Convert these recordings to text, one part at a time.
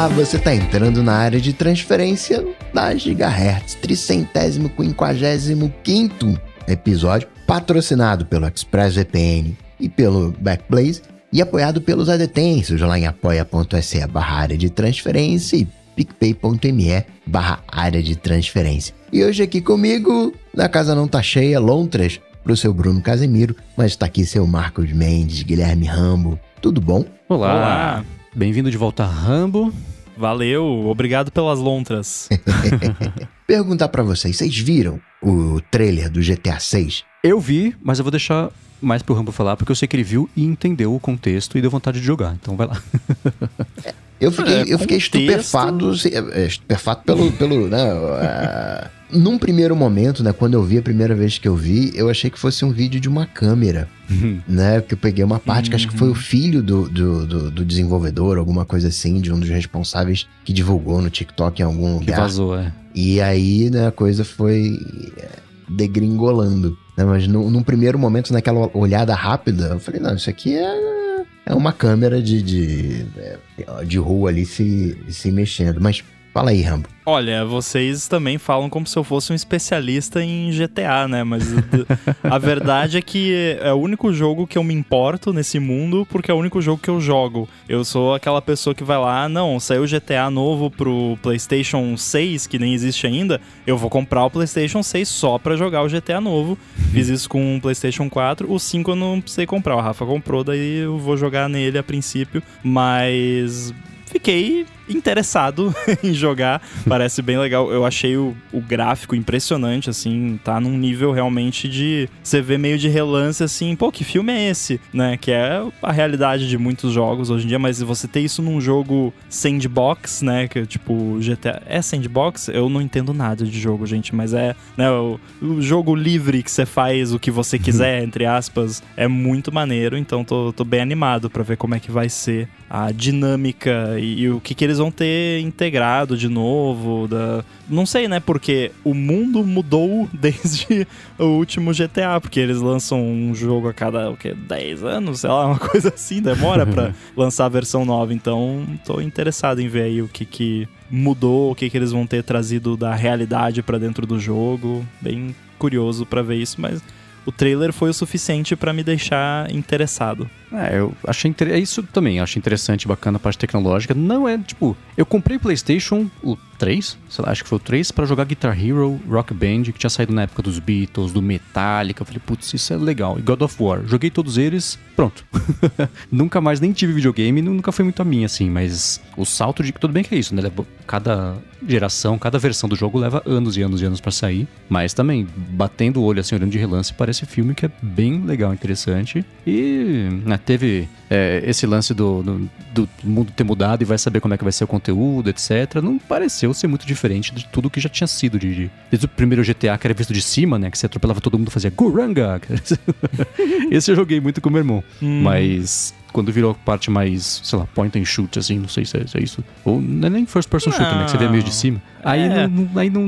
Olá, você está entrando na área de transferência da Gigahertz, tricentésimo quinquagésimo quinto episódio, patrocinado pelo ExpressVPN e pelo Backblaze e apoiado pelos adetêncios lá em apoia.se barra área de transferência e picpay.me barra área de transferência. E hoje aqui comigo, na casa não tá cheia, lontras pro seu Bruno Casemiro, mas tá aqui seu Marcos Mendes, Guilherme Rambo. Tudo bom? Olá. Olá. Bem-vindo de volta a Rambo. Valeu, obrigado pelas lontras. Perguntar para vocês, vocês viram o trailer do GTA 6? Eu vi, mas eu vou deixar mais pro Rambo falar, porque eu sei que ele viu e entendeu o contexto e deu vontade de jogar. Então vai lá. Eu fiquei, é, eu fiquei estupefado, é, estupefato pelo, pelo né, uh, num primeiro momento, né, quando eu vi a primeira vez que eu vi, eu achei que fosse um vídeo de uma câmera, uhum. né, que eu peguei uma parte que acho que foi o uhum. filho do, do, do, do, desenvolvedor, alguma coisa assim, de um dos responsáveis que divulgou no TikTok em algum lugar. Que vazou, é. E aí, né, a coisa foi é, degringolando. Né, mas no, num primeiro momento, naquela olhada rápida, eu falei, não, isso aqui é é uma câmera de, de, de rua ali se, se mexendo. Mas fala aí, Rambo. Olha, vocês também falam como se eu fosse um especialista em GTA, né? Mas a verdade é que é o único jogo que eu me importo nesse mundo porque é o único jogo que eu jogo. Eu sou aquela pessoa que vai lá, não, saiu GTA novo pro PlayStation 6, que nem existe ainda, eu vou comprar o PlayStation 6 só pra jogar o GTA novo. Fiz isso com o PlayStation 4. O 5 eu não precisei comprar, o Rafa comprou, daí eu vou jogar nele a princípio, mas fiquei interessado em jogar. Parece bem legal. Eu achei o, o, gráfico impressionante, assim, tá num nível realmente de. Você vê meio de relance assim, pô, que filme é esse? Né? Que é a realidade de muitos jogos hoje em dia, mas você ter isso num jogo sandbox, né? Que tipo, GTA. É sandbox? Eu não entendo nada de jogo, gente, mas é né, o, o jogo livre que você faz o que você uhum. quiser, entre aspas, é muito maneiro. Então tô, tô bem animado para ver como é que vai ser a dinâmica e, e o que, que eles vão ter integrado de novo. Da... Não sei, né? Porque o mundo mudou desde o último GTA, porque eles lançam um jogo a cada o quê? 10 anos, sei lá, uma coisa assim, demora para lançar a versão nova. Então, tô interessado em ver aí o que que mudou, o que que eles vão ter trazido da realidade para dentro do jogo. Bem curioso para ver isso, mas o trailer foi o suficiente para me deixar interessado. É, eu achei inter... é isso também, achei interessante, bacana a parte tecnológica. Não é, tipo, eu comprei PlayStation o 3, sei lá, acho que foi o 3 para jogar Guitar Hero, Rock Band, que tinha saído na época dos Beatles, do Metallica. Eu falei, putz, isso é legal. E God of War, joguei todos eles, pronto. nunca mais nem tive videogame, nunca foi muito a minha assim, mas o salto de tudo bem que é isso, né? Cada geração, cada versão do jogo leva anos e anos e anos para sair, mas também batendo o olho assim, olhando de relance, parece filme que é bem legal, interessante. E, né, teve é, esse lance do, do, do, mundo ter mudado e vai saber como é que vai ser o conteúdo, etc. Não pareceu ser muito diferente de tudo que já tinha sido. De, de, desde o primeiro GTA, que era visto de cima, né? Que você atropelava todo mundo fazia Guranga. esse eu joguei muito com meu irmão. Hum. Mas quando virou a parte mais, sei lá, point and shoot, assim, não sei se é, se é isso. Ou não é nem first person shooter, né? Que você vê meio de cima. Aí é. não. Aí não.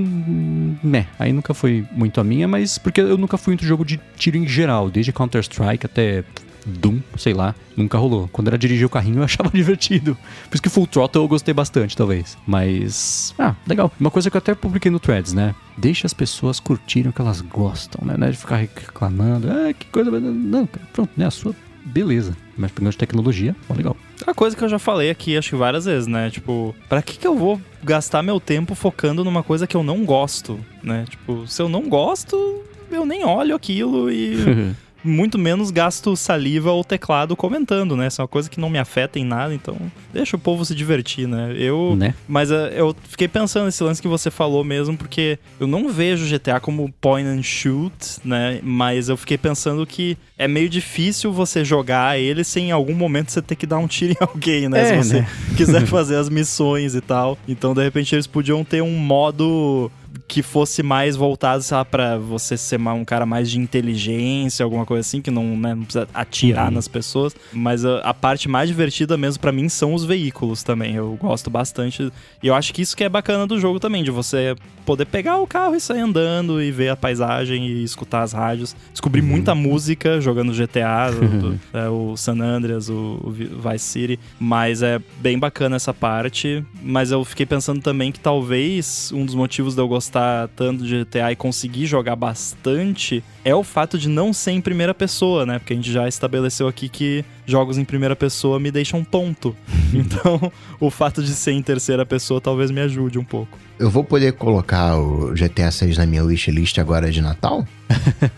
Né, aí nunca foi muito a minha, mas porque eu nunca fui muito jogo de tiro em geral, desde Counter-Strike até Doom, sei lá, nunca rolou. Quando era dirigir o carrinho eu achava divertido. Por isso que Full Throttle eu gostei bastante, talvez. Mas, ah, legal. Uma coisa que eu até publiquei no Threads, né? Deixa as pessoas curtirem o que elas gostam, né? Não é de ficar reclamando, ah, que coisa. Não, pronto, né? A sua beleza. Mas pegando de tecnologia, ó, legal. É uma coisa que eu já falei aqui, acho que várias vezes, né? Tipo, pra que que eu vou gastar meu tempo focando numa coisa que eu não gosto, né? Tipo, se eu não gosto, eu nem olho aquilo e muito menos gasto saliva ou teclado comentando, né? Essa é uma coisa que não me afeta em nada, então deixa o povo se divertir, né? Eu, né? Mas uh, eu fiquei pensando nesse lance que você falou mesmo, porque eu não vejo GTA como point and shoot, né? Mas eu fiquei pensando que é meio difícil você jogar ele sem em algum momento você ter que dar um tiro em alguém, né? É, Se você né? quiser fazer as missões e tal. Então, de repente, eles podiam ter um modo que fosse mais voltado, sei lá, pra você ser um cara mais de inteligência, alguma coisa assim, que não, né, não precisa atirar uhum. nas pessoas. Mas a, a, parte mais divertida mesmo para mim são os veículos também. Eu gosto bastante. E eu acho que isso que é bacana do jogo também, de você poder pegar o carro e sair andando e ver a paisagem e escutar as rádios. Descobri uhum. muita música jogando GTA, do, é, o San Andreas, o, o Vice City. Mas é bem bacana essa parte. Mas eu fiquei pensando também que talvez um dos motivos de eu gostar tanto de GTA e conseguir jogar bastante é o fato de não ser em primeira pessoa, né? Porque a gente já estabeleceu aqui que jogos em primeira pessoa me deixam tonto. então, o fato de ser em terceira pessoa talvez me ajude um pouco. Eu vou poder colocar o GTA 6 na minha wishlist agora de Natal?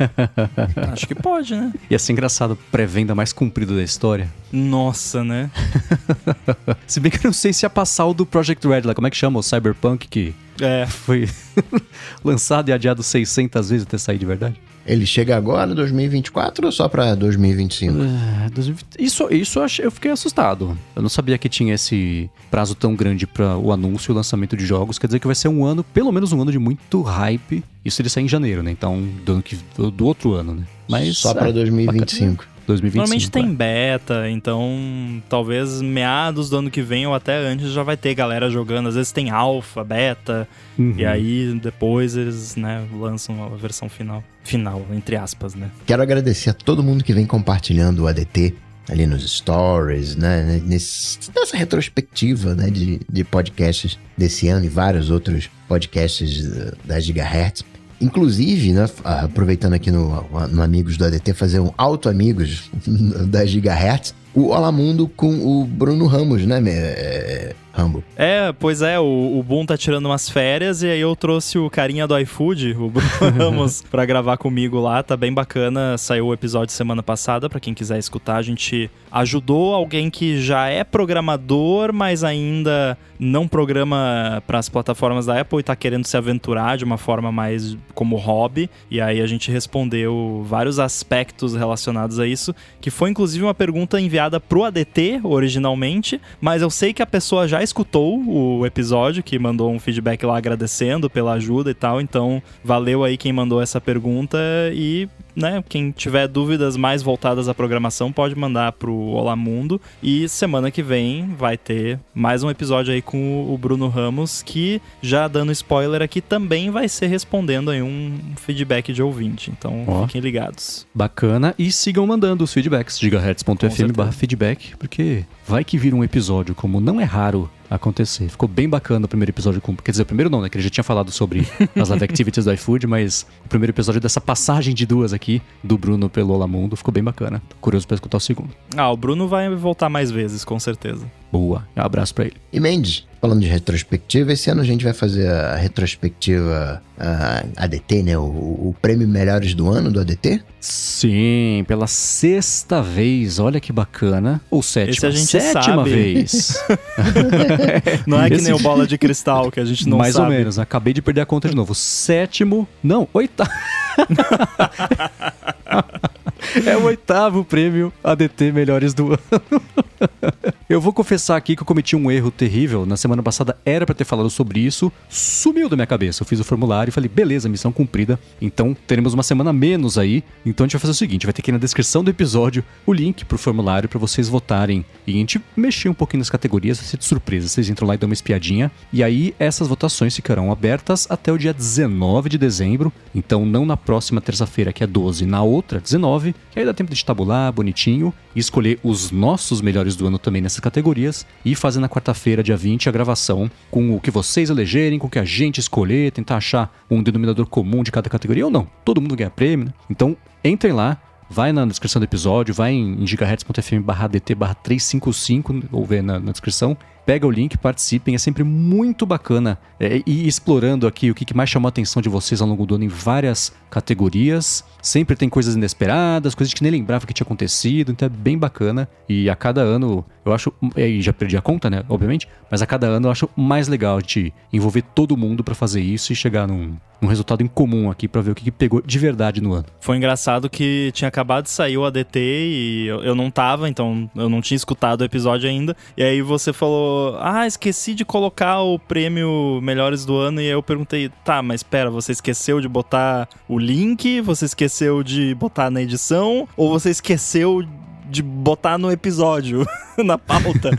Acho que pode, né? Ia ser engraçado, pré-venda mais comprida da história. Nossa, né? Se bem que eu não sei se ia passar o do Project Red lá, como é que chama? O Cyberpunk que é. foi lançado e adiado 600 vezes até sair de verdade. Ele chega agora, 2024, ou só pra 2025? É, isso, isso eu, fiquei assustado. Eu não sabia que tinha esse prazo tão grande para o anúncio e o lançamento de jogos. Quer dizer que vai ser um ano, pelo menos um ano de muito hype. Isso ele sai em janeiro, né? Então, do, do, do outro ano, né? Mas, só é, pra 2025. Bacana. 2025. Normalmente tem é. beta, então talvez meados do ano que vem ou até antes já vai ter galera jogando. Às vezes tem alfa, beta, uhum. e aí depois eles né, lançam a versão final. Final, entre aspas, né? Quero agradecer a todo mundo que vem compartilhando o ADT ali nos stories, né? Nesse, nessa retrospectiva né, de, de podcasts desse ano e vários outros podcasts da Gigahertz. Inclusive, né, aproveitando aqui no, no Amigos do ADT, fazer um auto Amigos da Gigahertz, o Olamundo com o Bruno Ramos, né, é, Rambo? É, pois é, o, o Boom tá tirando umas férias e aí eu trouxe o carinha do iFood, o Bruno Ramos, pra gravar comigo lá, tá bem bacana. Saiu o episódio semana passada, para quem quiser escutar. A gente ajudou alguém que já é programador, mas ainda não programa para as plataformas da Apple e tá querendo se aventurar de uma forma mais como hobby. E aí a gente respondeu vários aspectos relacionados a isso, que foi inclusive uma pergunta enviada pro ADT originalmente, mas eu sei que a pessoa já escutou o episódio, que mandou um feedback lá agradecendo pela ajuda e tal. Então, valeu aí quem mandou essa pergunta e né, quem tiver dúvidas mais voltadas à programação pode mandar pro Olá Mundo. E semana que vem vai ter mais um episódio aí com o Bruno Ramos, que já dando spoiler aqui também vai ser respondendo aí um feedback de ouvinte. Então oh. fiquem ligados. Bacana. E sigam mandando os feedbacks, gigahertz.fm barra feedback, porque vai que vira um episódio, como não é raro acontecer. Ficou bem bacana o primeiro episódio. Com, quer dizer, o primeiro não, né? Que ele já tinha falado sobre as live activities do iFood, mas o primeiro episódio dessa passagem de duas aqui, do Bruno pelo Olamundo, ficou bem bacana. Curioso pra escutar o segundo. Ah, o Bruno vai voltar mais vezes, com certeza. Boa. Um abraço pra ele. E Mendes, falando de retrospectiva, esse ano a gente vai fazer a retrospectiva a ADT, né? O, o, prêmio Melhores do Ano do ADT? Sim, pela sexta vez. Olha que bacana. Ou sétima. Esse a gente sétima sabe. vez. não é que nem o bola de cristal que a gente não Mais sabe. Mais ou menos. Acabei de perder a conta de novo. Sétimo. Não, oitavo. é o oitavo prêmio ADT Melhores do Ano. Eu vou confessar aqui que eu cometi um erro terrível. Na semana passada era para ter falado sobre isso, sumiu da minha cabeça. Eu fiz o formulário e falei, beleza, missão cumprida. Então teremos uma semana menos aí. Então a gente vai fazer o seguinte: vai ter aqui na descrição do episódio o link pro formulário para vocês votarem. E a gente mexer um pouquinho nas categorias, vai ser de surpresa. Vocês entram lá e dão uma espiadinha. E aí essas votações ficarão abertas até o dia 19 de dezembro. Então não na próxima terça-feira, que é 12, na outra, 19, que aí dá tempo de tabular bonitinho e escolher os nossos melhores do ano também nessas categorias e fazer na quarta-feira, dia 20, a gravação com o que vocês elegerem, com o que a gente escolher, tentar achar um denominador comum de cada categoria ou não. Todo mundo ganha prêmio, né? Então, entrem lá, vai na descrição do episódio, vai em gigahertz.fm barra dt barra 355, ou ver na, na descrição, pega o link, participem, é sempre muito bacana é, e explorando aqui o que mais chamou a atenção de vocês ao longo do ano em várias categorias. Sempre tem coisas inesperadas, coisas que nem lembrava que tinha acontecido, então é bem bacana. E a cada ano, eu acho, e já perdi a conta, né, obviamente, mas a cada ano eu acho mais legal de envolver todo mundo para fazer isso e chegar num, num resultado em comum aqui para ver o que, que, pegou de verdade no ano. Foi engraçado que tinha acabado de sair o ADT e eu, eu não tava, então eu não tinha escutado o episódio ainda. E aí você falou Ah, esqueci de colocar o prêmio Melhores do Ano. E eu perguntei: Tá, mas espera, você esqueceu de botar o link? Você esqueceu de botar na edição? Ou você esqueceu de botar no episódio, na pauta.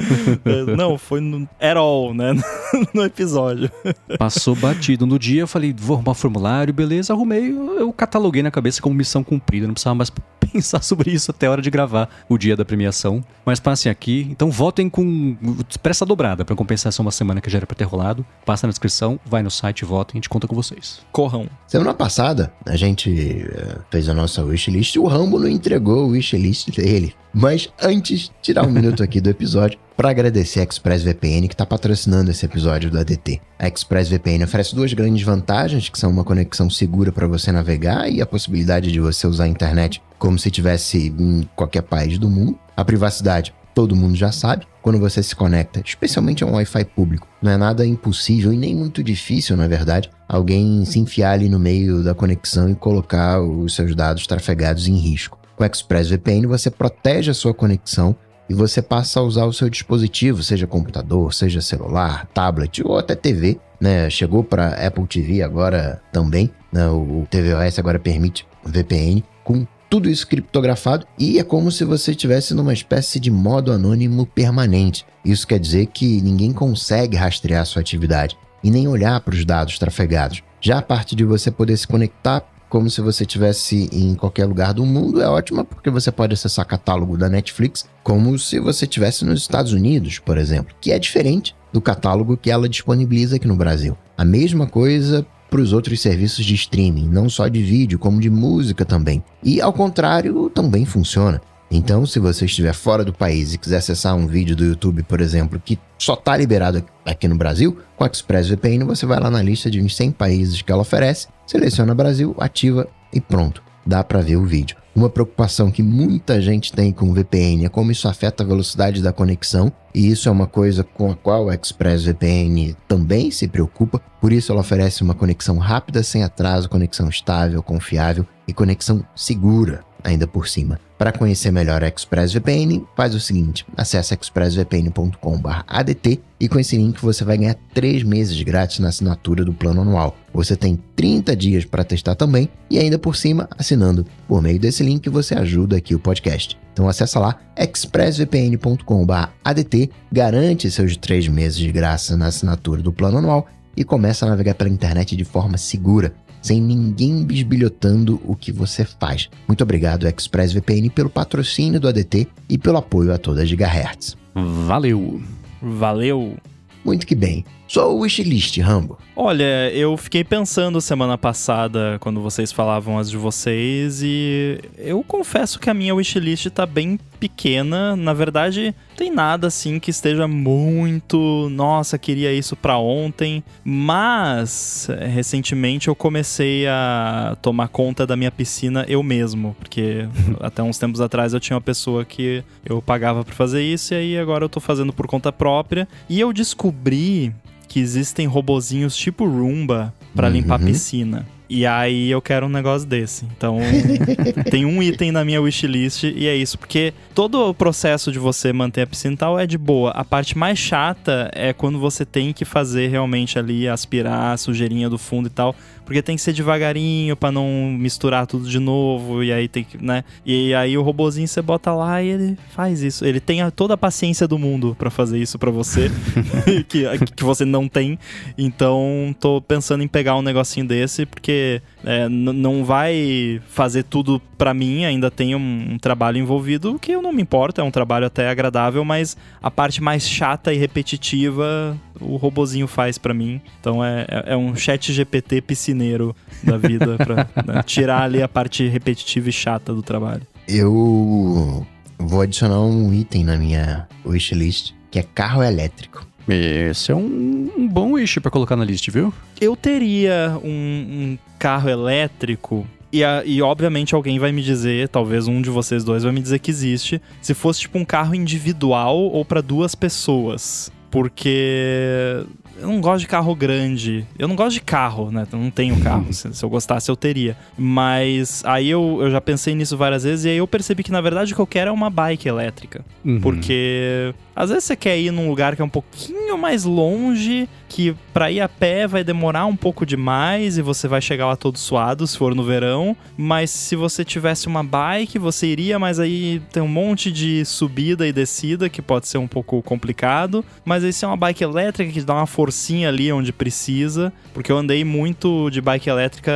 Não, foi no at all, né? no episódio. Passou batido. No dia eu falei, vou arrumar formulário, beleza, arrumei, eu cataloguei na cabeça como missão cumprida, não precisava mais pensar sobre isso até a hora de gravar o dia da premiação. Mas passem aqui, então votem com pressa dobrada para compensar essa uma semana que já era pra ter rolado. Passa na descrição, vai no site, votem, a gente conta com vocês. Corram. Semana passada, a gente uh, fez a nossa wishlist e o Rambo não entregou o wishlist dele. Mas antes, tirar um minuto aqui do episódio para agradecer a ExpressVPN que está patrocinando esse episódio do ADT. A ExpressVPN oferece duas grandes vantagens, que são uma conexão segura para você navegar e a possibilidade de você usar a internet como se estivesse em qualquer país do mundo. A privacidade, todo mundo já sabe, quando você se conecta, especialmente a um Wi-Fi público. Não é nada impossível e nem muito difícil, na verdade, alguém se enfiar ali no meio da conexão e colocar os seus dados trafegados em risco. Com o ExpressVPN você protege a sua conexão e você passa a usar o seu dispositivo, seja computador, seja celular, tablet ou até TV. Né? Chegou para Apple TV agora também. Né? O tvOS agora permite VPN com tudo isso criptografado e é como se você estivesse numa espécie de modo anônimo permanente. Isso quer dizer que ninguém consegue rastrear sua atividade e nem olhar para os dados trafegados. Já a parte de você poder se conectar como se você tivesse em qualquer lugar do mundo é ótima porque você pode acessar catálogo da Netflix como se você estivesse nos Estados Unidos, por exemplo, que é diferente do catálogo que ela disponibiliza aqui no Brasil. A mesma coisa para os outros serviços de streaming, não só de vídeo, como de música também. E ao contrário, também funciona. Então, se você estiver fora do país e quiser acessar um vídeo do YouTube, por exemplo, que só está liberado aqui no Brasil, com a ExpressVPN você vai lá na lista de uns 100 países que ela oferece, seleciona Brasil, ativa e pronto, dá para ver o vídeo. Uma preocupação que muita gente tem com o VPN é como isso afeta a velocidade da conexão, e isso é uma coisa com a qual a ExpressVPN também se preocupa, por isso ela oferece uma conexão rápida, sem atraso, conexão estável, confiável e conexão segura ainda por cima. Para conhecer melhor a ExpressVPN, faz o seguinte: acesse expressvpn.com/adt e com esse link você vai ganhar 3 meses grátis na assinatura do plano anual. Você tem 30 dias para testar também e ainda por cima, assinando por meio desse link, você ajuda aqui o podcast. Então acessa lá expressvpn.com/adt, garante seus 3 meses de graça na assinatura do plano anual e começa a navegar pela internet de forma segura sem ninguém bisbilhotando o que você faz. Muito obrigado, ExpressVPN, pelo patrocínio do ADT e pelo apoio a toda a Gigahertz. Valeu! Valeu! Muito que bem. Só o wishlist, Rambo. Olha, eu fiquei pensando semana passada, quando vocês falavam as de vocês, e eu confesso que a minha wishlist tá bem pequena. Na verdade, tem nada assim que esteja muito. Nossa, queria isso pra ontem. Mas, recentemente eu comecei a tomar conta da minha piscina eu mesmo. Porque até uns tempos atrás eu tinha uma pessoa que eu pagava pra fazer isso, e aí agora eu tô fazendo por conta própria. E eu descobri que existem robozinhos tipo Roomba para uhum. limpar a piscina. E aí eu quero um negócio desse. Então, tem um item na minha wishlist e é isso. Porque todo o processo de você manter a piscina e tal é de boa. A parte mais chata é quando você tem que fazer realmente ali, aspirar a sujeirinha do fundo e tal. Porque tem que ser devagarinho para não misturar tudo de novo. E aí tem que, né? E aí o robozinho você bota lá e ele faz isso. Ele tem toda a paciência do mundo para fazer isso para você. que, que você não tem. Então, tô pensando em pegar um negocinho desse, porque é, não vai fazer tudo para mim, ainda tem um, um, trabalho envolvido, que eu não me importo, é um trabalho até agradável, mas a parte mais chata e repetitiva o robozinho faz para mim. Então é, é, é, um chat GPT piscineiro da vida, pra né, tirar ali a parte repetitiva e chata do trabalho. Eu vou adicionar um item na minha wishlist, que é carro elétrico. Esse é um, um bom wish para colocar na lista, viu? Eu teria um, um carro elétrico e, e, obviamente alguém vai me dizer, talvez um de vocês dois vai me dizer que existe, se fosse tipo um carro individual ou para duas pessoas. Porque eu não gosto de carro grande. Eu não gosto de carro, né? Eu não tenho carro. se, se, eu gostasse, eu teria. Mas aí eu, eu já pensei nisso várias vezes e aí eu percebi que, na verdade, o que eu quero é uma bike elétrica. Uhum. Porque às vezes você quer ir num lugar que é um pouquinho mais longe, que para ir a pé vai demorar um pouco demais e você vai chegar lá todo suado se for no verão. Mas se você tivesse uma bike, você iria, mas aí tem um monte de subida e descida que pode ser um pouco complicado. Mas aí se é uma bike elétrica que dá uma forcinha ali onde precisa, porque eu andei muito de bike elétrica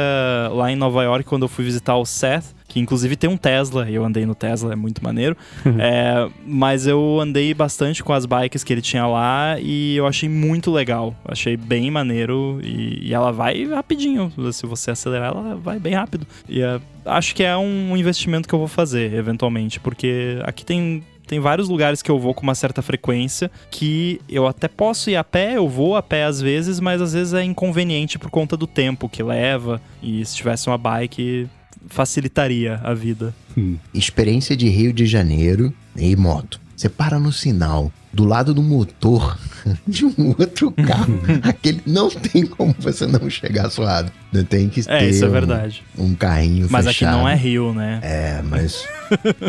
lá em Nova York quando eu fui visitar o Seth que inclusive tem um Tesla, eu andei no Tesla, é muito maneiro. é, mas eu andei bastante com as bikes que ele tinha lá e eu achei muito legal. Achei bem maneiro e, e ela vai rapidinho. Se você acelerar, ela vai bem rápido. E é, acho que é um investimento que eu vou fazer, eventualmente, porque aqui tem tem vários lugares que eu vou com uma certa frequência que eu até posso ir a pé, eu vou a pé às vezes, mas às vezes é inconveniente por conta do tempo que leva. E se tivesse uma bike, facilitaria a vida. Hum. Experiência de Rio de Janeiro e moto. Você para no sinal, do lado do motor de um outro carro. Aquele não tem como você não chegar suado. Não tem que é, ter isso é verdade. Um, um carrinho mas fechado. Mas aqui não é Rio, né? É, mas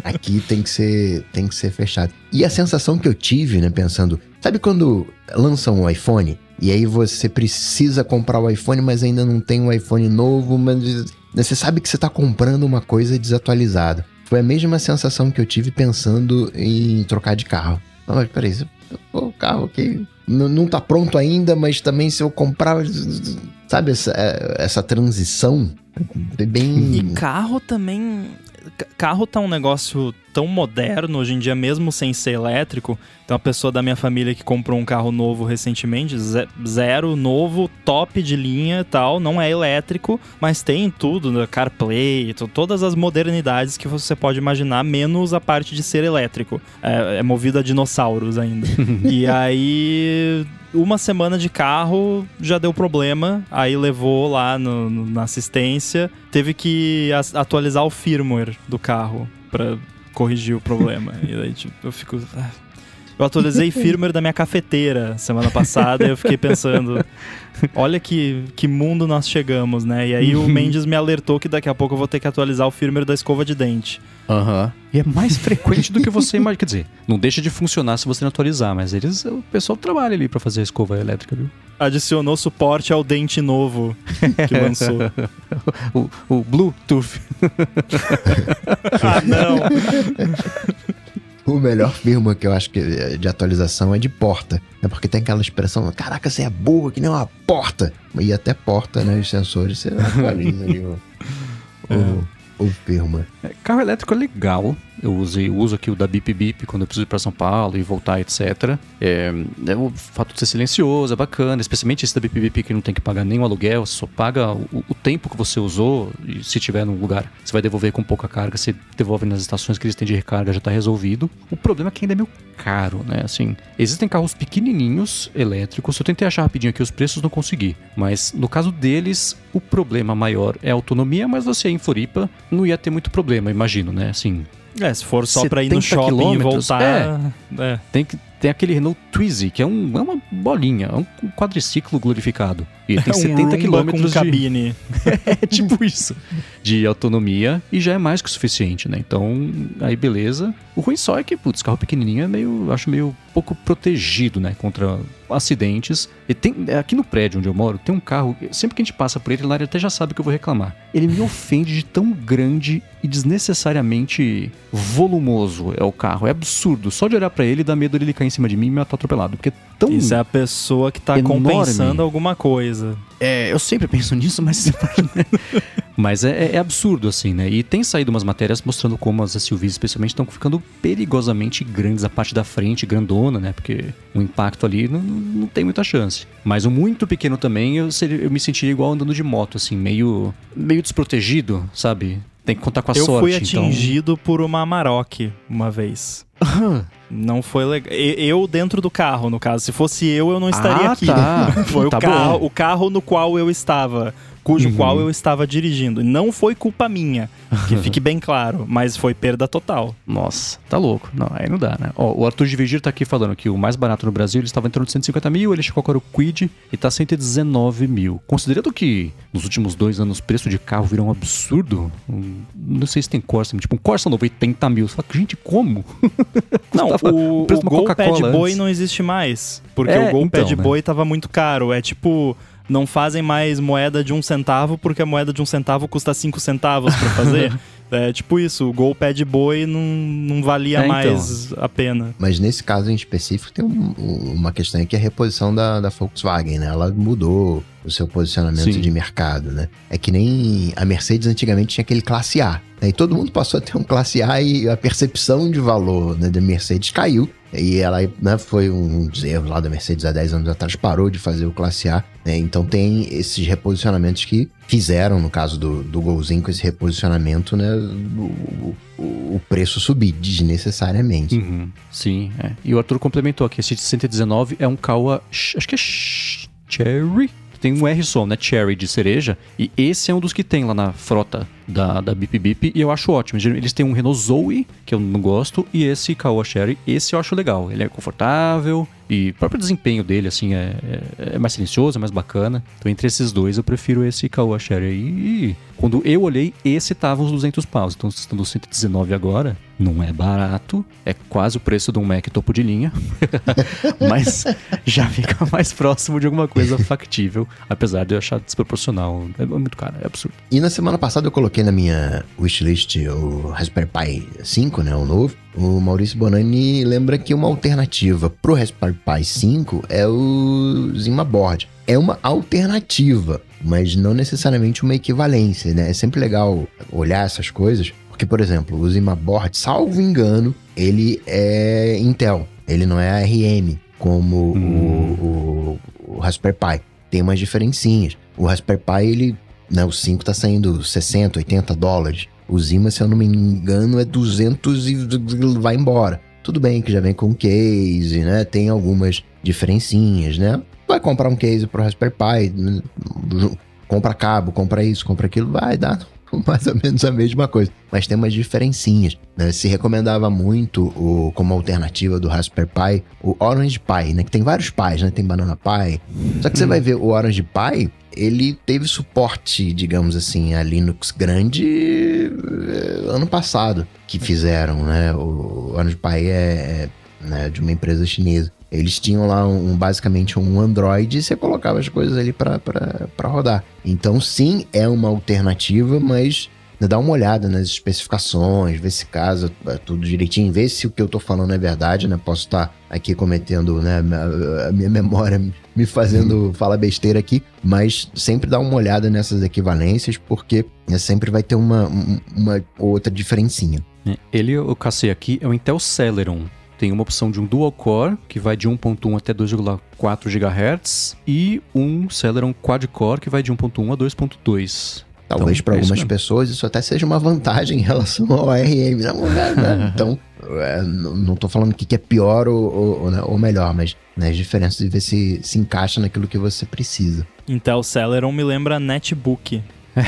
aqui tem que ser tem que ser fechado. E a sensação que eu tive, né, pensando, sabe quando lançam um iPhone e aí você precisa comprar o iPhone, mas ainda não tem um iPhone novo, mas você sabe que você está comprando uma coisa desatualizada. Foi a mesma sensação que eu tive pensando em trocar de carro. Não, mas peraí, o carro aqui não está pronto ainda, mas também se eu comprar. Sabe, essa, é, essa transição é bem. E carro também carro tá um negócio tão moderno hoje em dia, mesmo sem ser elétrico. Tem uma pessoa da minha família que comprou um carro novo recentemente, zero, novo, top de linha e tal. Não é elétrico, mas tem tudo, né? CarPlay, todas as modernidades que você pode imaginar, menos a parte de ser elétrico. É, é movido a dinossauros ainda. e aí uma semana de carro já deu problema, aí levou lá no, no, na assistência, teve que atualizar o firmware do carro para corrigir o problema. e daí tipo, eu fico. Ah. Eu atualizei firmware da minha cafeteira semana passada e eu fiquei pensando, olha que, que mundo nós chegamos, né? E aí o Mendes me alertou que daqui a pouco eu vou ter que atualizar o firmware da escova de dente. Aham. Uhum. E é mais frequente do que você imagina. Quer dizer, não deixa de funcionar se você não atualizar, mas eles, o pessoal trabalha ali para fazer a escova elétrica, viu? Adicionou suporte ao dente novo que lançou. o, o Bluetooth. ah, não. O melhor firma que eu acho que é de atualização é de porta. É porque tem aquela expressão, caraca, você é burro, que nem uma porta. E até porta, né? Os sensores, você atualiza ali o, o, é. o firma. É, carro elétrico é legal, eu usei, uso aqui o da Bip Bip quando eu preciso ir para São Paulo e voltar, etc. É, é, o fato de ser silencioso é bacana, especialmente esse da Bip Bip que não tem que pagar nenhum aluguel, só paga o, o, tempo que você usou e se tiver num lugar, você vai devolver com pouca carga, você devolve nas estações que eles têm de recarga, já está resolvido. O problema é que ainda é meio caro, né? Assim, existem carros pequenininhos elétricos, eu tentei achar rapidinho aqui os preços, não consegui. Mas no caso deles, o problema maior é a autonomia, mas você em Floripa não ia ter muito problema, imagino, né? Assim, é, se for só pra ir no shopping e voltar. É, é. Tem, que, tem aquele Renault Twizy, que é, um, é uma bolinha, é um quadriciclo glorificado. E tem é um 70 km de cabine. é tipo isso. De autonomia e já é mais que o suficiente, né? Então, aí beleza. O ruim só é que, putz, carro pequenininho é meio, acho meio pouco protegido, né? Contra acidentes. E tem, aqui no prédio onde eu moro, tem um carro, sempre que a gente passa por ele, ele até já sabe que eu vou reclamar. Ele me ofende de tão grande e desnecessariamente volumoso é o carro. É absurdo. Só de olhar para ele dá medo de ele cair em cima de mim e me matar atropelado. Porque é tão. Isso é a pessoa que tá enorme. compensando alguma coisa. É, eu sempre penso nisso, mas. mas é, é, absurdo, assim, né? E tem saído umas matérias mostrando como as SUVs, especialmente, estão ficando perigosamente grandes. A parte da frente, grandona, né? Porque o impacto ali não, não tem muita chance. Mas o muito pequeno também, eu, seria, eu me sentiria igual andando de moto, assim, meio, meio desprotegido, sabe? Tem que contar com a eu sorte. Eu fui então. atingido então... por uma Amarok uma vez. Não foi legal. Eu dentro do carro, no caso. Se fosse eu, eu não estaria ah, aqui. Tá. Foi tá o, carro, o carro no qual eu estava. Cujo Uhum. qual eu estava dirigindo. Não foi culpa minha, que fique bem claro, mas foi perda total. Nossa, tá louco. Não, aí não dá, né? Ó, o Arthur de Vigir tá aqui falando que o mais barato no Brasil ele estava em torno de 150 mil, ele chegou agora o Quid e tá 119 mil. Considerando que nos últimos dois anos o preço de carro virou um absurdo, um- não sei se tem Corsa, tipo um Corsa novo 80 mil. Você fala, gente, como? Não, o, o preço o de Gol Coca-Cola Boy antes. não existe mais. Porque É, o Gol então, Pad né? Boy tava muito caro. É tipo, não fazem mais moeda de um centavo porque a moeda de um centavo custa cinco centavos pra fazer. é tipo isso, o Gol Pad Boy não, não valia É, então. mais a pena. Mas nesse caso em específico tem um- uma questão aí que é a reposição da, da Volkswagen, né? Ela mudou o seu posicionamento Sim. de mercado, né? É que nem a Mercedes antigamente tinha aquele classe A. né? E todo mundo passou a ter um classe A e a percepção de valor né, da Mercedes caiu. E ela né, foi um dos erros lá da Mercedes há 10 anos atrás, parou de fazer o classe A. né? Então tem esses reposicionamentos que fizeram, no caso do, do Golzinho, com esse reposicionamento, né? O, o- o preço subir desnecessariamente. Uhum, sim, é. E o Arthur complementou aqui, esse de 119 é um Kawa, acho que é Cherry, tem um R só, né? Cherry de cereja. E esse é um dos que tem lá na frota da, da Bip Bip. E eu acho ótimo. Eles têm um Renault Zoe, que eu não gosto, e esse Kawa Cherry, esse eu acho legal. Ele é confortável e o próprio desempenho dele, assim, é, é, é mais silencioso, é mais bacana. Então, entre esses dois, eu prefiro esse Kawa Cherry. E quando eu olhei, esse tava uns 200 paus. Então, vocês estão nos 119 agora. Não é barato. É quase o preço de um Mac topo de linha. Mas já fica mais próximo de alguma coisa factível. Apesar de eu achar desproporcional. É muito caro, é absurdo. E na semana passada eu coloquei na minha wishlist o Raspberry Pi 5, né, o novo. O Maurício Bonani lembra que uma alternativa pro Raspberry Pi 5 é o Zima Board. É uma alternativa, mas não necessariamente uma equivalência, né? É sempre legal olhar essas coisas, porque, por exemplo, o Zima Board, salvo engano, ele é Intel, ele não é ARM, como Hum. o, o, o Raspberry Pi. Tem umas diferencinhas. O Raspberry Pi, ele né, o 5 tá saindo 60, 80 dólares. O Zima, se eu não me engano, é 200 e vai embora. Tudo bem que já vem com case, né? Tem algumas diferencinhas, né? Vai comprar um case pro Raspberry Pi, compra cabo, compra isso, compra aquilo, vai dar mais ou menos a mesma coisa. Mas tem umas diferencinhas. Né? Se recomendava muito o, como alternativa do Raspberry Pi o Orange Pi, né? Que tem vários Pis, né? Tem Banana Pi. Só que você vai ver o Orange Pi, ele teve suporte, digamos assim, a Linux grande eh, ano passado que fizeram, né? O Orange Pi é, é, né, de uma empresa chinesa. Eles tinham lá um, basicamente um Android e você colocava as coisas ali para rodar. Então, sim, é uma alternativa, mas dá uma olhada nas especificações, vê se casa é tudo direitinho, vê se o que eu tô falando é verdade, né? Posso estar aqui cometendo, né, a- minha memória me fazendo falar besteira aqui, mas sempre dá uma olhada nessas equivalências, porque né, sempre vai ter uma, um- uma outra diferencinha. É, Ele, eu cacei aqui, é o Intel Celeron. Tem uma opção de um dual core, que vai de 1.1 até 2,4 GHz, e um Celeron quad core, que vai de 1.1 a 2.2. Talvez Então, para é isso algumas pessoas isso até seja uma vantagem em relação ao ARM. Não, né, né? Então, é, não tô falando que que é pior ou, ou, ou, né, ou melhor, mas né, as diferenças de ver se se encaixa naquilo que você precisa. Intel Celeron me lembra netbook.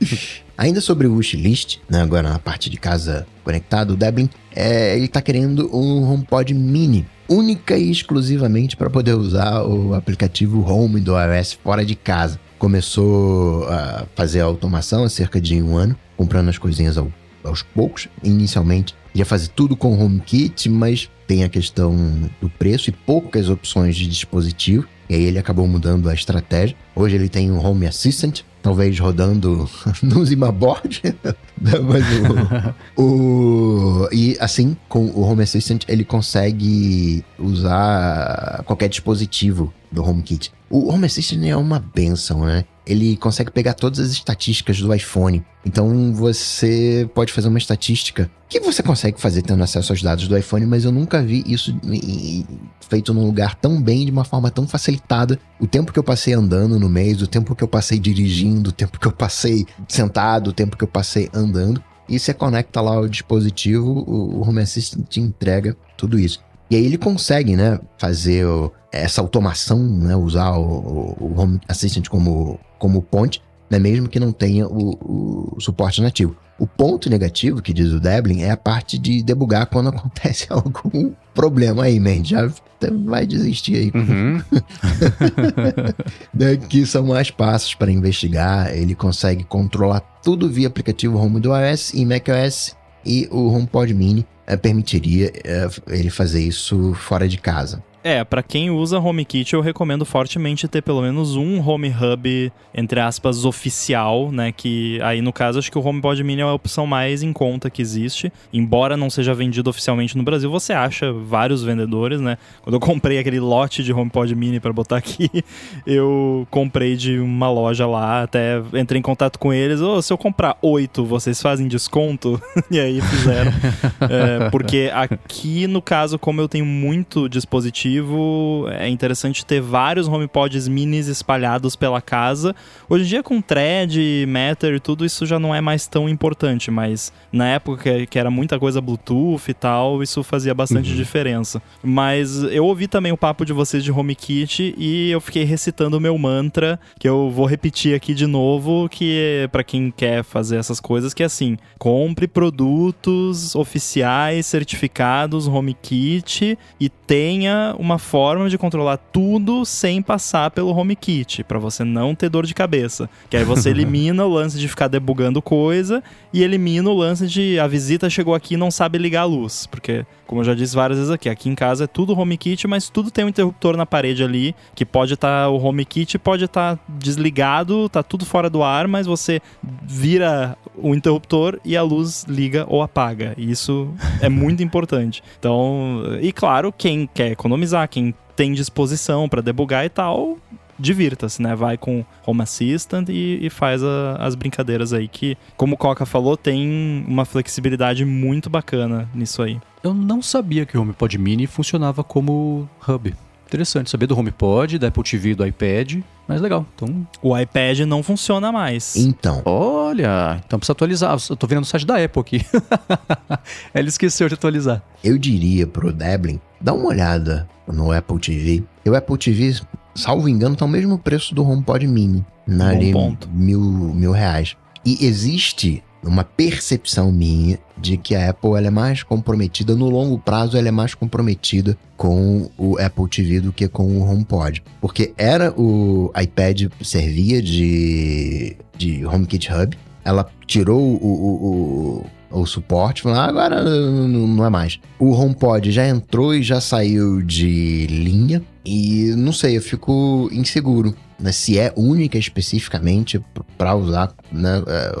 Ainda sobre o wishlist, né, agora na parte de casa conectado, o Deblin, é, ele tá querendo um HomePod mini, única e exclusivamente para poder usar o aplicativo Home do iOS fora de casa. Começou a fazer a automação há cerca de um ano, comprando as coisinhas ao- aos poucos. Inicialmente ia fazer tudo com HomeKit, mas tem a questão do preço e poucas opções de dispositivo. E aí ele acabou mudando a estratégia. Hoje ele tem um Home Assistant, talvez rodando no Zimaboard. Mas o, o- e assim, com o Home Assistant, ele consegue usar qualquer dispositivo do HomeKit. O Home Assistant é uma benção, né? Ele consegue pegar todas as estatísticas do iPhone. Então você pode fazer uma estatística que você consegue fazer tendo acesso aos dados do iPhone, mas eu nunca vi isso feito num lugar tão bem, de uma forma tão facilitada. O tempo que eu passei andando no mês, o tempo que eu passei dirigindo, o tempo que eu passei sentado, o tempo que eu passei andando. E você conecta lá o dispositivo, o Home Assistant te entrega tudo isso. E aí ele consegue, né, fazer o, essa automação, né, usar o, o Home Assistant como, como ponte, né, mesmo que não tenha o, o suporte nativo. O ponto negativo, que diz o Deblin, é a parte de debugar quando acontece algum problema aí, man. Já vai desistir aí. Uhum. né, que são mais passos para investigar. Ele consegue controlar tudo via aplicativo Home do iOS e macOS e o HomePod Mini é, permitiria é, ele fazer isso fora de casa. É, para quem usa HomeKit, eu recomendo fortemente ter pelo menos um Home Hub, entre aspas, oficial, né? Que aí no caso acho que o HomePod Mini é a opção mais em conta que existe. Embora não seja vendido oficialmente no Brasil, você acha vários vendedores, né? Quando eu comprei aquele lote de HomePod Mini para botar aqui, eu comprei de uma loja lá, até entrei em contato com eles. Oh, se eu comprar oito, vocês fazem desconto? e aí fizeram. é, porque aqui, no caso, como eu tenho muito dispositivo, é interessante ter vários HomePods minis espalhados pela casa. Hoje em dia, com thread, Matter e tudo, isso já não é mais tão importante, mas na época que era muita coisa Bluetooth e tal, isso fazia bastante uhum. diferença. Mas eu ouvi também o papo de vocês de HomeKit e eu fiquei recitando o meu mantra, que eu vou repetir aqui de novo, que é para quem quer fazer essas coisas, que é assim, compre produtos oficiais, certificados, HomeKit e tenha uma forma de controlar tudo sem passar pelo HomeKit, para você não ter dor de cabeça. Que aí você elimina o lance de ficar debugando coisa e elimina o lance de a visita chegou aqui e não sabe ligar a luz, porque como eu já disse várias vezes aqui, aqui em casa é tudo HomeKit, mas tudo tem um interruptor na parede ali, que pode estar tá, o HomeKit pode estar tá desligado, tá tudo fora do ar, mas você vira o interruptor e a luz liga ou apaga. E isso é muito importante. Então, e claro, quem quer economizar, quem tem disposição para debugar e tal, divirta-se, né? Vai com Home Assistant e, e faz a, as brincadeiras aí que, como o Coca falou, tem uma flexibilidade muito bacana nisso aí. Eu não sabia que o HomePod Mini funcionava como hub. Interessante saber do HomePod, da Apple TV, do iPad, mas legal. Então, o iPad não funciona mais. Então. Olha, então precisa atualizar. Eu tô vendo no site da Apple aqui. Ele esqueceu de atualizar. Eu diria pro Deblin, dá uma olhada no Apple TV. E o Apple TV, salvo engano, tá o mesmo preço do HomePod Mini. Na ali, mil, mil reais. E existe uma percepção minha de que a Apple ela é mais comprometida, no longo prazo, ela é mais comprometida com o Apple TV do que com o HomePod. Porque era o iPad servia de, de HomeKit Hub, ela tirou o, o, o, o suporte, falou, ah, agora não, não é mais. O HomePod já entrou e já saiu de linha, e não sei, eu fico inseguro né, se é única especificamente para usar né, é,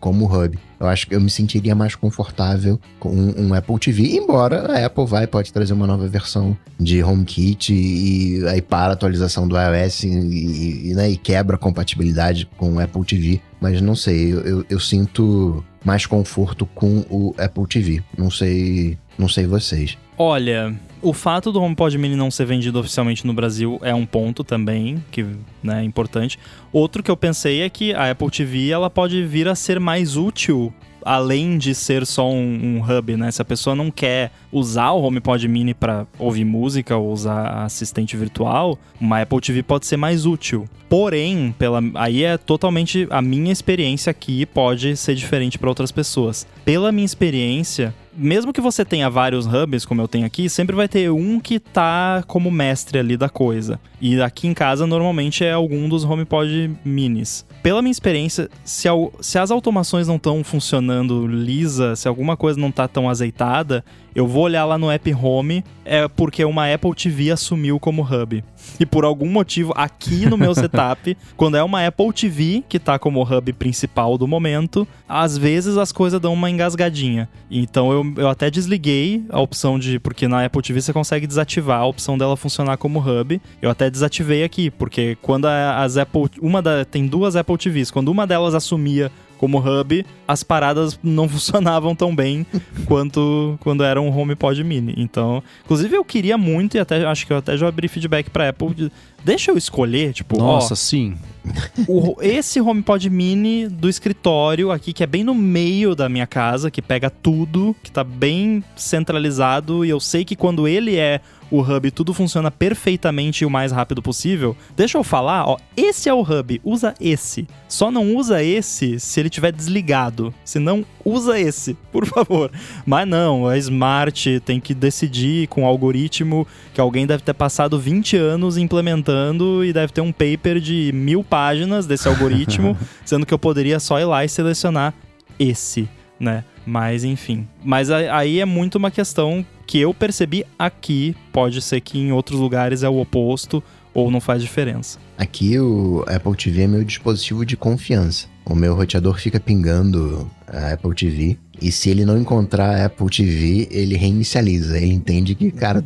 como hub. Eu acho que eu me sentiria mais confortável com um, Apple TV, embora a Apple vai pode trazer uma nova versão de HomeKit e, aí para a atualização do iOS e, e, né, e, quebra a compatibilidade com o Apple TV. Mas não sei, eu, eu, eu sinto mais conforto com o Apple TV. Não sei, não sei vocês. Olha, o fato do HomePod Mini não ser vendido oficialmente no Brasil é um ponto também que né, é importante. Outro que eu pensei é que a Apple TV ela pode vir a ser mais útil além de ser só um, um, hub, né? Se a pessoa não quer usar o HomePod Mini para ouvir música ou usar assistente virtual, uma Apple TV pode ser mais útil. Porém, pela, aí é totalmente a minha experiência aqui pode ser diferente para outras pessoas. Pela minha experiência, mesmo que você tenha vários hubs, como eu tenho aqui, sempre vai ter um que tá como mestre ali da coisa. E aqui em casa, normalmente, é algum dos HomePod minis. Pela minha experiência, se, se as automações não estão funcionando lisa, se alguma coisa não tá tão azeitada, eu vou olhar lá no App Home, é porque uma Apple TV assumiu como hub. E por algum motivo, aqui no meu setup, quando é uma Apple TV, que tá como hub principal do momento, às vezes as coisas dão uma engasgadinha. Então eu, eu até desliguei a opção de. Porque na Apple TV você consegue desativar a opção dela funcionar como hub. Eu até desativei aqui, porque quando as Apple. Uma da, tem duas Apple TVs. Quando uma delas assumia como hub, as paradas não funcionavam tão bem quanto quando era um HomePod Mini. Então, inclusive eu queria muito e até acho que eu até já abri feedback para Apple, de, deixa eu escolher, tipo, Nossa, ó, sim. o- esse HomePod Mini do escritório aqui, que é bem no meio da minha casa, que pega tudo, que tá bem centralizado, e eu sei que quando ele é o hub, tudo funciona perfeitamente e o mais rápido possível. Deixa eu falar, ó, esse é o hub, usa esse. Só não usa esse se ele tiver desligado. Se não, usa esse, por favor. Mas não, é smart, tem que decidir com o algoritmo que alguém deve ter passado 20 anos implementando e deve ter um paper de mil páginas desse algoritmo, sendo que eu poderia só ir lá e selecionar esse, né? Mas enfim. Mas aí é muito uma questão que eu percebi aqui. Pode ser que em outros lugares é o oposto ou não faz diferença. Aqui o Apple TV é meu dispositivo de confiança. O meu roteador fica pingando a Apple TV. E se ele não encontrar a Apple TV, ele reinicializa. Ele entende que, cara,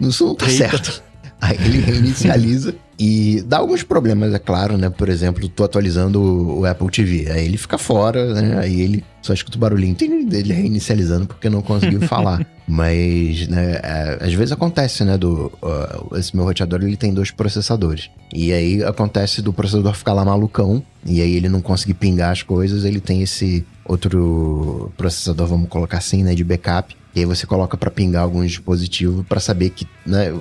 isso não tá Eita. certo. Aí ele reinicializa e dá alguns problemas, é claro, né? Por exemplo, tô atualizando o o Apple TV. Aí ele fica fora, né? Aí ele só escuta o barulhinho dele reinicializando porque não conseguiu falar. Mas, né, é, às vezes acontece, né? Do, ó, esse meu roteador ele tem dois processadores. E aí acontece do processador ficar lá malucão. E aí ele não conseguir pingar as coisas. Ele tem esse outro processador, vamos colocar assim, né? De backup. E aí você coloca pra pingar algum dispositivo pra saber que, né?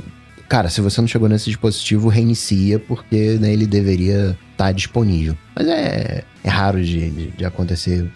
Cara, se você não chegou nesse dispositivo, reinicia, porque né, ele deveria estar disponível. Mas é, é raro de, de, de acontecer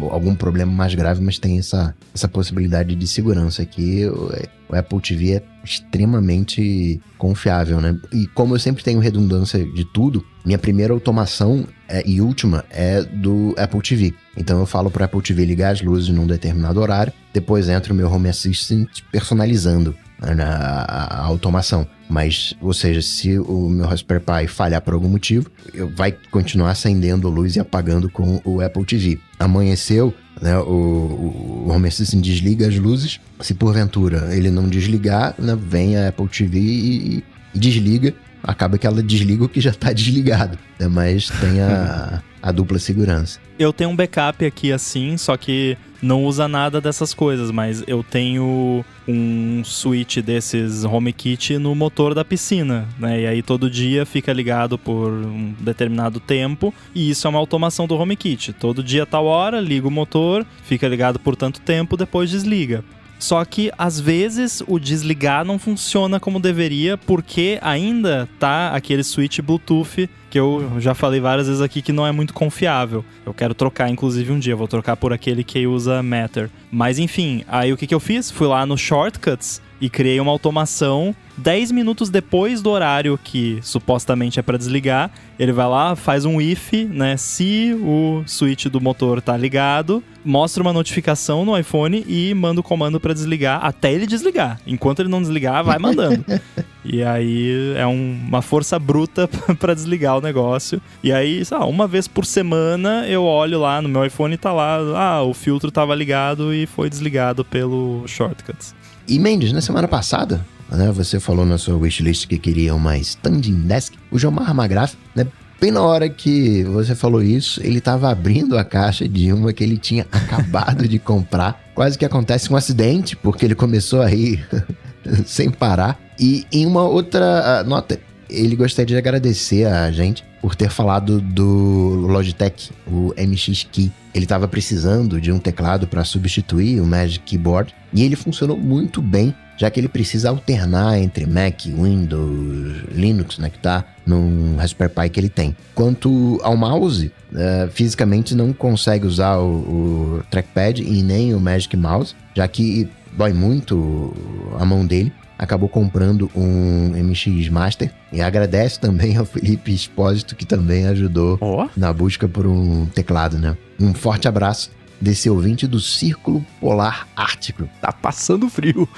algum problema mais grave, mas tem essa, essa possibilidade de segurança aqui. O, o Apple TV é extremamente confiável, né? E como eu sempre tenho redundância de tudo, minha primeira automação é- e última é do Apple TV. Então eu falo pro Apple TV ligar as luzes num determinado horário, depois entra o meu Home Assistant personalizando né, a, automação. Mas, ou seja, se o meu Raspberry Pi falhar por algum motivo, eu vai continuar acendendo luz e apagando com o Apple TV. Amanheceu, né, o, o, o Home Assistant desliga as luzes. Se porventura ele não desligar, né, vem a Apple TV e, e desliga. Acaba que ela desliga o que já está desligado, né, mas tem a, a dupla segurança. Eu tenho um backup aqui assim, só que não usa nada dessas coisas, mas eu tenho um switch desses HomeKit no motor da piscina, né? E aí todo dia fica ligado por um determinado tempo, e isso é uma automação do HomeKit. Todo dia tal hora, liga o motor, fica ligado por tanto tempo, depois desliga. Só que às vezes o desligar não funciona como deveria, porque ainda tá aquele switch Bluetooth que eu já falei várias vezes aqui que não é muito confiável. Eu quero trocar, inclusive, um dia. Vou trocar por aquele que usa Matter. Mas enfim, aí o que, que eu fiz? Fui lá no Shortcuts e criei uma automação 10 minutos depois do horário que supostamente é para desligar. Ele vai lá, faz um if, né? Se o switch do motor tá ligado, mostra uma notificação no iPhone e manda o comando para desligar até ele desligar. Enquanto ele não desligar, vai mandando. E aí é um- uma força bruta pra desligar o negócio. E aí, sei lá, uma vez por semana eu olho lá no meu iPhone e tá lá, ah, o filtro tava ligado e foi desligado pelo Shortcuts. E Mendes, na semana passada, né, você falou na sua wishlist que queria uma standing desk. O Jomar Magraf, né, bem na hora que você falou isso, ele tava abrindo a caixa de uma que ele tinha acabado de comprar. Quase que acontece um acidente, porque ele começou a rir sem parar. E em uma outra ah, nota, ele gostaria de agradecer a gente por ter falado do Logitech, o MX Key. Ele estava precisando de um teclado para substituir o Magic Keyboard e ele funcionou muito bem, já que ele precisa alternar entre Mac, Windows, Linux, né, que tá num Raspberry Pi que ele tem. Quanto ao mouse, eh, fisicamente não consegue usar o, o trackpad e nem o Magic Mouse, já que dói muito a mão dele acabou comprando um MX Master e agradece também ao Felipe Espósito que também ajudou Ó, na busca por um teclado, né? Um forte abraço desse ouvinte do Círculo Polar Ártico. Tá passando frio.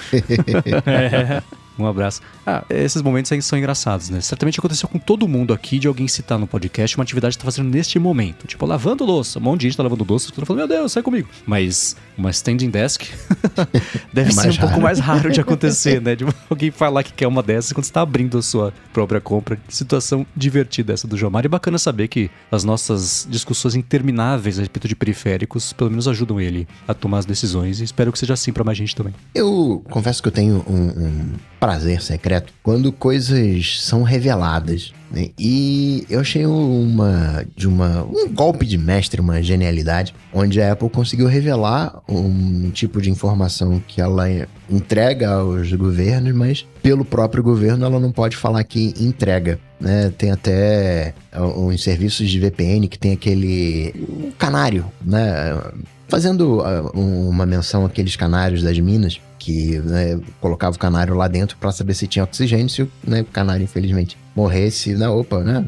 é. Um abraço. Ah, esses momentos aí são engraçados, né? Certamente aconteceu com todo mundo aqui de alguém citar no podcast uma atividade que tá fazendo neste momento. Tipo, lavando louça. Um monte de gente tá lavando louça, todo mundo falando, meu Deus, sai comigo. Mas uma standing desk, deve É ser um mais pouco raro. mais raro de acontecer, né? De alguém falar que quer uma dessas quando você tá abrindo a sua própria compra. Situação divertida essa do Jomar. E bacana saber que as nossas discussões intermináveis a respeito de periféricos, pelo menos ajudam ele a tomar as decisões. E espero que seja assim pra mais gente também. Eu confesso que eu tenho um, um prazer secreto quando coisas são reveladas. Né? E eu achei uma de uma um golpe de mestre, uma genialidade, onde a Apple conseguiu revelar um tipo de informação que ela entrega aos governos, mas pelo próprio governo ela não pode falar que entrega. Né? Tem até uh, uns serviços de VPN que tem aquele canário, né? Fazendo um- uma menção àqueles canários das minas, que né, colocava o canário lá dentro para saber se tinha oxigênio, se o né, o canário, infelizmente, morresse, né, opa, né,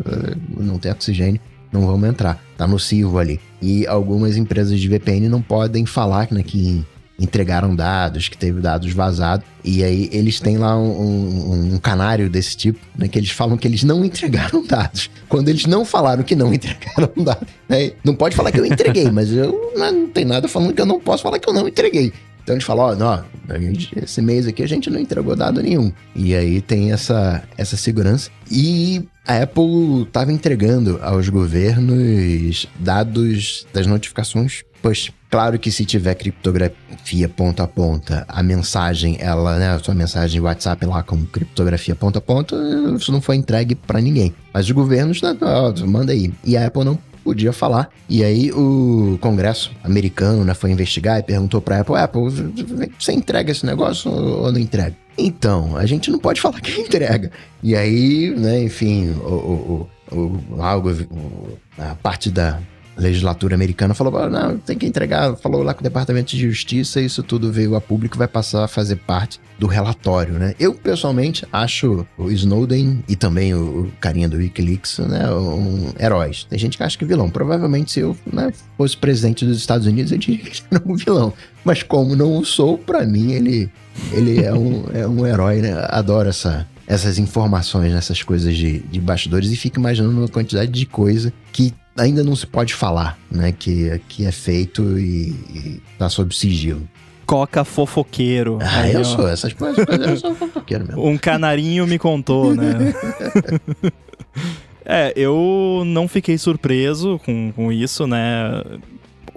não tem oxigênio, não vamos entrar, tá nocivo ali. E algumas empresas de VPN não podem falar né, que entregaram dados, que teve dados vazados, e aí eles têm lá um, um- um canário desse tipo, né, que eles falam que eles não entregaram dados. Quando eles não falaram que não entregaram dados, né, não pode falar que eu entreguei, mas eu né, não tem nada falando que eu não posso falar que eu não entreguei. Então eles falam, ó, não, a gente- esse mês aqui a gente não entregou dado nenhum. E aí tem essa, essa segurança. E a Apple estava entregando aos governos dados das notificações push. Claro que se tiver criptografia ponta a ponta, a mensagem, ela, né, a sua mensagem WhatsApp lá com criptografia ponta a ponta, isso não foi entregue para ninguém. Mas os governos, ó, manda aí. E a Apple não podia falar. E aí o Congresso americano né, foi investigar e perguntou pra Apple, Apple, você entrega esse negócio ou não entrega? Então, a gente não pode falar que entrega. E aí, né, enfim, o, o, o, o, lá o gov- o- a parte da legislatura americana falou, "Ah, não, tem que entregar, falou lá com o Departamento de Justiça, isso tudo veio a público vai passar a fazer parte do relatório, né? Eu, pessoalmente, acho o Snowden e também o, carinha do Wikileaks, né, um, heróis. Tem gente que acha que vilão. Provavelmente, se eu né, fosse presidente dos Estados Unidos, eu diria que era um vilão. Mas como não o sou, pra mim, ele, ele é, um, é um herói, né? Adoro essa, essas informações, essas coisas de, de bastidores e fico imaginando uma quantidade de coisa que ainda não se pode falar, né? Que, que é feito e, e tá sob sigilo. Coca fofoqueiro. Ah, Aí, eu ó. sou, essas coisas, eu sou fofoqueiro mesmo. Um canarinho me contou, né? é, eu não fiquei surpreso com, com isso, né?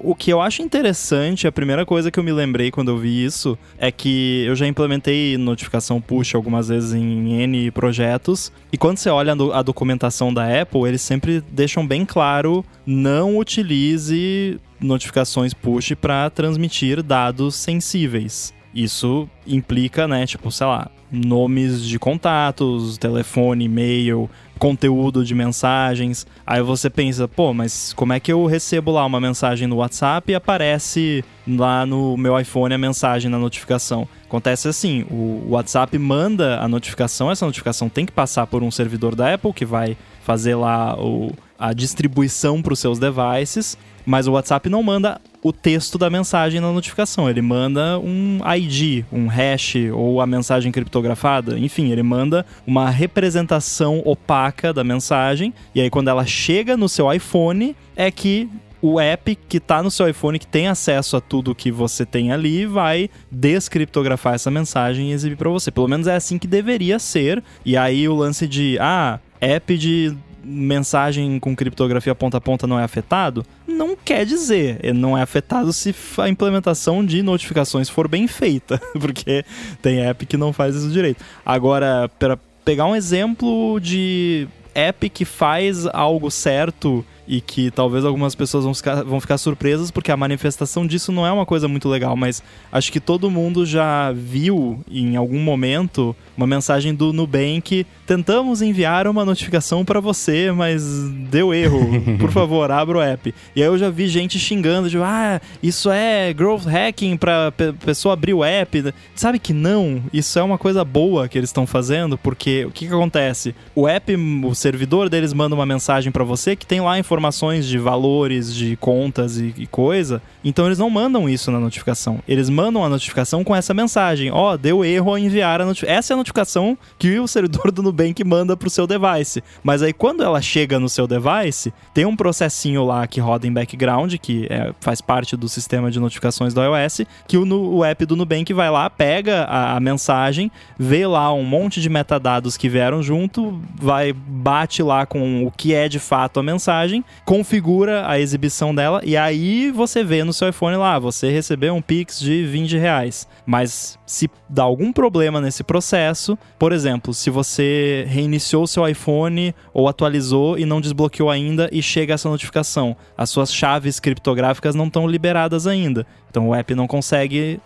O que eu acho interessante, a primeira coisa que eu me lembrei quando eu vi isso é que eu já implementei notificação push algumas vezes em N projetos. E quando você olha a do- a documentação da Apple, eles sempre deixam bem claro: não utilize notificações push para transmitir dados sensíveis. Isso implica, né, tipo, sei lá, nomes de contatos, telefone, e-mail, conteúdo de mensagens. Aí você pensa, pô, mas como é que eu recebo lá uma mensagem no WhatsApp e aparece lá no meu iPhone a mensagem na notificação? Acontece assim, o WhatsApp manda a notificação, essa notificação tem que passar por um servidor da Apple que vai fazer lá o, a distribuição para os seus devices, mas o WhatsApp não manda o texto da mensagem na notificação, ele manda um ID, um hash ou a mensagem criptografada, enfim, ele manda uma representação opaca da mensagem e aí quando ela chega no seu iPhone é que o app que tá no seu iPhone, que tem acesso a tudo que você tem ali, vai descriptografar essa mensagem e exibir para você. Pelo menos é assim que deveria ser. E aí o lance de, ah, app de mensagem com criptografia ponta a ponta não é afetado, não quer dizer. Não é afetado se a implementação de notificações for bem feita, porque tem app que não faz isso direito. Agora, para pegar um exemplo de app que faz algo certo e que talvez algumas pessoas vão ficar, vão ficar surpresas porque a manifestação disso não é uma coisa muito legal, mas acho que todo mundo já viu em algum momento uma mensagem do Nubank: tentamos enviar uma notificação para você, mas deu erro. Por favor, abra o app. E aí eu já vi gente xingando, tipo, ah, isso é growth hacking pe pessoa abrir o app. Sabe que não, isso é uma coisa boa que eles estão fazendo, porque o que, que acontece? O app, o servidor deles manda uma mensagem para você que tem lá a informação informações de valores, de contas e, e coisa, então eles não mandam isso na notificação. Eles mandam a notificação com essa mensagem: ó, oh, deu erro ao enviar a notificação. Essa é a notificação que o servidor do Nubank manda pro seu device. Mas aí quando ela chega no seu device, tem um processinho lá que roda em background, que é, faz parte do sistema de notificações do iOS, que o, o app do Nubank vai lá, pega a, a mensagem, vê lá um monte de metadados que vieram junto, vai bate lá com o que é de fato a mensagem, configura a exibição dela e aí você vê no seu iPhone lá, você recebeu um Pix de 20 reais. Mas se dá algum problema nesse processo, por exemplo, se você reiniciou seu iPhone ou atualizou e não desbloqueou ainda e chega essa notificação, as suas chaves criptográficas não estão liberadas ainda. Então o app não consegue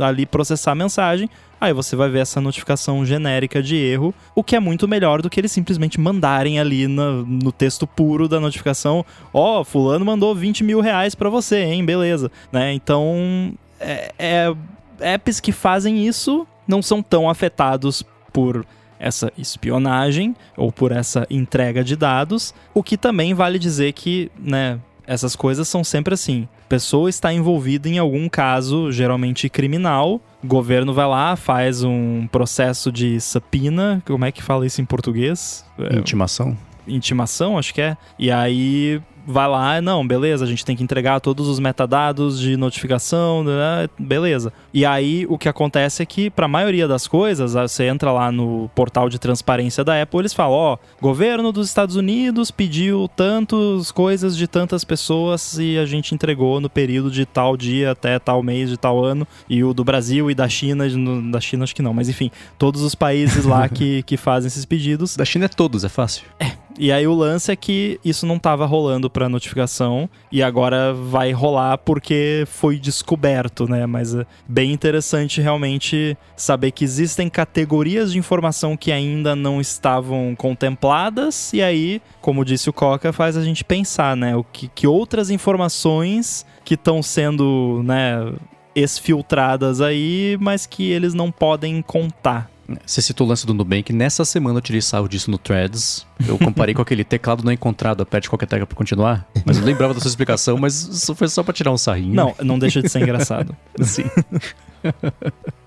ali processar a mensagem, aí você vai ver essa notificação genérica de erro, o que é muito melhor do que eles simplesmente mandarem ali no, no texto puro da notificação: Ó, oh, Fulano mandou 20 mil reais para você, hein? Beleza. Né? Então, é, é, apps que fazem isso não são tão afetados por essa espionagem ou por essa entrega de dados, o que também vale dizer que, né, essas coisas são sempre assim. Pessoa está envolvida em algum caso, geralmente criminal. O governo vai lá, faz um processo de sapina. Como é que fala isso em português? Intimação. Intimação, acho que é. E aí vai lá, não, beleza, a gente tem que entregar todos os metadados de notificação, né, beleza. E aí o que acontece é que, para a maioria das coisas, você entra lá no portal de transparência da Apple, eles falam: ó, oh, governo dos Estados Unidos pediu tantas coisas de tantas pessoas e a gente entregou no período de tal dia até tal mês de tal ano. E o do Brasil e da China, da China acho que não, mas enfim, todos os países lá que, que fazem esses pedidos. Da China é todos, é fácil. É. E aí o lance é que isso não estava rolando para notificação e agora vai rolar porque foi descoberto, né? Mas é bem interessante realmente saber que existem categorias de informação que ainda não estavam contempladas e aí, como disse o Coca, faz a gente pensar, né? O que, que outras informações que estão sendo, né? Esfiltradas aí, mas que eles não podem contar. Você citou o lance do Nubank. Nessa semana eu tirei sarro disso no Threads. Eu comparei com aquele teclado não encontrado, aperte qualquer tecla pra continuar. Mas eu lembrava da sua explicação, mas isso foi só pra tirar um sarrinho. Não, não deixa de ser engraçado. Sim.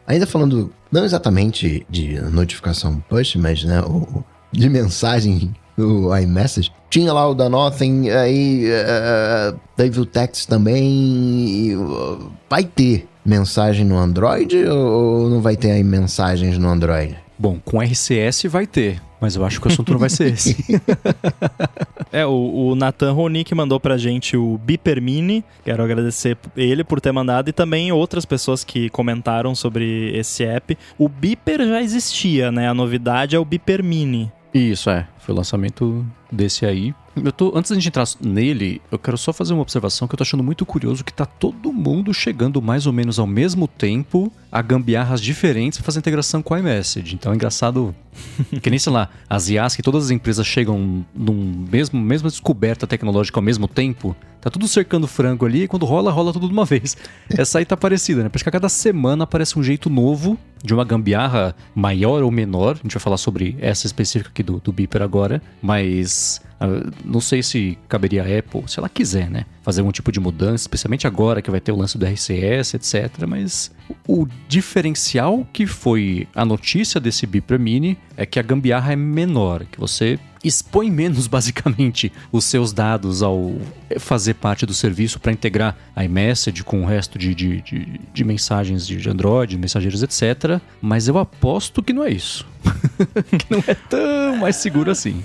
Ainda falando, não exatamente de notificação push, mas né, o, de mensagem no iMessage. Tinha lá o da Nothing, aí uh, teve o text também. Uh, vai ter mensagem no Android ou não vai ter aí mensagens no Android? Bom, com RCS vai ter, mas eu acho que o assunto não vai ser esse. é, o, o Nathan Ronick mandou pra gente o Beeper Mini. Quero agradecer ele por ter mandado e também outras pessoas que comentaram sobre esse app. O Beeper já existia, né? A novidade é o Beeper Mini. Isso, é. Foi o lançamento desse aí. Eu tô, antes da gente entrar nele, eu quero só fazer uma observação que eu tô achando muito curioso que tá todo mundo chegando mais ou menos ao mesmo tempo a gambiarras diferentes para fazer integração com a iMessage. Então é engraçado que nem, sei lá, as IAs que todas as empresas chegam num mesmo mesma descoberta tecnológica ao mesmo tempo. Tá tudo cercando frango ali e quando rola, rola tudo de uma vez. Essa aí tá parecida, né? Parece que a cada semana aparece um jeito novo de uma gambiarra maior ou menor. A gente vai falar sobre essa específica aqui do, do Beeper agora, mas ah, não sei se caberia a Apple, se ela quiser, né? Fazer um tipo de mudança, especialmente agora que vai ter o lance do RCS, etc. Mas o diferencial que foi a notícia desse Beeper Mini é que a gambiarra é menor, que você expõe menos basicamente os seus dados ao fazer parte do serviço para integrar a iMessage com o resto de, de, de, de mensagens de Android, mensageiros, etc. Mas eu aposto que não é isso. que não é tão mais seguro assim.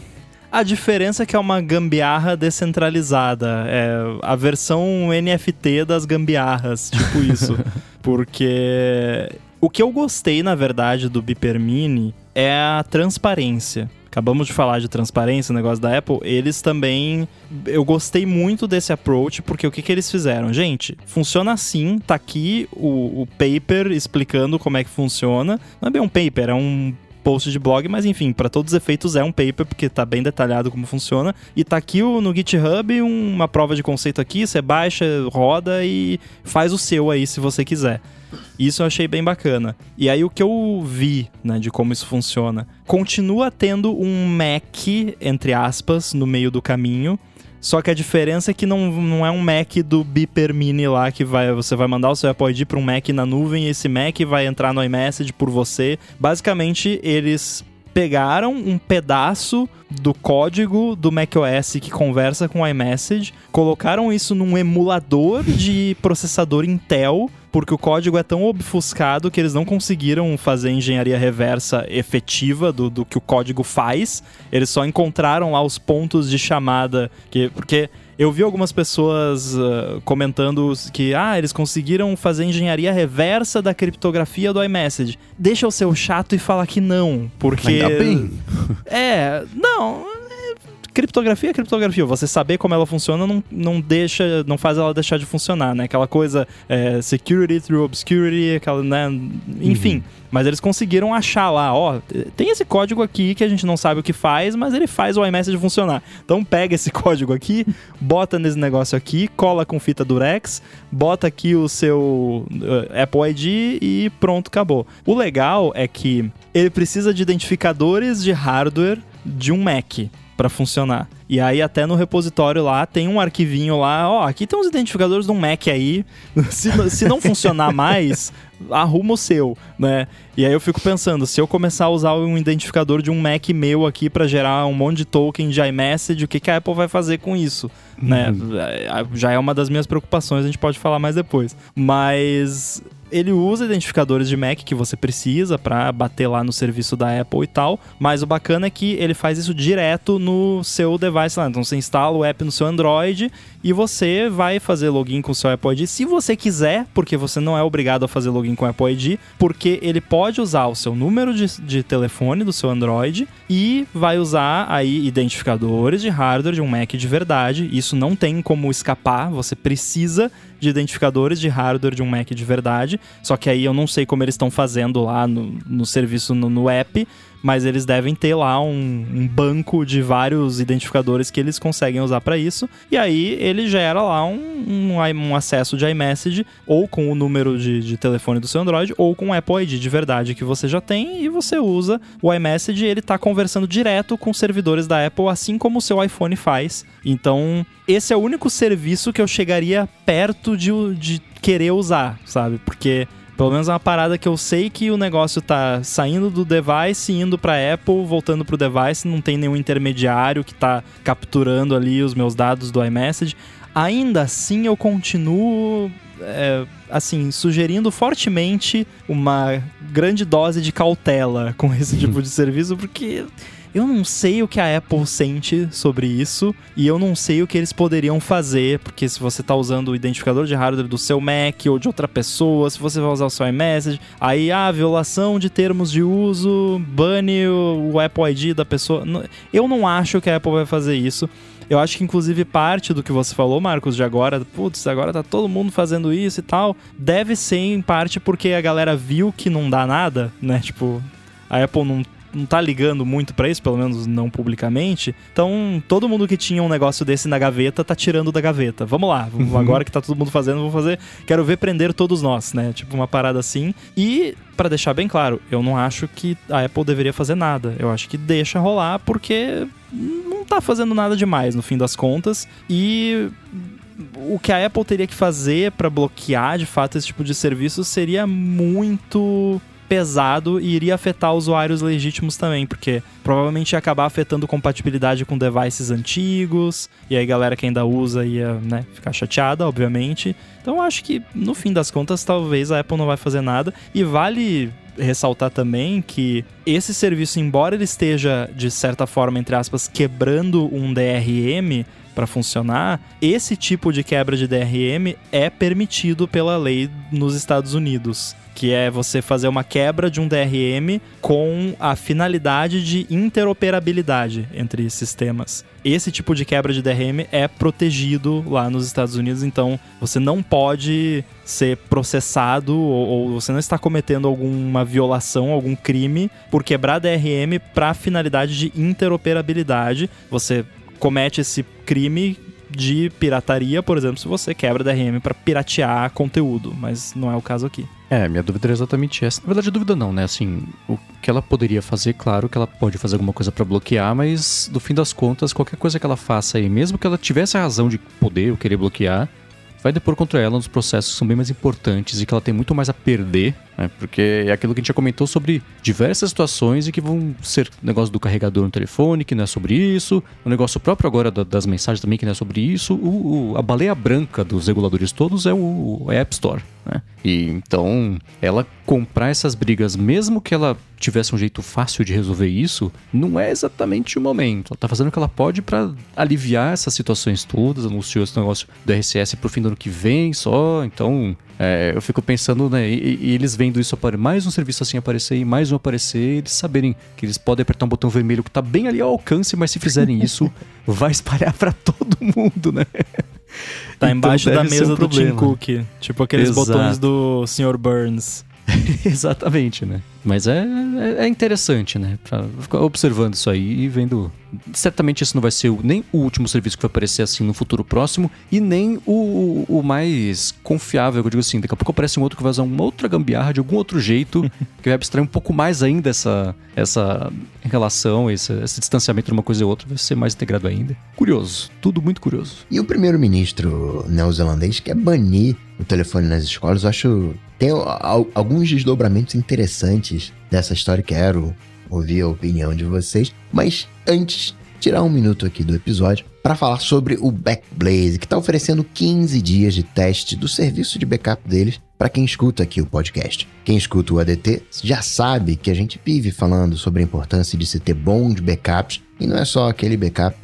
A diferença é que é uma gambiarra descentralizada. É a versão NFT das gambiarras, tipo isso. Porque o que eu gostei, na verdade, do Beeper Mini é a transparência. Acabamos de falar de transparência, o negócio da Apple. Eles também. Eu gostei muito desse approach, porque o que, que eles fizeram? Gente, funciona assim, tá aqui o, o paper explicando como é que funciona. Não é bem um paper, é um post de blog, mas enfim, para todos os efeitos é um paper, porque tá bem detalhado como funciona. E tá aqui no GitHub uma prova de conceito aqui, você baixa, roda e faz o seu aí se você quiser. Isso eu achei bem bacana. E aí o que eu vi, né, de como isso funciona, continua tendo um Mac, entre aspas, no meio do caminho, só que a diferença é que não, não é um Mac do Beeper Mini lá que vai, você vai mandar o seu Apple ID para um Mac na nuvem e esse Mac vai entrar no iMessage por você. Basicamente, eles pegaram um pedaço do código do macOS que conversa com o iMessage, colocaram isso num emulador de processador Intel, porque o código é tão obfuscado que eles não conseguiram fazer engenharia reversa efetiva do, do que o código faz. Eles só encontraram lá os pontos de chamada, que, porque eu vi algumas pessoas uh, comentando que, ah, eles conseguiram fazer engenharia reversa da criptografia do iMessage. Deixa eu ser o chato e falar que não, porque... Ainda bem. É, não, criptografia é criptografia. Você saber como ela funciona não, não deixa, não faz ela deixar de funcionar, né? Aquela coisa é, security through obscurity, aquela, né? Enfim. Uhum. Mas eles conseguiram achar lá, ó, tem esse código aqui que a gente não sabe o que faz, mas ele faz o iMessage funcionar. Então pega esse código aqui, bota nesse negócio aqui, cola com fita Durex, bota aqui o seu uh, Apple ID e pronto, acabou. O legal é que ele precisa de identificadores de hardware de um Mac para funcionar. E aí até no repositório lá tem um arquivinho lá, ó, aqui tem uns identificadores de um Mac aí. se, se não funcionar mais, arruma o seu, né? E aí eu fico pensando, se eu começar a usar um identificador de um Mac meu aqui para gerar um monte de token de iMessage, o que, que a Apple vai fazer com isso? Né? Uhum. Né? Já é uma das minhas preocupações, a gente pode falar mais depois. Mas ele usa identificadores de Mac que você precisa para bater lá no serviço da Apple e tal, mas o bacana é que ele faz isso direto no seu device lá. Então você instala o app no seu Android e você vai fazer login com o seu Apple ID se você quiser, porque você não é obrigado a fazer login com o Apple ID, porque ele pode usar o seu número de, de telefone do seu Android e vai usar aí identificadores de hardware de um Mac de verdade. Isso não tem como escapar, você precisa de identificadores de hardware de um Mac de verdade. Só que aí eu não sei como eles estão fazendo lá no, no serviço no, no app, mas eles devem ter lá um, um, banco de vários identificadores que eles conseguem usar para isso. E aí ele gera lá um, um, um, acesso de iMessage, ou com o número de, de, telefone do seu Android, ou com o Apple ID de verdade que você já tem, e você usa o iMessage ele está conversando direto com servidores da Apple, assim como o seu iPhone faz. Então, esse é o único serviço que eu chegaria perto de, de querer usar, sabe? Porque pelo menos é uma parada que eu sei que o negócio tá saindo do device, indo para Apple, voltando pro device, não tem nenhum intermediário que tá capturando ali os meus dados do iMessage. Ainda assim, eu continuo é, assim, sugerindo fortemente uma grande dose de cautela com esse tipo de serviço, porque eu não sei o que a Apple sente sobre isso e eu não sei o que eles poderiam fazer, porque se você está usando o identificador de hardware do seu Mac ou de outra pessoa, se você vai usar o seu iMessage, aí a ah, violação de termos de uso, bane o Apple ID da pessoa. Eu não acho que a Apple vai fazer isso. Eu acho que, inclusive, parte do que você falou, Marcos, de agora, putz, agora tá todo mundo fazendo isso e tal, deve ser em parte porque a galera viu que não dá nada, né? Tipo, a Apple não não tá ligando muito para isso, pelo menos não publicamente. Então, todo mundo que tinha um negócio desse na gaveta tá tirando da gaveta. Vamos lá, uhum. agora que tá todo mundo fazendo, vou fazer. Quero ver prender todos nós, né? Tipo uma parada assim. E para deixar bem claro, eu não acho que a Apple deveria fazer nada. Eu acho que deixa rolar porque não tá fazendo nada demais no fim das contas. E o que a Apple teria que fazer para bloquear de fato esse tipo de serviço seria muito pesado e iria afetar usuários legítimos também, porque provavelmente ia acabar afetando compatibilidade com devices antigos, e aí galera que ainda usa ia né, ficar chateada, obviamente. Então acho que no fim das contas talvez a Apple não vai fazer nada e vale ressaltar também que esse serviço, embora ele esteja de certa forma entre aspas quebrando um DRM, para funcionar, esse tipo de quebra de DRM é permitido pela lei nos Estados Unidos que é você fazer uma quebra de um DRM com a finalidade de interoperabilidade entre sistemas. Esse tipo de quebra de DRM é protegido lá nos Estados Unidos, então você não pode ser processado ou, ou você não está cometendo alguma violação, algum crime por quebrar DRM para finalidade de interoperabilidade. Você comete esse crime de pirataria, por exemplo, se você quebra DRM para piratear conteúdo, mas não é o caso aqui. É, minha dúvida era exatamente essa. Na verdade, dúvida não, né? Assim, o que ela poderia fazer, claro que ela pode fazer alguma coisa para bloquear, mas no fim das contas, qualquer coisa que ela faça aí, mesmo que ela tivesse a razão de poder ou querer bloquear, vai depor contra ela nos processos que são bem mais importantes e que ela tem muito mais a perder, né? Porque é aquilo que a gente já comentou sobre diversas situações e que vão ser negócio do carregador no telefone, que não é sobre isso, o negócio próprio agora da, das mensagens também, que não é sobre isso, o, o, a baleia branca dos reguladores todos é o, o App Store, né? E então, ela comprar essas brigas, mesmo que ela tivesse um jeito fácil de resolver isso, não é exatamente o momento. Ela tá fazendo o que ela pode para aliviar essas situações todas, anunciou esse negócio do RCS pro fim ano que vem só, então é, eu fico pensando, né, e, e, eles vendo isso aparecer, mais um serviço assim aparecer e mais um aparecer, eles saberem que eles podem apertar um botão vermelho que tá bem ali ao alcance, mas se fizerem isso, vai espalhar para todo mundo, né? Tá então embaixo da mesa um do Tim Cook. Tipo aqueles Exato. botões do Sr. Burns. Exatamente, né? Mas é, é, é, interessante, né? Pra ficar observando isso aí e vendo. Certamente esse não vai ser nem o último serviço que vai aparecer assim no futuro próximo e nem o, o mais confiável, eu digo assim. Daqui a pouco aparece um outro que vai usar uma outra gambiarra de algum outro jeito, que vai abstrair um pouco mais ainda essa, essa relação, esse, esse distanciamento de uma coisa e outra, vai ser mais integrado ainda. Curioso, tudo muito curioso. E o primeiro-ministro neozelandês quer banir o telefone nas escolas, eu acho. Tem alguns desdobramentos interessantes dessa história, quero ouvir a opinião de vocês. Mas antes, tirar um minuto aqui do episódio para falar sobre o Backblaze, que está oferecendo 15 dias de teste do serviço de backup deles para quem escuta aqui o podcast. Quem escuta o ADT já sabe que a gente vive falando sobre a importância de se ter bons backups e não é só aquele backup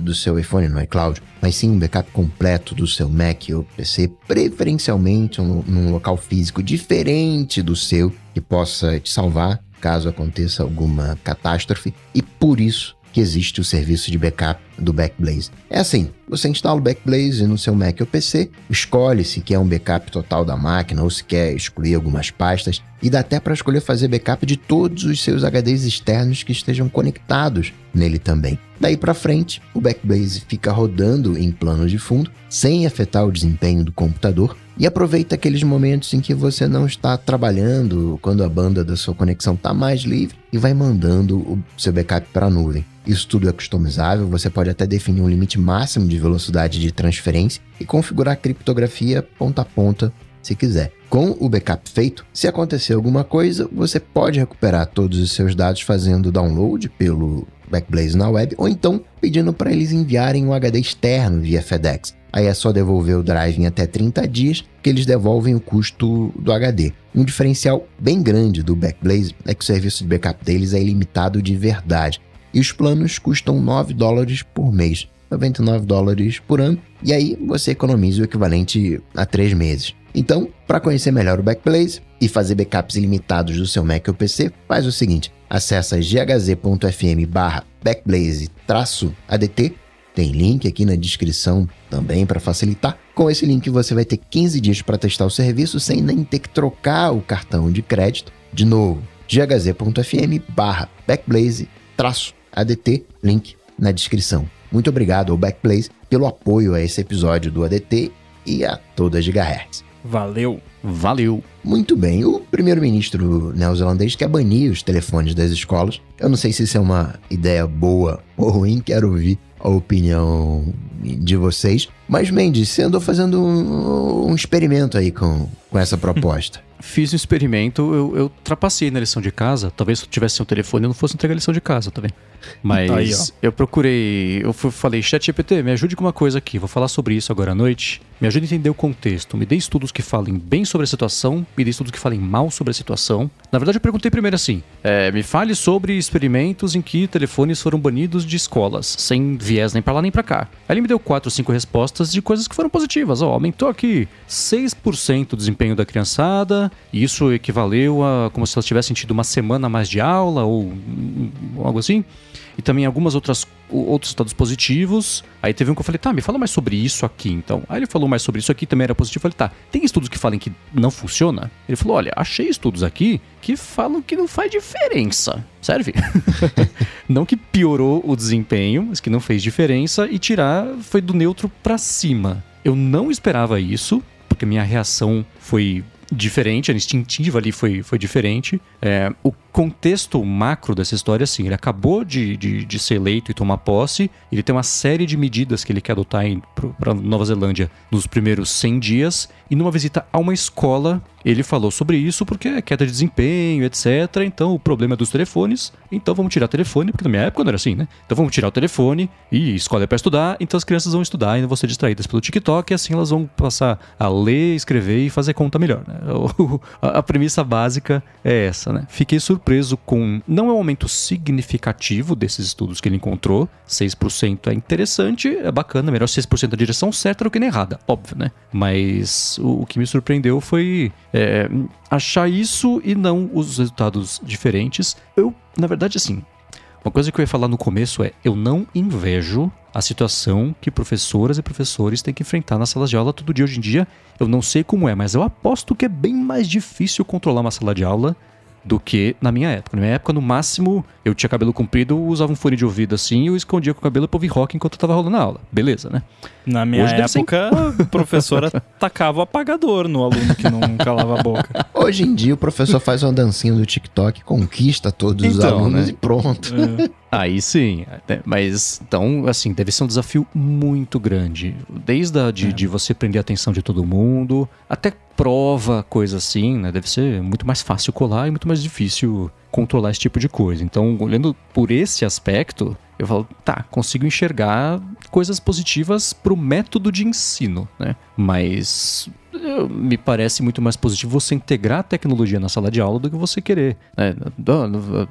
do seu iPhone no iCloud, mas sim um backup completo do seu Mac ou PC, preferencialmente num local físico diferente do seu, que possa te salvar caso aconteça alguma catástrofe. E por isso que existe o serviço de backup do Backblaze. É assim, você instala o Backblaze no seu Mac ou PC, escolhe se quer um backup total da máquina ou se quer excluir algumas pastas, e dá até para escolher fazer backup de todos os seus HDs externos que estejam conectados nele também. Daí para frente, o Backblaze fica rodando em plano de fundo, sem afetar o desempenho do computador, e aproveita aqueles momentos em que você não está trabalhando, quando a banda da sua conexão está mais livre, e vai mandando o seu backup para a nuvem. Isso tudo é customizável, você pode até definir um limite máximo de velocidade de transferência e configurar a criptografia ponta a ponta se quiser. Com o backup feito, se acontecer alguma coisa, você pode recuperar todos os seus dados fazendo download pelo Backblaze na web ou então pedindo para eles enviarem um HD externo via FedEx. Aí é só devolver o drive em até 30 dias que eles devolvem o custo do HD. Um diferencial bem grande do Backblaze é que o serviço de backup deles é ilimitado de verdade e os planos custam 9 dólares por mês, 99 dólares por ano, e aí você economiza o equivalente a 3 meses. Então, para conhecer melhor o Backblaze e fazer backups ilimitados do seu Mac ou PC, faz o seguinte: acessa ghz.fm backblaze-adt, tem link aqui na descrição também para facilitar. Com esse link você vai ter 15 dias para testar o serviço sem nem ter que trocar o cartão de crédito. De novo, ghz.fm backblaze ADT, link na descrição. Muito obrigado ao Backblaze pelo apoio a esse episódio do ADT e a toda a Gigahertz. Valeu! Valeu! Muito bem, o primeiro-ministro neozelandês quer banir os telefones das escolas. Eu não sei se isso é uma ideia boa ou ruim, quero ouvir a opinião de vocês. Mas, Mendes, você andou fazendo um, um experimento aí com, com essa proposta. Fiz um experimento, eu, eu trapacei na lição de casa. Talvez se eu tivesse um telefone eu não fosse entregar a lição de casa, tá vendo? Mas Aí, eu procurei, eu falei, ChatGPT, me ajude com uma coisa aqui, vou falar sobre isso agora à noite. Me ajude a entender o contexto, me dê estudos que falem bem sobre a situação, me dê estudos que falem mal sobre a situação. Na verdade, eu perguntei primeiro assim: é, me fale sobre experimentos em que telefones foram banidos de escolas, sem viés nem para lá nem para cá. Aí ele me deu quatro ou cinco respostas de coisas que foram positivas. Ó, aumentou aqui 6% o desempenho da criançada, e isso equivaleu a como se ela tivesse tido uma semana mais de aula ou algo assim. E também algumas outras outros resultados positivos. Aí teve um que eu falei, tá, me fala mais sobre isso aqui então. Aí ele falou mais sobre isso aqui, também era positivo. Eu falei, tá, tem estudos que falem que não funciona? Ele falou, olha, achei estudos aqui que falam que não faz diferença. Serve? não que piorou o desempenho, mas que não fez diferença e tirar foi do neutro para cima. Eu não esperava isso, porque minha reação foi diferente, a instintiva ali foi, foi diferente. É, o contexto macro dessa história, assim, ele acabou de, de, de, ser eleito e tomar posse, ele tem uma série de medidas que ele quer adotar para Nova Zelândia nos primeiros 100 dias, e numa visita a uma escola, ele falou sobre isso porque é queda de desempenho, etc. Então o problema é dos telefones, então vamos tirar o telefone, porque na minha época não era assim, né? Então vamos tirar o telefone, e escola é para estudar, então as crianças vão estudar e não vão ser distraídas pelo TikTok, e assim elas vão passar a ler, escrever e fazer conta melhor, né? a premissa básica é essa, né? Fiquei surpreso surpreso com. Não é um aumento significativo desses estudos que ele encontrou. 6% é interessante, é bacana, melhor 6% da direção certa do que na errada, óbvio, né? Mas o, o que me surpreendeu foi é, achar isso e não os resultados diferentes. Eu, na verdade, assim. Uma coisa que eu ia falar no começo é: eu não invejo a situação que professoras e professores têm que enfrentar nas salas de aula todo dia hoje em dia. Eu não sei como é, mas eu aposto que é bem mais difícil controlar uma sala de aula do que na minha época. Na minha época, no máximo, eu tinha cabelo comprido, usava um fone de ouvido assim e eu escondia com o cabelo pra ouvir rock enquanto eu tava rolando a aula. Beleza, né? Na minha Hoje época, a professora tacava o apagador no aluno que não calava a boca. Hoje em dia, o professor faz uma dancinha do TikTok, conquista todos então, os alunos né? e pronto. É. Aí sim, mas então, assim, deve ser um desafio muito grande. Desde a de, é. de você prender a atenção de todo mundo, até prova, coisa assim, né? Deve ser muito mais fácil colar e muito mais difícil controlar esse tipo de coisa. Então, olhando por esse aspecto, eu falo, tá, consigo enxergar coisas positivas pro método de ensino, né? Mas me parece muito mais positivo você integrar a tecnologia na sala de aula do que você querer. Né?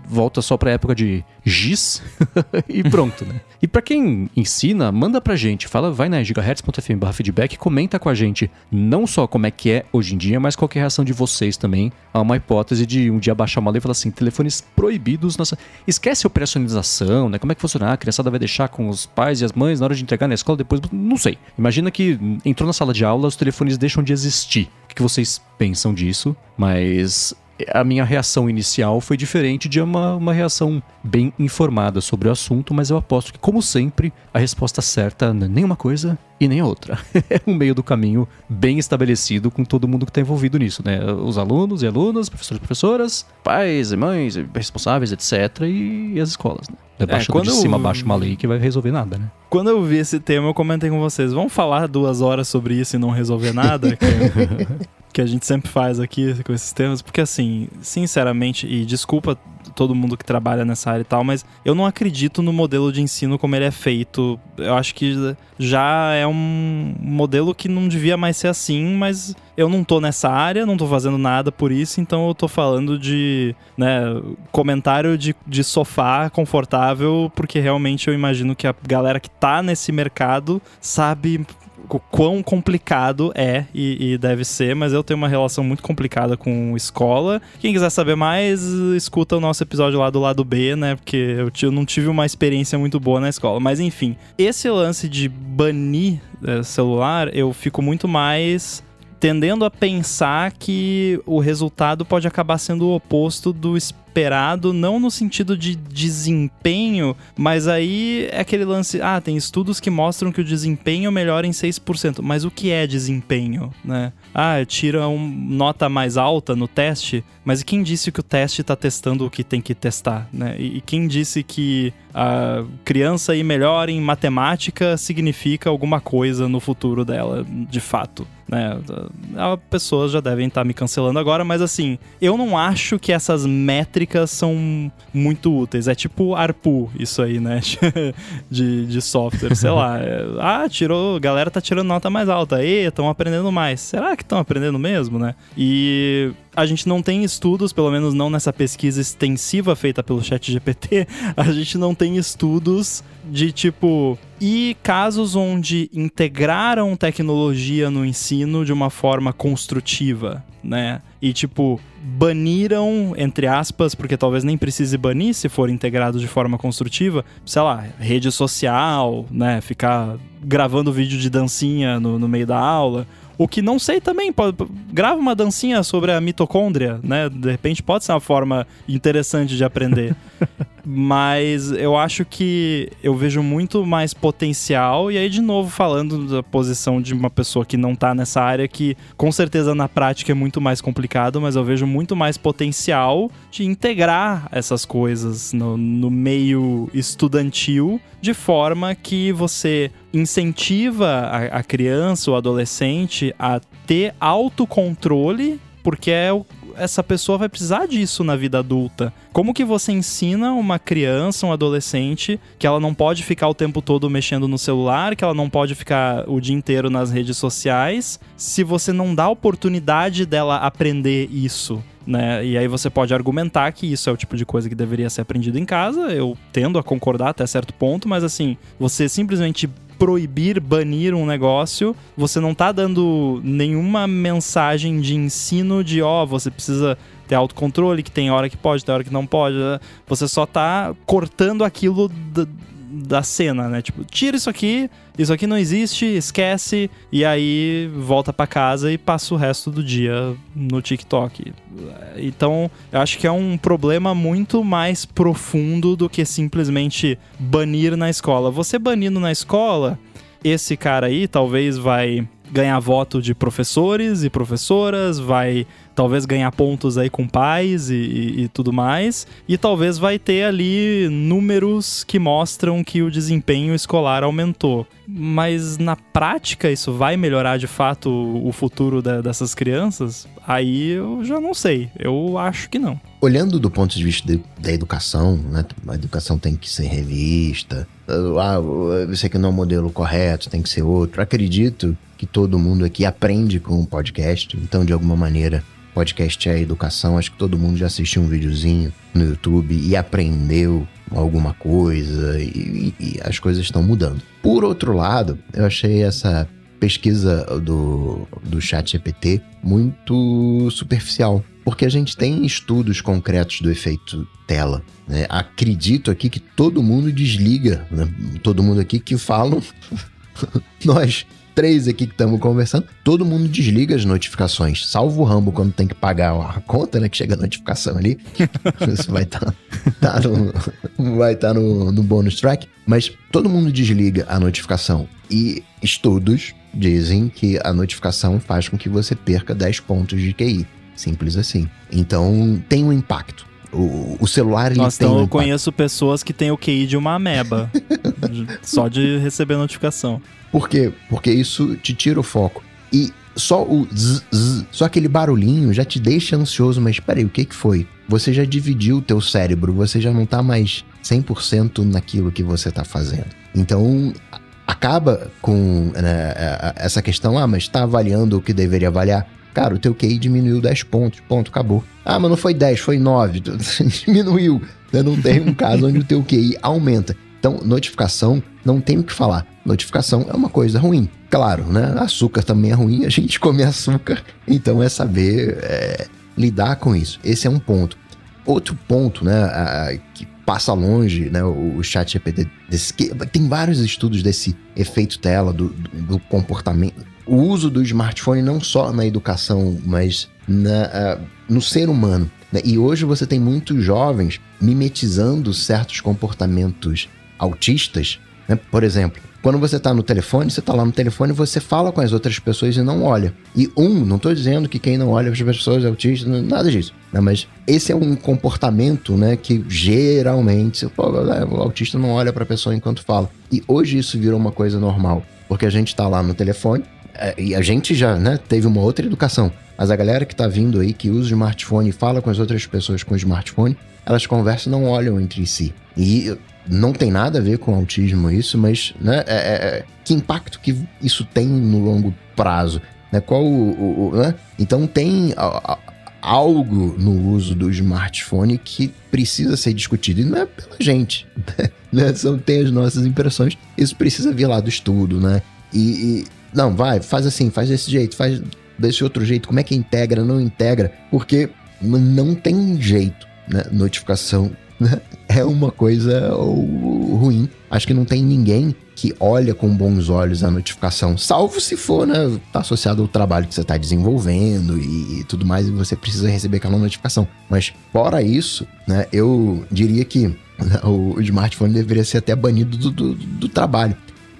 Volta só para a época de GIS e pronto. Né? E para quem ensina, manda pra gente. Fala, vai na gigahertz.fm feedback, comenta com a gente não só como é que é hoje em dia, mas qual é a reação de vocês também a uma hipótese de um dia baixar uma lei e falar assim, telefones proibidos. Nossa... Esquece a operacionalização, né? Como é que funciona? A criançada vai deixar com os pais e as mães na hora de entregar na escola, depois... Não sei. Imagina que entrou na sala de aula, os telefones deixam de existir. O que vocês pensam disso? Mas a minha reação inicial foi diferente de uma, uma reação bem informada sobre o assunto, mas eu aposto que, como sempre, a resposta certa não é nem uma coisa e nem a outra. é um meio do caminho bem estabelecido com todo mundo que está envolvido nisso, né? Os alunos e alunas, professores e professoras, pais e mães, responsáveis, etc. e, as escolas, né? É baixa é, de cima abaixo uma lei que vai resolver nada, né? Quando eu vi esse tema, eu comentei com vocês, vamos falar duas horas sobre isso e não resolver nada? que, a gente sempre faz aqui com esses temas, porque assim, sinceramente, e desculpa todo mundo que trabalha nessa área e tal, mas eu não acredito no modelo de ensino como ele é feito. Eu acho que já é um modelo que não devia mais ser assim, mas eu não tô nessa área, não tô fazendo nada por isso, então eu tô falando de, né, comentário de, de sofá confortável, porque realmente eu imagino que a galera que tá nesse mercado sabe quão complicado é e, e, deve ser, mas eu tenho uma relação muito complicada com escola. Quem quiser saber mais, escuta o nosso episódio lá do lado B, né? Porque eu, eu não tive uma experiência muito boa na escola. Mas enfim, esse lance de banir é, celular, eu fico muito mais tendendo a pensar que o resultado pode acabar sendo o oposto do esperado, não no sentido de desempenho, mas aí é aquele lance, ah, tem estudos que mostram que o desempenho melhora em 6%, mas o que é desempenho, né? Ah, tira uma nota mais alta no teste, mas quem disse que o teste está testando o que tem que testar, né? E quem disse que a criança ir melhor em matemática significa alguma coisa no futuro dela, de fato. Né? As pessoas já devem estar tá me cancelando agora, mas assim, eu não acho que essas métricas são muito úteis. É tipo ARPU, isso aí, né? de, de software, sei lá. É, ah, tirou, a galera tá tirando nota mais alta. E estão aprendendo mais. Será que estão aprendendo mesmo, né? E a gente não tem estudos, pelo menos não nessa pesquisa extensiva feita pelo Chat GPT, a gente não tem estudos de tipo e casos onde integraram tecnologia no ensino de uma forma construtiva, né? E tipo, baniram, entre aspas, porque talvez nem precise banir se for integrado de forma construtiva, sei lá, rede social, né? Ficar gravando vídeo de dancinha no, no meio da aula. O que não sei também, pode, grava uma dancinha sobre a mitocôndria, né? De repente pode ser uma forma interessante de aprender. Mas eu acho que eu vejo muito mais potencial. E aí, de novo, falando da posição de uma pessoa que não tá nessa área, que com certeza na prática é muito mais complicado, mas eu vejo muito mais potencial de integrar essas coisas no, no meio estudantil de forma que você incentiva a, a criança ou adolescente a ter autocontrole porque é o, essa pessoa vai precisar disso na vida adulta. Como que você ensina uma criança, um adolescente, que ela não pode ficar o tempo todo mexendo no celular, que ela não pode ficar o dia inteiro nas redes sociais, se você não dá oportunidade dela aprender isso? Né? E aí você pode argumentar que isso é o tipo de coisa que deveria ser aprendido em casa. Eu tendo a concordar até certo ponto, mas assim, você simplesmente proibir, banir um negócio, você não tá dando nenhuma mensagem de ensino de, ó, oh, você precisa ter autocontrole, que tem hora que pode, tem hora que não pode. Né? Você só tá cortando aquilo da cena, né? Tipo, tira isso aqui, isso aqui não existe, esquece, e aí volta para casa e passa o resto do dia no TikTok. Então, eu acho que é um problema muito mais profundo do que simplesmente banir na escola. Você banindo na escola, esse cara aí talvez vai ganhar voto de professores e professoras, vai talvez ganhar pontos aí com pais e, e, e, tudo mais. E talvez vai ter ali números que mostram que o desempenho escolar aumentou. Mas na prática isso vai melhorar de fato o futuro da, dessas crianças? Aí eu já não sei. Eu acho que não. Olhando do ponto de vista de, da educação, né? A educação tem que ser revista. Ah, isso aqui não é o modelo correto, tem que ser outro. Acredito que todo mundo aqui aprende com o podcast, então de alguma maneira podcast é educação, acho que todo mundo já assistiu um videozinho no YouTube e aprendeu alguma coisa e, e as coisas estão mudando. Por outro lado, eu achei essa pesquisa do, do chat GPT muito superficial, porque a gente tem estudos concretos do efeito tela. Né? Acredito aqui que todo mundo desliga, né? todo mundo aqui que falam, nós três aqui que estamos conversando, todo mundo desliga as notificações, salvo o Rambo quando tem que pagar a conta, né? Que chega a notificação ali. Isso vai estar tá, tá no, vai tá no, no bônus track. Mas todo mundo desliga a notificação. E estudos dizem que a notificação faz com que você perca 10 pontos de QI. Simples assim. Então tem um impacto. O, o celular ele Nossa, tem então um eu conheço pessoas que têm o QI de uma ameba. só de receber notificação. Por quê? Porque isso te tira o foco. E só o zzz, zzz, só aquele barulhinho já te deixa ansioso, mas peraí, o que que foi? Você já dividiu o teu cérebro, você já não tá mais 100% naquilo que você tá fazendo. Então, acaba com né, essa questão, ah, mas tá avaliando o que deveria avaliar. Cara, o teu QI diminuiu 10 pontos, ponto, acabou. Ah, mas não foi 10, foi 9, diminuiu. Você não tem um caso onde o teu QI aumenta. Então, notificação, não tem o que falar. Notificação é uma coisa ruim. Claro, né? Açúcar também é ruim, a gente come açúcar. Então, é saber é, lidar com isso. Esse é um ponto. Outro ponto, né, a, que passa longe, né, o, o chat GPT, desse, tem vários estudos desse efeito tela, do, do, do, comportamento, o uso do smartphone não só na educação, mas na, uh, no ser humano. Né? E hoje você tem muitos jovens mimetizando certos comportamentos autistas, né? Por exemplo, quando você está no telefone, você está lá no telefone você fala com as outras pessoas e não olha. E um, não estou dizendo que quem não olha para as pessoas é autista, nada disso. Né? Mas esse é um comportamento né, que geralmente pô, o autista não olha para a pessoa enquanto fala. E hoje isso virou uma coisa normal, porque a gente está lá no telefone é, e a gente já né, teve uma outra educação. Mas a galera que está vindo aí, que usa o smartphone e fala com as outras pessoas com o smartphone, elas conversam e não olham entre si. E não tem nada a ver com autismo isso, mas né, é, é, é, que impacto que isso tem no longo prazo? Né? Qual o, o, né? Então tem a, a, algo no uso do smartphone que precisa ser discutido e não é pela gente, né? São, tem as nossas impressões, isso precisa vir lá do estudo, né? E, e não, vai, faz assim, faz desse jeito, faz desse outro jeito, como é que integra, não integra, porque não tem jeito, né? Notificação? é uma coisa ruim. Acho que não tem ninguém que olha com bons olhos a notificação, salvo se for, né, tá associado ao trabalho que você está desenvolvendo e, e, tudo mais, e você precisa receber aquela notificação. Mas fora isso, né, eu diria que o, o smartphone deveria ser até banido do, do, do trabalho.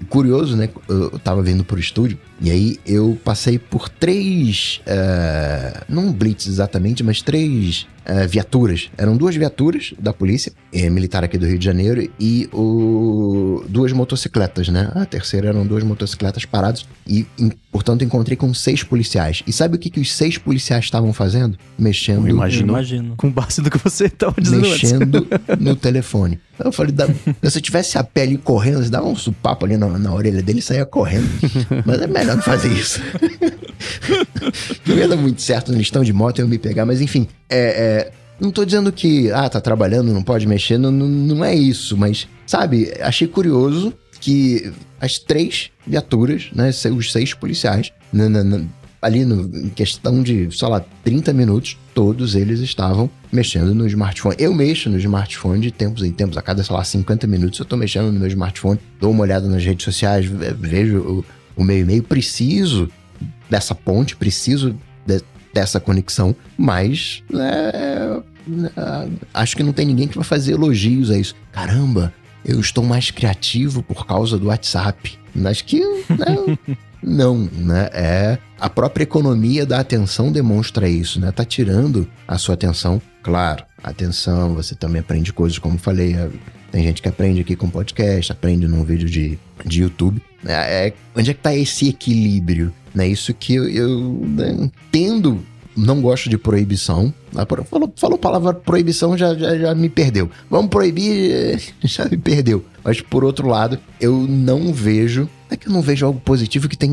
Curioso, né? Eu tava vindo pro estúdio e aí eu passei por três. Uh, não blitz exatamente, mas três uh, viaturas. Eram duas viaturas da polícia é, militar aqui do Rio de Janeiro e o, duas motocicletas, né? A terceira eram duas motocicletas paradas e, em, portanto, encontrei com seis policiais. E sabe o que, que os seis policiais estavam fazendo? Mexendo. Eu imagino, imagino. Com base do que você estava dizendo Mexendo no telefone. Eu falei, se eu tivesse a pele correndo, você dava um supapo ali na, na orelha dele e saía correndo. Mas é melhor não fazer isso. não ia dar muito certo no listão de moto eu me pegar, mas enfim, é, é, não tô dizendo que, ah, tá trabalhando, não pode mexer, não, não, não é isso, mas, sabe, achei curioso que as três viaturas, né, os seis policiais, na, na, ali no, em questão de, sei lá, 30 minutos, todos eles estavam mexendo no smartphone. Eu mexo no smartphone de tempos em tempos, a cada, sei lá, 50 minutos eu tô mexendo no meu smartphone, dou uma olhada nas redes sociais, vejo o, o meu e-mail, preciso dessa ponte, preciso de, dessa conexão, mas é, é, acho que não tem ninguém que vai fazer elogios a isso. Caramba, eu estou mais criativo por causa do WhatsApp. Acho que né, não, né? É a própria economia da atenção demonstra isso, né? Tá tirando a sua atenção. Claro, atenção, você também aprende coisas, como falei, é, tem gente que aprende aqui com podcast, aprende num vídeo de, de YouTube. É, é, onde é que tá esse equilíbrio? Né? Isso que eu, eu né, entendo não gosto de proibição. Ah, falou, falou palavra proibição, já, já, já me perdeu. Vamos proibir, já me perdeu. Mas por outro lado, eu não vejo. É que eu não vejo algo positivo que tem.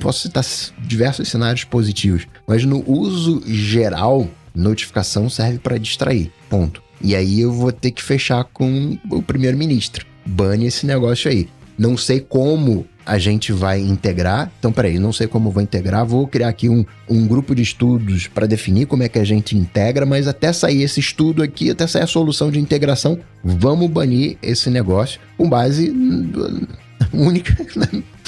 Posso citar diversos cenários positivos. Mas no uso geral, notificação serve para distrair. Ponto. E aí eu vou ter que fechar com o primeiro-ministro. Bane esse negócio aí. Não sei como a gente vai integrar. Então, peraí, não sei como vou integrar. Vou criar aqui um, um grupo de estudos para definir como é que a gente integra, mas até sair esse estudo aqui, até sair a solução de integração, vamos banir esse negócio com base única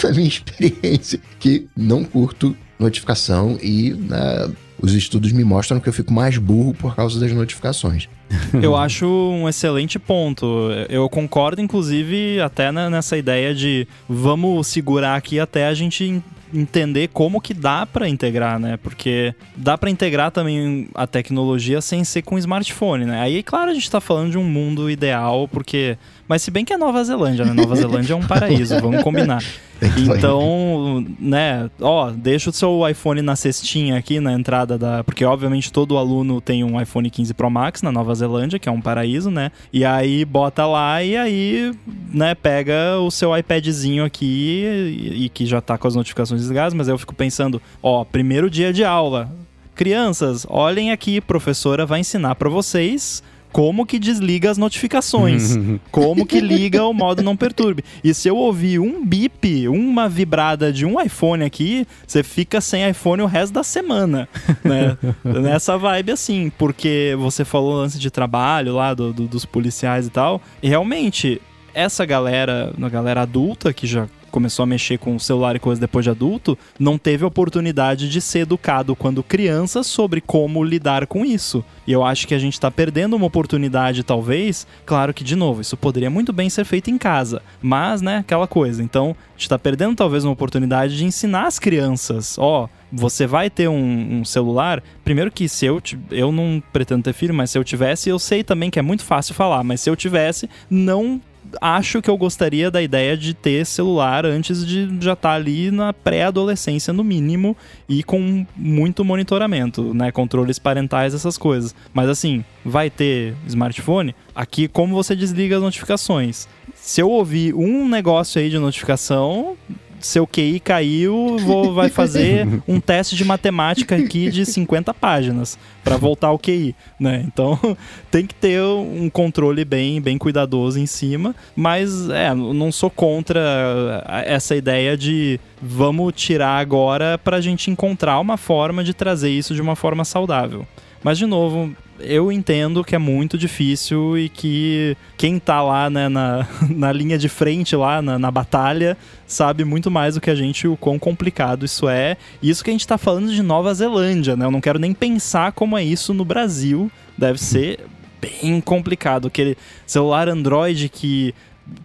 na minha experiência, que não curto notificação e uh, os estudos me mostram que eu fico mais burro por causa das notificações. eu acho um excelente ponto. Eu concordo, inclusive, até nessa ideia de vamos segurar aqui até a gente entender como que dá para integrar, né? Porque dá para integrar também a tecnologia sem ser com smartphone, né? Aí, claro, a gente tá falando de um mundo ideal, porque mas se bem que é Nova Zelândia, né? Nova Zelândia é um paraíso, vamos combinar. Então, né, ó, deixa o seu iPhone na cestinha aqui na entrada da. Porque, obviamente, todo aluno tem um iPhone 15 Pro Max na Nova Zelândia, que é um paraíso, né? E aí bota lá e aí, né, pega o seu iPadzinho aqui e, e que já tá com as notificações desligadas, mas aí eu fico pensando, ó, primeiro dia de aula. Crianças, olhem aqui, professora vai ensinar para vocês como que desliga as notificações, como que liga o modo não perturbe. E se eu ouvir um bip, uma vibrada de um iPhone aqui, você fica sem iPhone o resto da semana, né? Nessa vibe assim, porque você falou antes de trabalho lá do, do, dos policiais e tal, e realmente essa galera, uma galera adulta que já começou a mexer com o celular e coisas depois de adulto, não teve oportunidade de ser educado quando criança sobre como lidar com isso. E eu acho que a gente está perdendo uma oportunidade, talvez. Claro que, de novo, isso poderia muito bem ser feito em casa, mas, né, aquela coisa. Então, a gente está perdendo talvez uma oportunidade de ensinar as crianças: ó, você vai ter um, um, celular. Primeiro que se eu eu não pretendo ter filho, mas se eu tivesse, eu sei também que é muito fácil falar, mas se eu tivesse, não acho que eu gostaria da ideia de ter celular antes de já estar tá ali na pré-adolescência, no mínimo, e com muito monitoramento, né? Controles parentais, essas coisas. Mas assim, vai ter smartphone? Aqui, como você desliga as notificações? Se eu ouvir um negócio aí de notificação, seu QI caiu, vou, vai fazer um teste de matemática aqui de 50 páginas para voltar ao QI, né? Então tem que ter um controle bem, bem cuidadoso em cima, mas é, não sou contra essa ideia de vamos tirar agora para a gente encontrar uma forma de trazer isso de uma forma saudável. Mas, de novo, eu entendo que é muito difícil e que quem tá lá né, na, na linha de frente, lá na, na, batalha, sabe muito mais do que a gente o quão complicado isso é. Isso que a gente tá falando de Nova Zelândia, né? Eu não quero nem pensar como é isso no Brasil. Deve ser bem complicado. Aquele celular Android que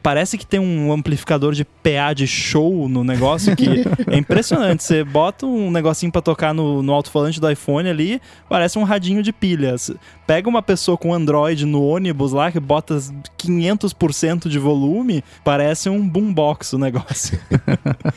parece que tem um amplificador de PA de show no negócio que é impressionante. Você bota um negocinho para tocar no, no alto-falante do iPhone ali, parece um radinho de pilhas. Pega uma pessoa com Android no ônibus lá que bota 500% de volume, parece um boombox o negócio.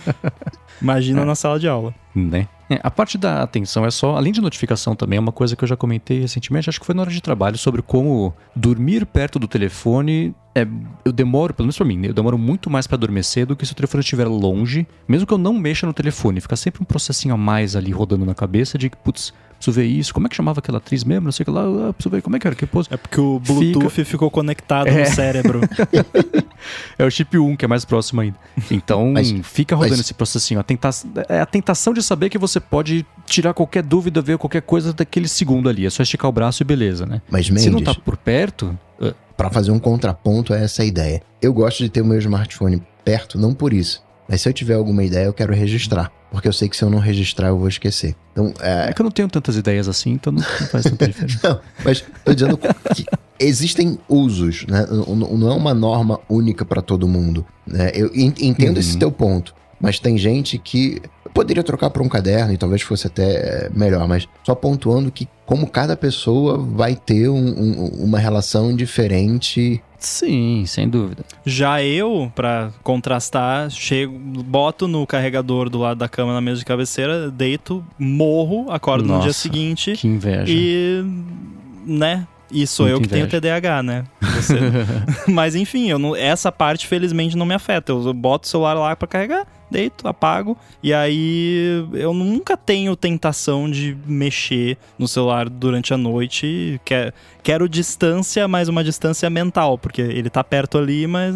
Imagina é. na sala de aula. Né? É, a parte da atenção é só, além de notificação também, é uma coisa que eu já comentei recentemente, acho que foi na hora de trabalho, sobre como dormir perto do telefone. É, eu demoro, pelo menos pra mim, eu demoro muito mais para adormecer do que se o telefone estiver longe, mesmo que eu não mexa no telefone. Fica sempre um processinho a mais ali rodando na cabeça de que, putz, preciso ver isso. Como é que chamava aquela atriz mesmo? Não sei o que lá. Ah, preciso ver como é que era. Que pose. É porque o Bluetooth Fica... ficou conectado é. no cérebro. é o chip 1 que é mais próximo ainda. Então, mas, fica rodando mas... esse processinho. A tenta... É a tentação de saber que você pode tirar qualquer dúvida, ver qualquer coisa daquele segundo ali. É só esticar o braço e beleza, né? Mas, Mendes, Se não tá por perto... Para fazer um contraponto a essa ideia. Eu gosto de ter o meu smartphone perto, não por isso. Mas se eu tiver alguma ideia, eu quero registrar. Porque eu sei que se eu não registrar, eu vou esquecer. Então, é... é que eu não tenho tantas ideias assim, então não, não faz tanta diferença. não, mas tô dizendo que existem usos, né? Não é uma norma única para todo mundo. Né? Eu entendo uhum. esse teu ponto. Mas tem gente que poderia trocar por um caderno e talvez fosse até é, melhor, mas só pontuando que como cada pessoa vai ter um, um, uma relação diferente Sim, sem dúvida. Já eu, para contrastar, chego, boto no carregador do lado da cama na mesa de cabeceira, deito, morro, acordo Nossa, no dia seguinte. Que inveja. E. né? E sou Muito eu que inveja. tenho TDAH, né? Mas enfim, eu não, essa parte felizmente não me afeta. Eu boto o celular lá para carregar, deito, apago. E aí eu nunca tenho tentação de mexer no celular durante a noite. Quer, quero distância, mas uma distância mental, porque ele tá perto ali, mas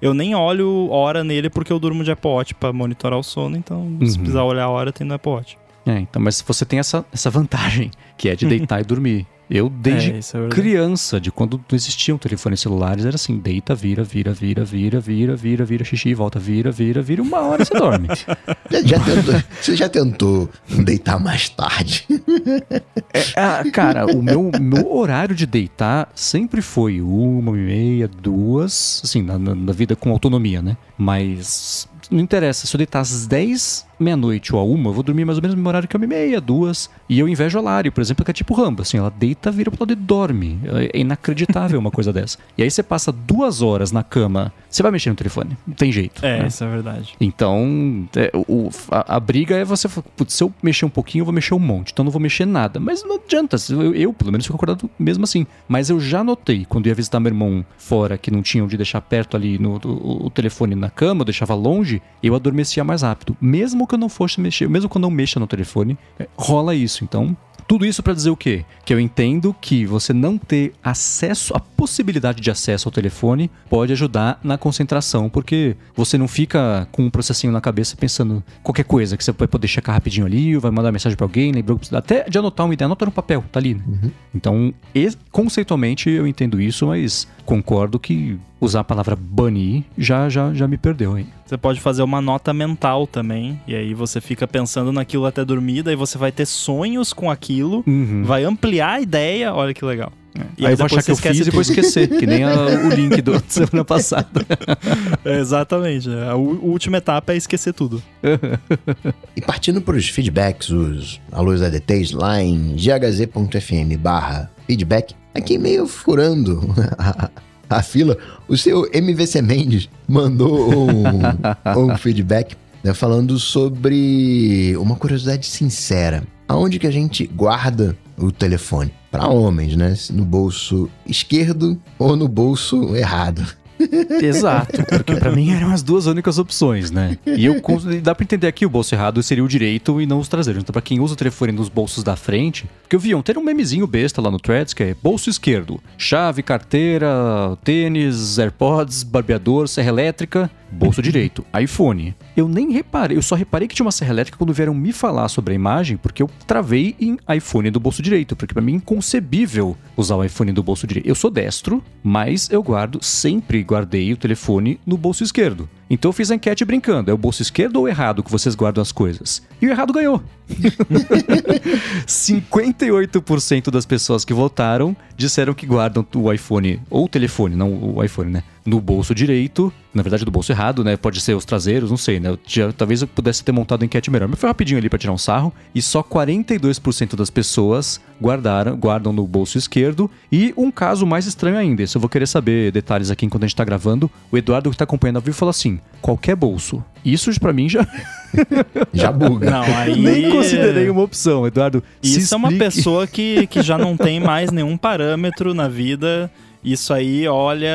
eu nem olho hora nele porque eu durmo de Apple Watch pra monitorar o sono. Então, uhum. se precisar olhar a hora, tem no Apple Watch. É, então, mas você tem essa, essa vantagem, que é de deitar e dormir. Eu, desde é, é criança, de quando não existiam telefones celulares, era assim: deita, vira, vira, vira, vira, vira, vira, vira, xixi, volta, vira, vira, vira, uma hora você dorme. já, tentou, você já tentou deitar mais tarde? é, ah, cara, o meu, meu horário de deitar sempre foi uma e meia, duas, assim, na, na, na vida com autonomia, né? Mas não interessa, se eu deitar às 10 meia-noite ou a uma, eu vou dormir mais ou menos no mesmo horário que a meia, duas. E eu invejo a Lari, por exemplo, que é tipo Rambo, assim, ela deita, vira pro lado e dorme. É inacreditável uma coisa dessa. E aí você passa duas horas na cama, você vai mexer no telefone, não tem jeito. É, né? isso é verdade. Então, é, o, a, a, briga é você, putz, se eu mexer um pouquinho, eu vou mexer um monte, então não vou mexer nada. Mas não adianta, eu, eu pelo menos fico acordado mesmo assim. Mas eu já notei, quando ia visitar meu irmão fora, que não tinha onde deixar perto ali no, o, o telefone na cama, eu deixava longe, eu adormecia mais rápido. Mesmo que eu não fosse mexer, mesmo quando eu não mexa no telefone, é, rola isso. Então, tudo isso para dizer o quê? Que eu entendo que você não ter acesso, a possibilidade de acesso ao telefone pode ajudar na concentração, porque você não fica com um processinho na cabeça pensando qualquer coisa que você vai poder checar rapidinho ali, ou vai mandar mensagem para alguém, lembrou até de anotar uma ideia, anota no papel, tá ali. Né? Uhum. Então, conceitualmente eu entendo isso, mas concordo que usar a palavra banir já, já, já me perdeu aí. Você pode fazer uma nota mental também, e aí você fica pensando naquilo até dormir, daí você vai ter sonhos com aquilo, uhum. vai ampliar a ideia, olha que legal. É. E aí, aí eu vou achar que eu fiz tudo. e vou esquecer, que nem a, o link do semana passada. É, exatamente. A última etapa é esquecer tudo. e partindo para os feedbacks, os alôs ADTs lá em ghz.fm barra feedback, aqui meio furando a fila, o seu MVC Mendes mandou um, um feedback né, falando sobre uma curiosidade sincera. Aonde que a gente guarda o telefone? Para homens, né? No bolso esquerdo ou no bolso errado? Exato, porque pra mim eram as duas únicas opções, né? E eu dá pra entender aqui o bolso errado seria o direito e não os traseiros. Então, pra quem usa o telefone nos bolsos da frente, porque eu vi ontem um memezinho besta lá no Threads que é bolso esquerdo, chave, carteira, tênis, AirPods, barbeador, serra elétrica, bolso direito, iPhone. Eu nem reparei, eu só reparei que tinha uma serra elétrica quando vieram me falar sobre a imagem, porque eu travei em iPhone do bolso direito, porque para mim é inconcebível usar o iPhone do bolso direito. Eu sou destro, mas eu guardo, sempre guardei o telefone no bolso esquerdo. Então eu fiz a enquete brincando, é o bolso esquerdo ou errado que vocês guardam as coisas? E o errado ganhou. 58% das pessoas que votaram disseram que guardam o iPhone, ou o telefone, não o iPhone, né? No bolso direito, na verdade do bolso errado, né? Pode ser os traseiros, não sei, né? Eu tinha, talvez eu pudesse ter montado a enquete melhor, mas foi rapidinho ali para tirar um sarro. E só 42% das pessoas guardaram, guardam no bolso esquerdo. E um caso mais estranho ainda, isso eu vou querer saber detalhes aqui enquanto a gente tá gravando. O Eduardo que tá acompanhando a vivo falou assim: qualquer bolso. Isso para mim já. já buga. Não, aí. Nem considerei uma opção, Eduardo. Isso é uma pessoa que, que já não tem mais nenhum parâmetro na vida isso aí, olha,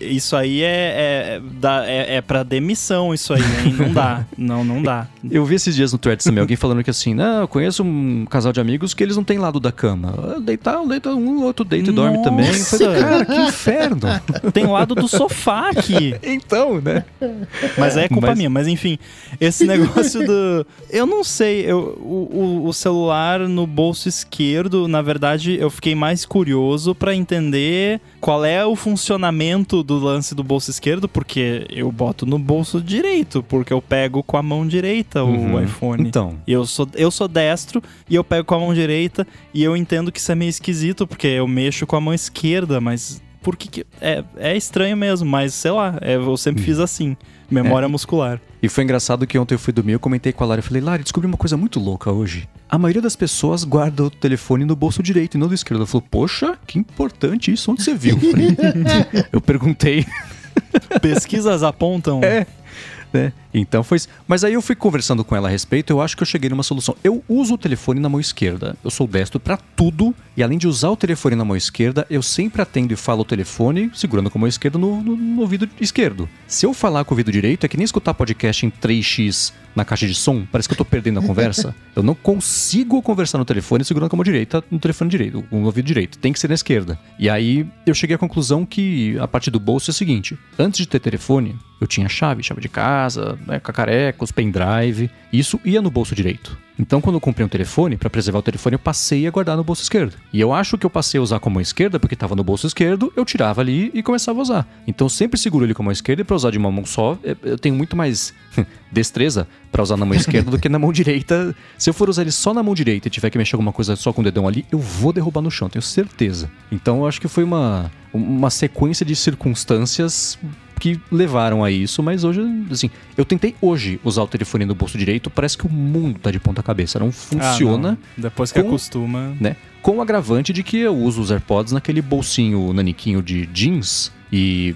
isso aí é, é, é, é pra demissão, isso aí, hein? Não dá. Não, não dá. Eu vi esses dias no Threads também alguém falando que assim, não, eu conheço um casal de amigos que eles não têm lado da cama. Deitar, deita um, outro deita e dorme também. Eu falei, cara, que inferno. Tem lado do sofá aqui. então, né? Mas é culpa mas... minha. Mas enfim, esse negócio do. Eu não sei, eu, o, o, o celular no bolso esquerdo, na verdade, eu fiquei mais curioso para entender qual é o funcionamento do lance do bolso esquerdo, porque eu boto no bolso direito, porque eu pego com a mão direita o uhum. iPhone. Então. Eu sou, eu sou destro e eu pego com a mão direita e eu entendo que isso é meio esquisito, porque eu mexo com a mão esquerda, mas por que, é, é estranho mesmo, mas sei lá, é, eu sempre fiz assim. Memória é. muscular. E foi engraçado que ontem eu fui dormir, eu comentei com a Lara, eu falei, Lara, descobri uma coisa muito louca hoje. A maioria das pessoas guarda o telefone no bolso direito e não do esquerdo. Ela falou, poxa, que importante isso, onde você viu? Eu perguntei. Pesquisas apontam. É né? Então foi. Mas aí eu fui conversando com ela a respeito, eu acho que eu cheguei numa solução. Eu uso o telefone na mão esquerda. Eu sou destro para tudo. E além de usar o telefone na mão esquerda, eu sempre atendo e falo o telefone segurando com a mão esquerda no, no, no ouvido esquerdo. Se eu falar com o ouvido direito, é que nem escutar podcast em 3x na caixa de som, parece que eu tô perdendo a conversa. eu não consigo conversar no telefone segurando com a mão direita no telefone direito, no ouvido direito. Tem que ser na esquerda. E aí eu cheguei à conclusão que a parte do bolso é o seguinte: antes de ter telefone, eu tinha chave, chave de casa, né, cacarecos, pendrive. Isso ia no bolso direito. Então, quando eu comprei um telefone, para preservar o telefone, eu passei a guardar no bolso esquerdo. E eu acho que eu passei a usar com a mão esquerda, porque estava no bolso esquerdo, eu tirava ali e começava a usar. Então, sempre seguro ele com a mão esquerda e para usar de uma mão só, é, eu tenho muito mais destreza para usar na mão esquerda do que na mão direita. Se eu for usar ele só na mão direita e tiver que mexer alguma coisa só com o dedão ali, eu vou derrubar no chão, tenho certeza. Então, eu acho que foi uma, uma sequência de circunstâncias que levaram a isso, mas hoje, assim, eu tentei hoje usar o telefone no bolso direito, parece que o mundo tá de ponta cabeça, não funciona. Ah, não. Depois que com, acostuma. Né? Com o agravante de que eu uso os AirPods naquele bolsinho naniquinho de jeans e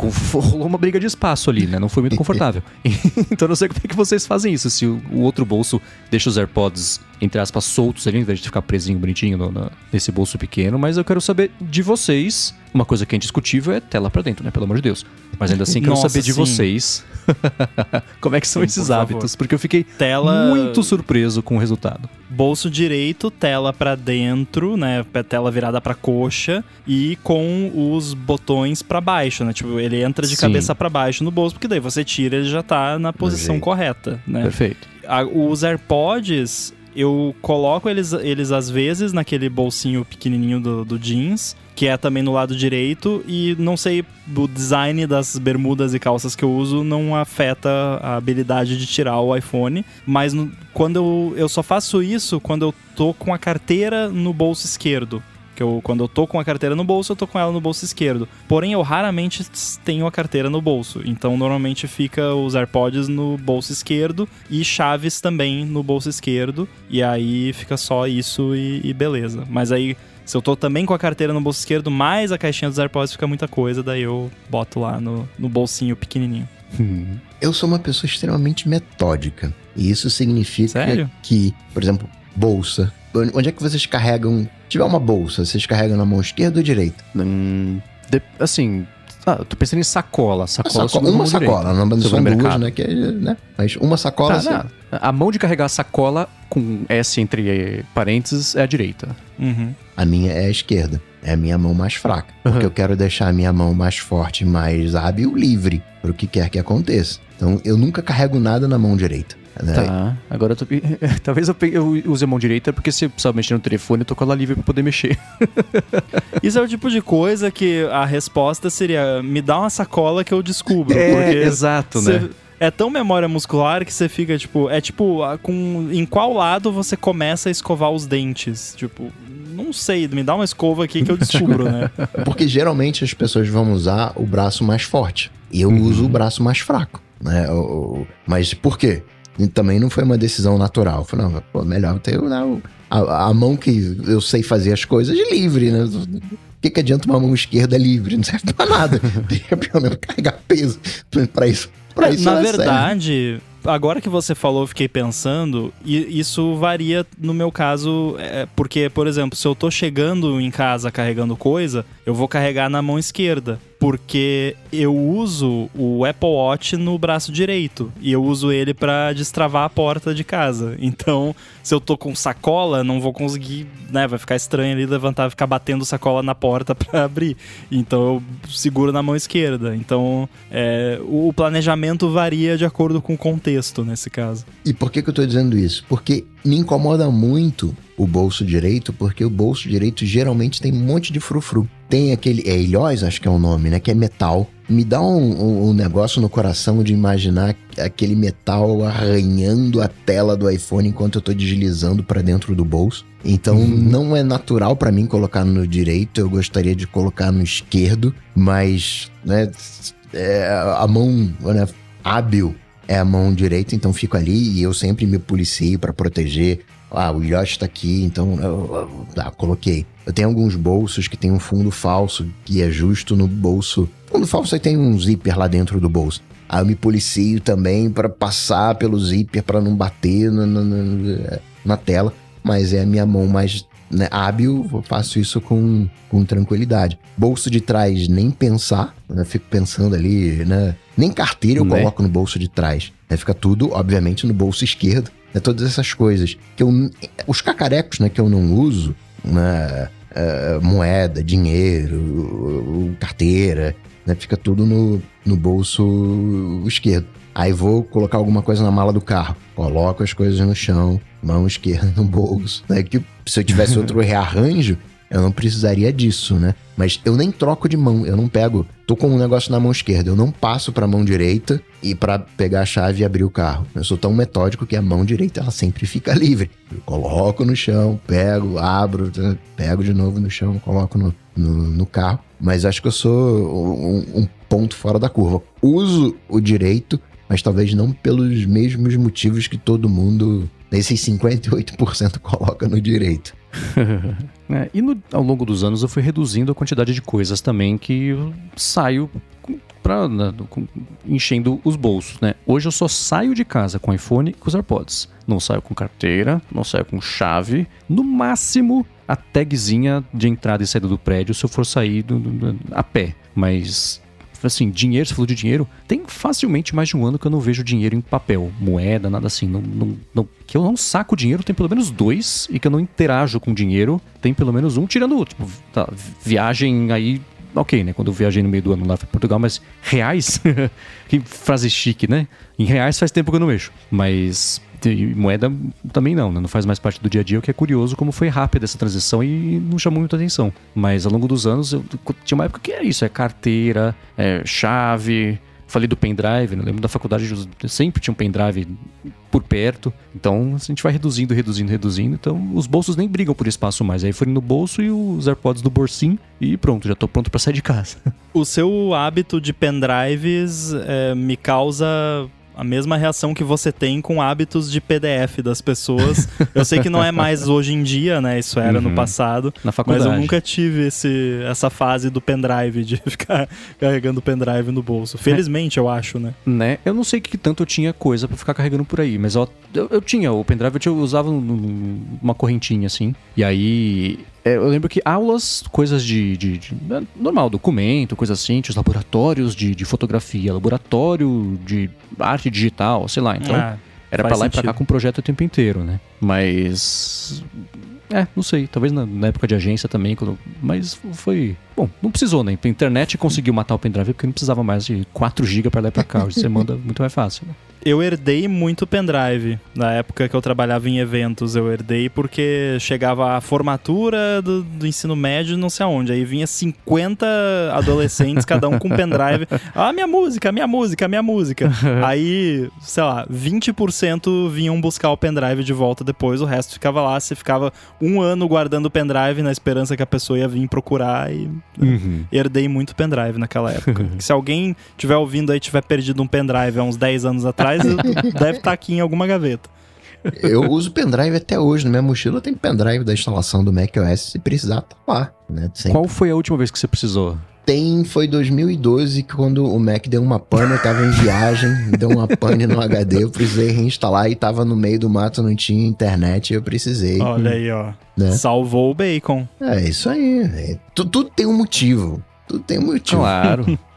rolou uma briga de espaço ali, né? Não foi muito confortável. então não sei como é que vocês fazem isso. Se o, o, outro bolso deixa os AirPods, entre aspas, soltos ali, ao invés de ficar presinho, bonitinho no, no, nesse bolso pequeno. Mas eu quero saber de vocês. Uma coisa que é indiscutível é tela para dentro, né? Pelo amor de Deus. Mas ainda assim, quero Nossa, saber de sim. vocês como é que são sim, esses hábitos. Favor. Porque eu fiquei tela... muito surpreso com o resultado. Bolso direito, tela para dentro, né? Tela virada para coxa e com os botões para baixo, né? Tipo, ele entra de Sim. cabeça para baixo no bolso, porque daí você tira ele já tá na posição correta, né? Perfeito. A, os AirPods, eu coloco eles, eles às vezes naquele bolsinho pequenininho do, do jeans, que é também no lado direito, e não sei, o design das bermudas e calças que eu uso não afeta a habilidade de tirar o iPhone, mas no, quando eu, eu só faço isso quando eu tô com a carteira no bolso esquerdo que eu, quando eu tô com a carteira no bolso, eu tô com ela no bolso esquerdo. Porém, eu raramente tenho a carteira no bolso. Então, normalmente fica os AirPods no bolso esquerdo e chaves também no bolso esquerdo. E aí fica só isso e, e beleza. Mas aí, se eu tô também com a carteira no bolso esquerdo, mais a caixinha dos AirPods fica muita coisa, daí eu boto lá no, no bolsinho pequenininho. Hum. Eu sou uma pessoa extremamente metódica. E isso significa Sério? que, por exemplo, bolsa. Onde é que vocês carregam tiver uma bolsa, vocês carregam na mão esquerda ou direita? Hum, de, assim, Ah, eu tô pensando em sacola. Sacola, sacola uma sacola, não são duas, né? Que, é, né? Mas uma sacola. Tá, não. A mão de carregar a sacola com S entre eh, parênteses é a direita. Uhum. A minha é a esquerda. É a minha mão mais fraca. Porque Uhum. eu quero deixar a minha mão mais forte, mais hábil, livre para o que quer que aconteça. Então eu nunca carrego nada na mão direita. Né? Tá. Agora eu tô... Talvez eu, pegue, eu use a mão direita porque se eu precisar mexer no telefone, eu tô com ela livre pra poder mexer. Isso é o tipo de coisa que a resposta seria: me dá uma sacola que eu descubro. É, exato, Cê- né? É tão memória muscular que você fica, tipo, é tipo, com em qual lado você começa a escovar os dentes? Tipo, não sei, me dá uma escova aqui que eu descubro, né? Porque geralmente as pessoas vão usar o braço mais forte. E eu Uhum. uso o braço mais fraco. Né? Mas por quê? E também não foi uma decisão natural. Foi, não, pô, melhor ter né, o- a, a mão que eu sei fazer as coisas livre, né? O que, que adianta uma mão esquerda livre? Não serve pra nada. Deixa pelo menos carregar peso pra isso. Pra isso Na serve. verdade, agora que você falou, eu fiquei pensando, e isso varia no meu caso, é, porque, por exemplo, se eu tô chegando em casa carregando coisa, eu vou carregar na mão esquerda. Porque eu uso o Apple Watch no braço direito. E eu uso ele pra destravar a porta de casa. Então, se eu tô com sacola, não vou conseguir, né? Vai ficar estranho ali levantar e ficar batendo sacola na porta pra abrir. Então eu seguro na mão esquerda. Então é, o planejamento varia de acordo com o contexto nesse caso. E por que, que eu tô dizendo isso? Porque me incomoda muito o bolso direito, porque o bolso direito geralmente tem um monte de frufru. Tem aquele, é ilhós, acho que é o nome, né? Que é metal. Me dá um, um- um negócio no coração de imaginar aquele metal arranhando a tela do iPhone enquanto eu tô deslizando pra dentro do bolso. Então não é natural pra mim colocar no direito, eu gostaria de colocar no esquerdo, mas né, é, a mão né, hábil é a mão direita, então fico ali e eu sempre me policio pra proteger. Ah, o ilhote tá aqui, então eu, eu- tá, coloquei. Eu tenho alguns bolsos que tem um fundo falso que é justo no bolso. Fundo falso aí tem um zíper lá dentro do bolso. Aí eu me policio também pra passar pelo zíper pra não bater na, na- na- na tela, mas é a minha mão mais né, hábil, eu faço isso com, com tranquilidade. Bolso de trás, nem pensar, né, fico pensando ali, né? Nem carteira eu Né? coloco no bolso de trás. Né, fica tudo, obviamente, no bolso esquerdo. Né, todas essas coisas. que eu, Os cacarecos né, que eu não uso, né, eh, moeda, dinheiro, carteira, né, fica tudo no, no bolso esquerdo. Aí vou colocar alguma coisa na mala do carro. Coloco as coisas no chão, mão esquerda no bolso. Né? Que se eu tivesse outro rearranjo, eu não precisaria disso, né? Mas eu nem troco de mão, eu não pego. Tô com um negócio na mão esquerda, eu não passo pra mão direita e pra pegar a chave e abrir o carro. Eu sou tão metódico que a mão direita ela sempre fica livre. Eu coloco no chão, pego, abro, pego de novo no chão, coloco no, no, no carro. Mas acho que eu sou um, um ponto fora da curva. Uso o direito, mas talvez não pelos mesmos motivos que todo mundo, nesses 58%, coloca no direito. É, e no- ao longo dos anos eu fui reduzindo a quantidade de coisas também que eu saio pra, né, com- enchendo os bolsos, né? Hoje eu só saio de casa com iPhone e com os AirPods. Não saio com carteira, não saio com chave. No máximo, a tagzinha de entrada e saída do prédio se eu for sair do- do- do- a pé. Mas assim, dinheiro, você falou de dinheiro, tem facilmente mais de um ano que eu não vejo dinheiro em papel, moeda, nada assim. Não, não- não- que eu não saco dinheiro, tem pelo menos dois, e que eu não interajo com dinheiro, tem pelo menos um, tirando, tipo, tá, viagem aí. Ok, né? Quando eu viajei no meio do ano lá pra Portugal, mas reais? que frase chique, né? Em reais faz tempo que eu não mexo. Mas de moeda também não, né? Não faz mais parte do dia a dia, o que é curioso como foi rápida essa transição e não chamou muita atenção. Mas ao longo dos anos, eu, tinha uma época que é isso, é carteira, é chave. Falei do pendrive, né? lembro da faculdade, sempre tinha um pendrive por perto. Então a gente vai reduzindo, reduzindo, reduzindo. Então os bolsos nem brigam por espaço mais. Aí foi no bolso e os AirPods no bolsinho e pronto, já tô pronto pra sair de casa. O seu hábito de pendrives é, me causa a mesma reação que você tem com hábitos de PDF das pessoas. eu sei que não é mais hoje em dia, né? Isso era no Uhum. passado. Na faculdade. Mas eu nunca tive esse, essa fase do pendrive, de ficar carregando o pendrive no bolso. Felizmente, eu acho, né? né? Eu não sei que tanto eu tinha coisa pra ficar carregando por aí, mas eu, eu, eu tinha o pendrive, eu, tinha- eu usava numa correntinha assim. E aí é, eu lembro que aulas, coisas de, de, de né, normal, documento, coisas assim, os laboratórios de, de fotografia, laboratório de arte digital, sei lá. Então, Ah, era faz pra lá e pra cá sentido. com o projeto o tempo inteiro, né? Mas. É, não sei. Talvez na, na época de agência também. Quando, mas foi. Bom, não precisou, né? A internet conseguiu matar o pendrive porque não precisava mais de 4 GB pra lá e pra cá. Hoje você manda muito mais fácil. Né? Eu herdei muito pendrive. Na época que eu trabalhava em eventos, eu herdei porque chegava a formatura do, do ensino médio, não sei aonde. Aí vinha 50 adolescentes, cada um com pendrive. Ah, minha música, minha música, minha música. Aí, sei lá, 20% vinham buscar o pendrive de volta depois, o resto ficava lá. Você ficava um ano guardando o pendrive na esperança que a pessoa ia vir procurar e Uhum. herdei muito pendrive naquela época. Se alguém tiver ouvindo aí tiver perdido um pendrive há uns 10 anos atrás, deve estar aqui em alguma gaveta. Eu uso pendrive até hoje. Na minha mochila tem pendrive da instalação do macOS. Se precisar, tá lá. Né? Sempre Qual foi a última vez que você precisou? tem. Foi 2012 que quando o Mac deu uma pane, eu tava em viagem, deu uma pane no HD, eu precisei reinstalar e tava no meio do mato, não tinha internet, eu precisei. Olha aí, ó. Né? Salvou o bacon. É isso aí. É, tu- tudo tem um motivo. Tudo tem um motivo. Claro.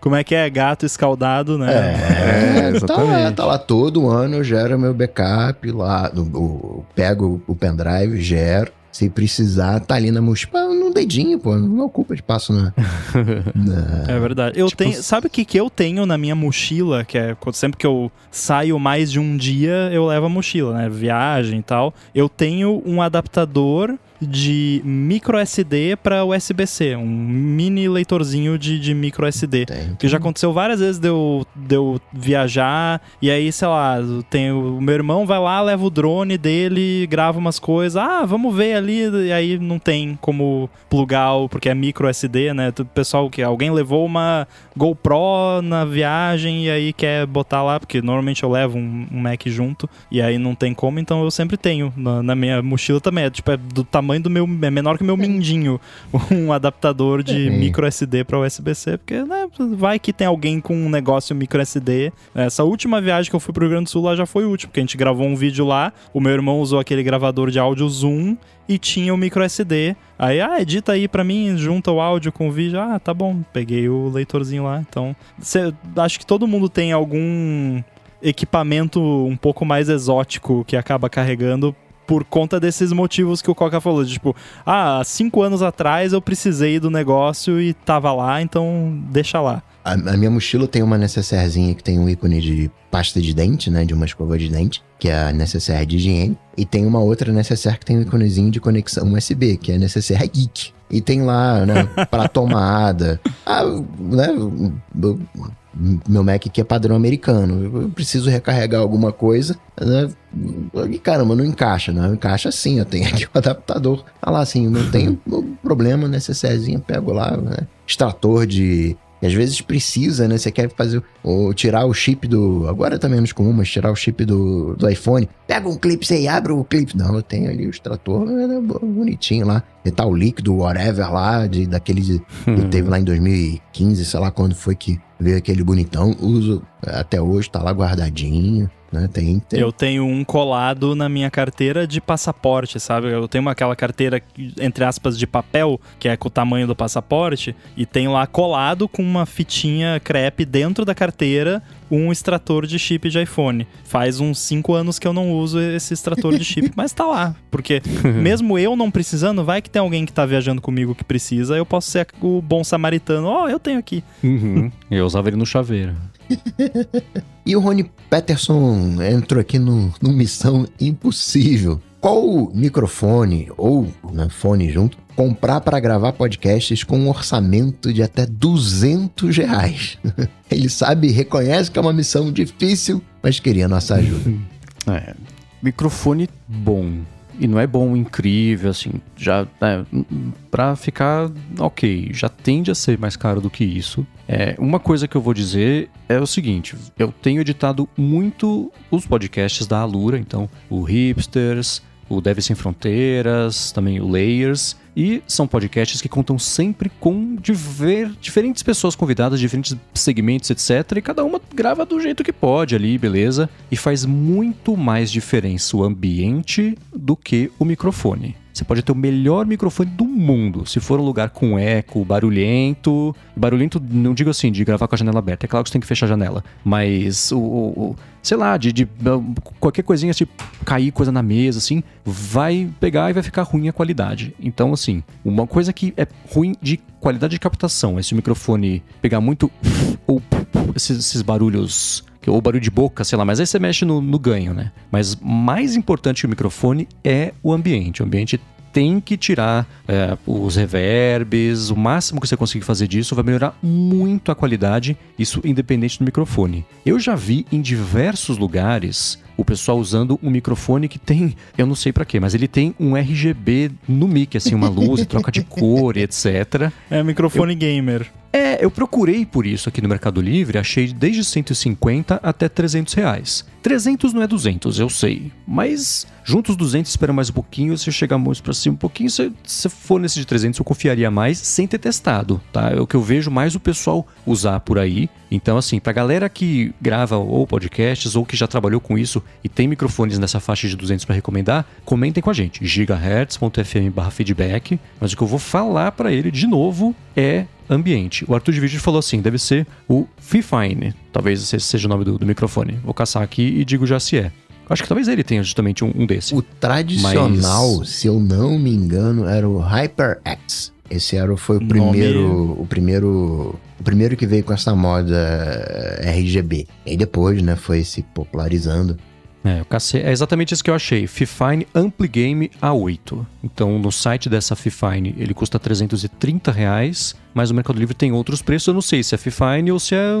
Como é que é? Gato escaldado, né? É, É, tá lá, exatamente. tá lá todo ano, eu gero meu backup lá, o, o- pego o pendrive, gero. Se precisar, tá ali na mochila, no dedinho, pô, não ocupa espaço na... na- É verdade. Eu Tipo, tenho, sabe o que, que eu tenho na minha mochila? Que é sempre que eu saio mais de um dia, eu levo a mochila, né? Viagem e tal. Eu tenho um adaptador de micro SD para USB-C, um mini leitorzinho de, de micro SD. Que já aconteceu várias vezes de eu, de eu viajar e aí, sei lá, tem o o meu irmão vai lá, leva o drone dele, grava umas coisas. Ah, vamos ver ali. E aí não tem como plugar, o- porque é micro SD, né? O pessoal que alguém levou uma GoPro na viagem e aí quer botar lá, porque normalmente eu levo um, um Mac junto e aí não tem como, então eu sempre tenho na, na minha mochila também. É, tipo, é do tamanho do meu. É menor que o meu mindinho. Um adaptador de É. micro SD para USB-C, porque né, vai que tem alguém com um negócio micro SD. Essa última viagem que eu fui pro Rio Grande do Sul lá já foi útil, porque a gente gravou um vídeo lá, o meu irmão usou aquele gravador de áudio Zoom e tinha o micro SD. Aí, ah, edita aí pra mim, junta o áudio com o vídeo. Ah, tá bom, peguei o leitorzinho lá. Então, cê- acho que todo mundo tem algum equipamento um pouco mais exótico que acaba carregando por conta desses motivos que o Coca falou. de, Tipo, ah, cinco anos atrás eu precisei do negócio e tava lá, então deixa lá. A, a minha mochila tem uma necessairezinha que tem um ícone de pasta de dente, né? De uma escova de dente, que é a necessaire de higiene. E tem uma outra necessaire que tem um íconezinho de conexão USB, que é a necessaire geek. E tem lá, né? Pra tomada. Ah, né? Meu Mac aqui é padrão americano. Eu preciso recarregar alguma coisa, né? E caramba, não encaixa, não. Encaixa sim, eu tenho aqui o adaptador. Ah lá, assim, não tem problema, necessairezinho, pego lá, né? Extrator de e às vezes precisa, né? Você quer fazer ou tirar o chip do. Agora tá menos comum, mas tirar o chip do, do iPhone. Pega um clipe, você abre o clipe. Não, eu tenho ali o extrator né, bonitinho lá. Metal líquido, whatever lá, de, daquele de- que teve lá em 2015, sei lá quando foi que veio aquele bonitão. Uso até hoje, tá lá guardadinho. Né? Tem, tem. Eu tenho um colado na minha carteira de passaporte, sabe? Eu tenho uma, aquela carteira, entre aspas, de papel, que é com o tamanho do passaporte, e tem lá colado com uma fitinha crepe dentro da carteira um extrator de chip de iPhone. Faz uns 5 anos que eu não uso esse extrator de chip, mas tá lá. Porque mesmo eu não precisando, vai que tem alguém que tá viajando comigo que precisa, eu posso ser o bom samaritano. Ó, eu tenho aqui. Uhum. Eu usava ele no chaveiro. E o Rony Peterson entrou aqui no, no Missão Impossível. Qual microfone ou né, fone junto comprar para gravar podcasts com um orçamento de até 200 reais? Ele sabe, reconhece que é uma missão difícil, mas queria nossa ajuda. É, microfone bom. E não é bom incrível, assim, já, é, pra ficar ok, já tende a ser mais caro do que isso. É, uma coisa que eu vou dizer é o seguinte, eu tenho editado muito os podcasts da Alura, então o Hipsters, o Deve Sem Fronteiras, também o Layers, E são podcasts que contam sempre com diver, diferentes pessoas convidadas, diferentes segmentos, etc. E cada uma grava do jeito que pode ali, beleza? E faz muito mais diferença o ambiente do que o microfone. Você pode ter o melhor microfone do mundo. Se for um lugar com eco, barulhento. Barulhento, não digo assim, de gravar com a janela aberta. É claro que você tem que fechar a janela. Mas o. o sei lá, de, de, qualquer coisinha, tipo, cair coisa na mesa, assim, vai pegar e vai ficar ruim a qualidade. Então, assim, uma coisa que é ruim de qualidade de captação, esse microfone pegar muito ou esses, esses barulhos ou barulho de boca, sei lá, mas aí você mexe no, no ganho, né? Mas mais importante que o microfone é o ambiente. O ambiente tem que tirar é, os reverbs, o máximo que você conseguir fazer disso vai melhorar muito a qualidade, isso independente do microfone. Eu já vi em diversos lugares o pessoal usando um microfone que tem, eu não sei para quê, mas ele tem um RGB no mic, assim, uma luz, troca de cor etc. É microfone eu... gamer. É, eu procurei por isso aqui no Mercado Livre, achei desde 150 até 300 reais. 300 não é 200, eu sei, mas juntos 200 espera mais um pouquinho, se chegar mais para cima um pouquinho, se, se for nesse de 300 eu confiaria mais sem ter testado, tá? É o que eu vejo mais o pessoal usar por aí. Então assim, pra galera que grava ou podcasts ou que já trabalhou com isso e tem microfones nessa faixa de 200 para recomendar, comentem com a gente, gigahertz.fm/feedback, mas o que eu vou falar para ele de novo é ambiente. O Arthur de Vídeo falou assim: deve ser o Fifine. Talvez esse seja o nome do, do microfone. Vou caçar aqui e digo já se é. Acho que talvez ele tenha justamente um, um desse. O tradicional, Mas... se eu não me engano, era o HyperX. Esse era, foi o primeiro, Nome... o primeiro, o primeiro que veio com essa moda RGB. E depois, né, foi se popularizando. É, é exatamente isso que eu achei. Fifine Ampligame A8. Então, no site dessa Fifine, ele custa 330 reais mas o Mercado Livre tem outros preços. Eu não sei se é Fifine ou se é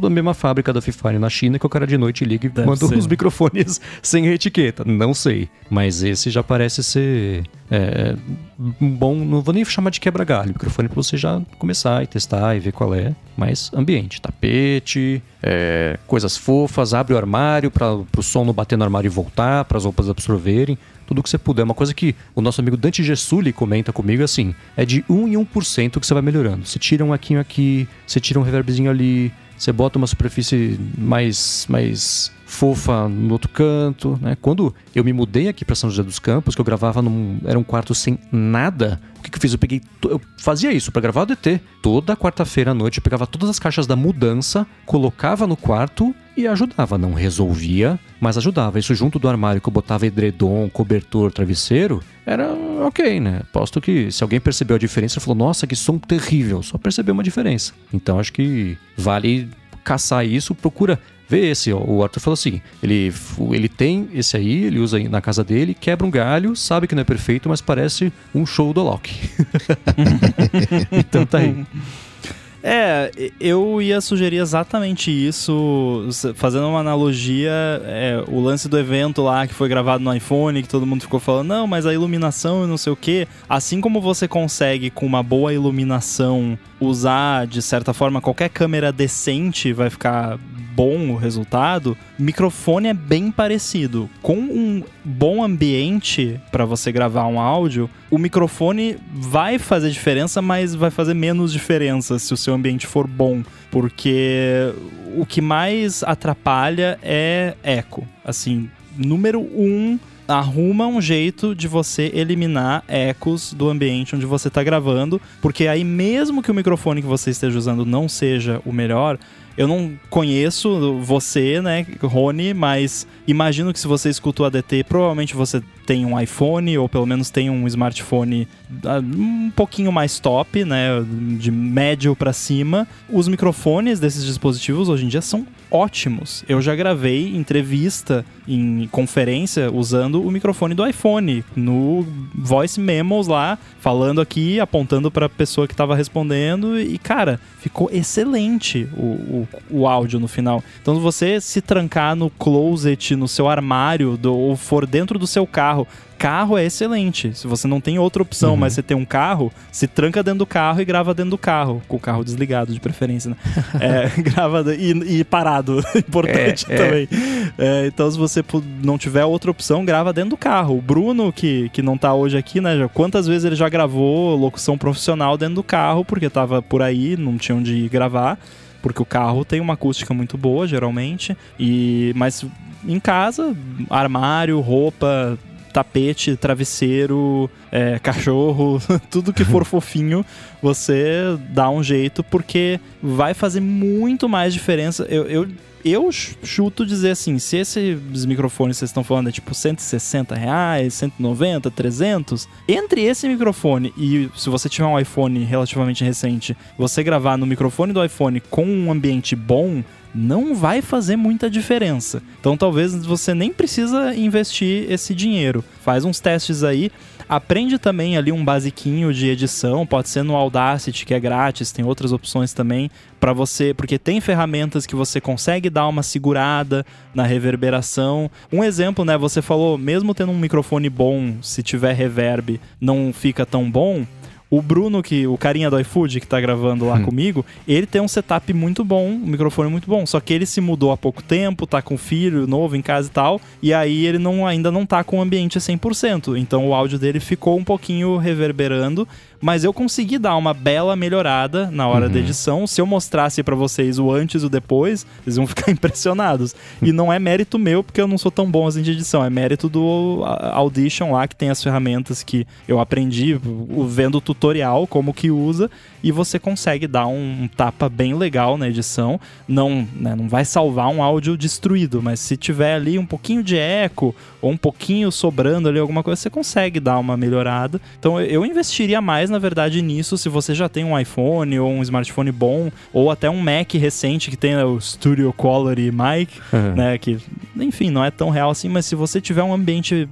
da mesma fábrica da Fifine na China que o cara de noite liga e Deve manda ser. os microfones sem etiqueta. Não sei. Mas esse já parece ser é, bom. Não vou nem chamar de quebra-galho. Microfone para você já começar e testar e ver qual é. Mas ambiente, tapete, é, coisas fofas, abre o armário para o som não bater no armário e voltar, para as roupas absorverem tudo que você puder. Uma coisa que o nosso amigo Dante Gessuli comenta comigo é assim: é de 1 em 1% que você vai melhorando. Você tira um aquinho aqui, você tira um reverbzinho ali, você bota uma superfície mais, mais fofa no outro canto, né? Quando eu me mudei aqui para São José dos Campos, que eu gravava num era um quarto sem nada, o que, que eu fiz? Eu peguei, eu fazia isso para gravar o DT. Toda quarta-feira à noite eu pegava todas as caixas da mudança, colocava no quarto e ajudava. Não resolvia, mas ajudava. Isso junto do armário que eu botava edredom, cobertor, travesseiro, era ok, né? Posto que se alguém percebeu a diferença, falou: Nossa, que som terrível. Só percebeu uma diferença. Então acho que vale caçar isso, procura ver esse. Ó. O Arthur falou assim: ele, ele tem esse aí, ele usa na casa dele, quebra um galho, sabe que não é perfeito, mas parece um show do Loki. então tá aí. É, eu ia sugerir exatamente isso, fazendo uma analogia, é, o lance do evento lá que foi gravado no iPhone, que todo mundo ficou falando, não, mas a iluminação e não sei o que. Assim como você consegue, com uma boa iluminação, usar de certa forma qualquer câmera decente vai ficar bom o resultado, microfone é bem parecido. Com um bom ambiente para você gravar um áudio, o microfone vai fazer diferença, mas vai fazer menos diferença se o seu ambiente for bom, porque o que mais atrapalha é eco. Assim, número um arruma um jeito de você eliminar ecos do ambiente onde você está gravando, porque aí mesmo que o microfone que você esteja usando não seja o melhor, eu não conheço você, né, Rony, mas imagino que se você escuta o ADT, provavelmente você tem um iPhone ou pelo menos tem um smartphone ah, um pouquinho mais top, né, de médio para cima. Os microfones desses dispositivos hoje em dia são ótimos. Eu já gravei entrevista em conferência usando o microfone do iPhone no voice memos lá, falando aqui, apontando para a pessoa que estava respondendo e cara, ficou excelente o, o, o, áudio no final. Então, você se trancar no closet, no seu armário, do, ou for dentro do seu carro, carro é excelente. Se você não tem outra opção, uhum. mas você tem um carro, se tranca dentro do carro e grava dentro do carro. Com o carro desligado, de preferência, né? é, grava e, e, parado. Importante é, é. também. É. então, se você não tiver outra opção, grava dentro do carro. O Bruno, que, que não tá hoje aqui, né? Já, quantas vezes ele já gravou locução profissional dentro do carro, porque tava por aí, não tinha onde gravar porque o carro tem uma acústica muito boa, geralmente. E mas em casa, armário, roupa, tapete, travesseiro, é, cachorro, tudo que for fofinho, você dá um jeito, porque vai fazer muito mais diferença. Eu, eu, eu chuto dizer assim, se esses microfones que vocês estão falando é tipo 160 reais, 190, 300, entre esse microfone e se você tiver um iPhone relativamente recente, você gravar no microfone do iPhone com um ambiente bom, não vai fazer muita diferença. Então talvez você nem precisa investir esse dinheiro. Faz uns testes aí. Aprende também ali um basiquinho de edição, pode ser no Audacity, que é grátis, tem outras opções também para você, porque tem ferramentas que você consegue dar uma segurada na reverberação. Um exemplo, né, você falou, mesmo tendo um microfone bom, se tiver reverb, não fica tão bom. O Bruno, que o carinha do iFood que tá gravando lá hum. comigo, ele tem um setup muito bom, um microfone muito bom. Só que ele se mudou há pouco tempo, tá com filho novo em casa e tal. E aí ele não, ainda não tá com o ambiente a 100%. Então o áudio dele ficou um pouquinho reverberando mas eu consegui dar uma bela melhorada na hora uhum. da edição. Se eu mostrasse para vocês o antes e o depois, vocês vão ficar impressionados. E não é mérito meu, porque eu não sou tão bom assim de edição, é mérito do Audition lá, que tem as ferramentas que eu aprendi vendo o tutorial, como que usa, e você consegue dar um, um tapa bem legal na edição. Não, né, não vai salvar um áudio destruído, mas se tiver ali um pouquinho de eco ou um pouquinho sobrando ali alguma coisa, você consegue dar uma melhorada. Então eu investiria mais, na verdade, nisso se você já tem um iPhone ou um smartphone bom, ou até um Mac recente que tem o Studio Quality Mic, uhum. né? Que, enfim, não é tão real assim, mas se você tiver um ambiente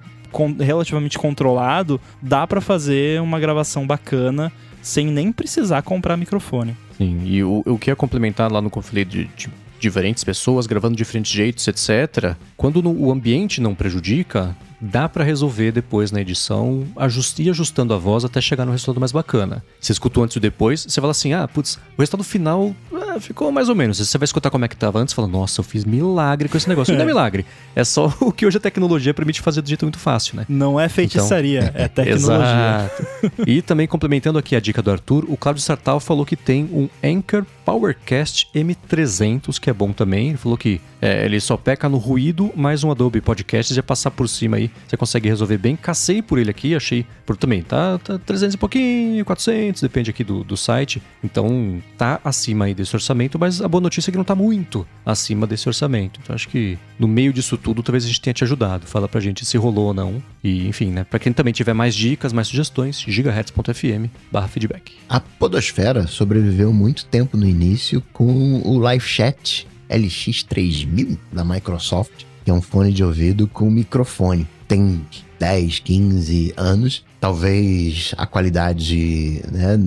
relativamente controlado, dá para fazer uma gravação bacana sem nem precisar comprar microfone. Sim, e o, o que é complementar lá no conflito de, de diferentes pessoas gravando de diferentes jeitos, etc. Quando no, o ambiente não prejudica, dá para resolver depois na edição, ajust, ir ajustando a voz até chegar no resultado mais bacana. Você escutou antes e depois, você fala assim: ah, putz, o resultado final ah, ficou mais ou menos. Você vai escutar como é que tava antes, fala, nossa, eu fiz milagre com esse negócio. Não é milagre. É só o que hoje a tecnologia permite fazer do jeito muito fácil, né? Não é feitiçaria, então, é tecnologia. Exato. e também complementando aqui a dica do Arthur, o Claudio Sartal falou que tem um Anchor PowerCast M300, que é bom também. Ele falou que é, ele só peca no ruído, mas um Adobe Podcast já passar por cima aí, você consegue resolver bem. Cacei por ele aqui, achei por também, tá, tá 300 e pouquinho, 400, depende aqui do, do site. Então tá acima aí desse orçamento, mas a boa notícia é que não tá muito acima desse orçamento. Então acho que no meio disso tudo, talvez a gente tenha te ajudado. Fala pra gente se rolou ou não. E enfim, né? Pra quem também tiver mais dicas, mais sugestões, gigahertz.fm barra feedback. A Podosfera sobreviveu muito tempo no início com o Live Chat LX3000 da Microsoft, que é um fone de ouvido com microfone. Tem 10, 15 anos. Talvez a qualidade né,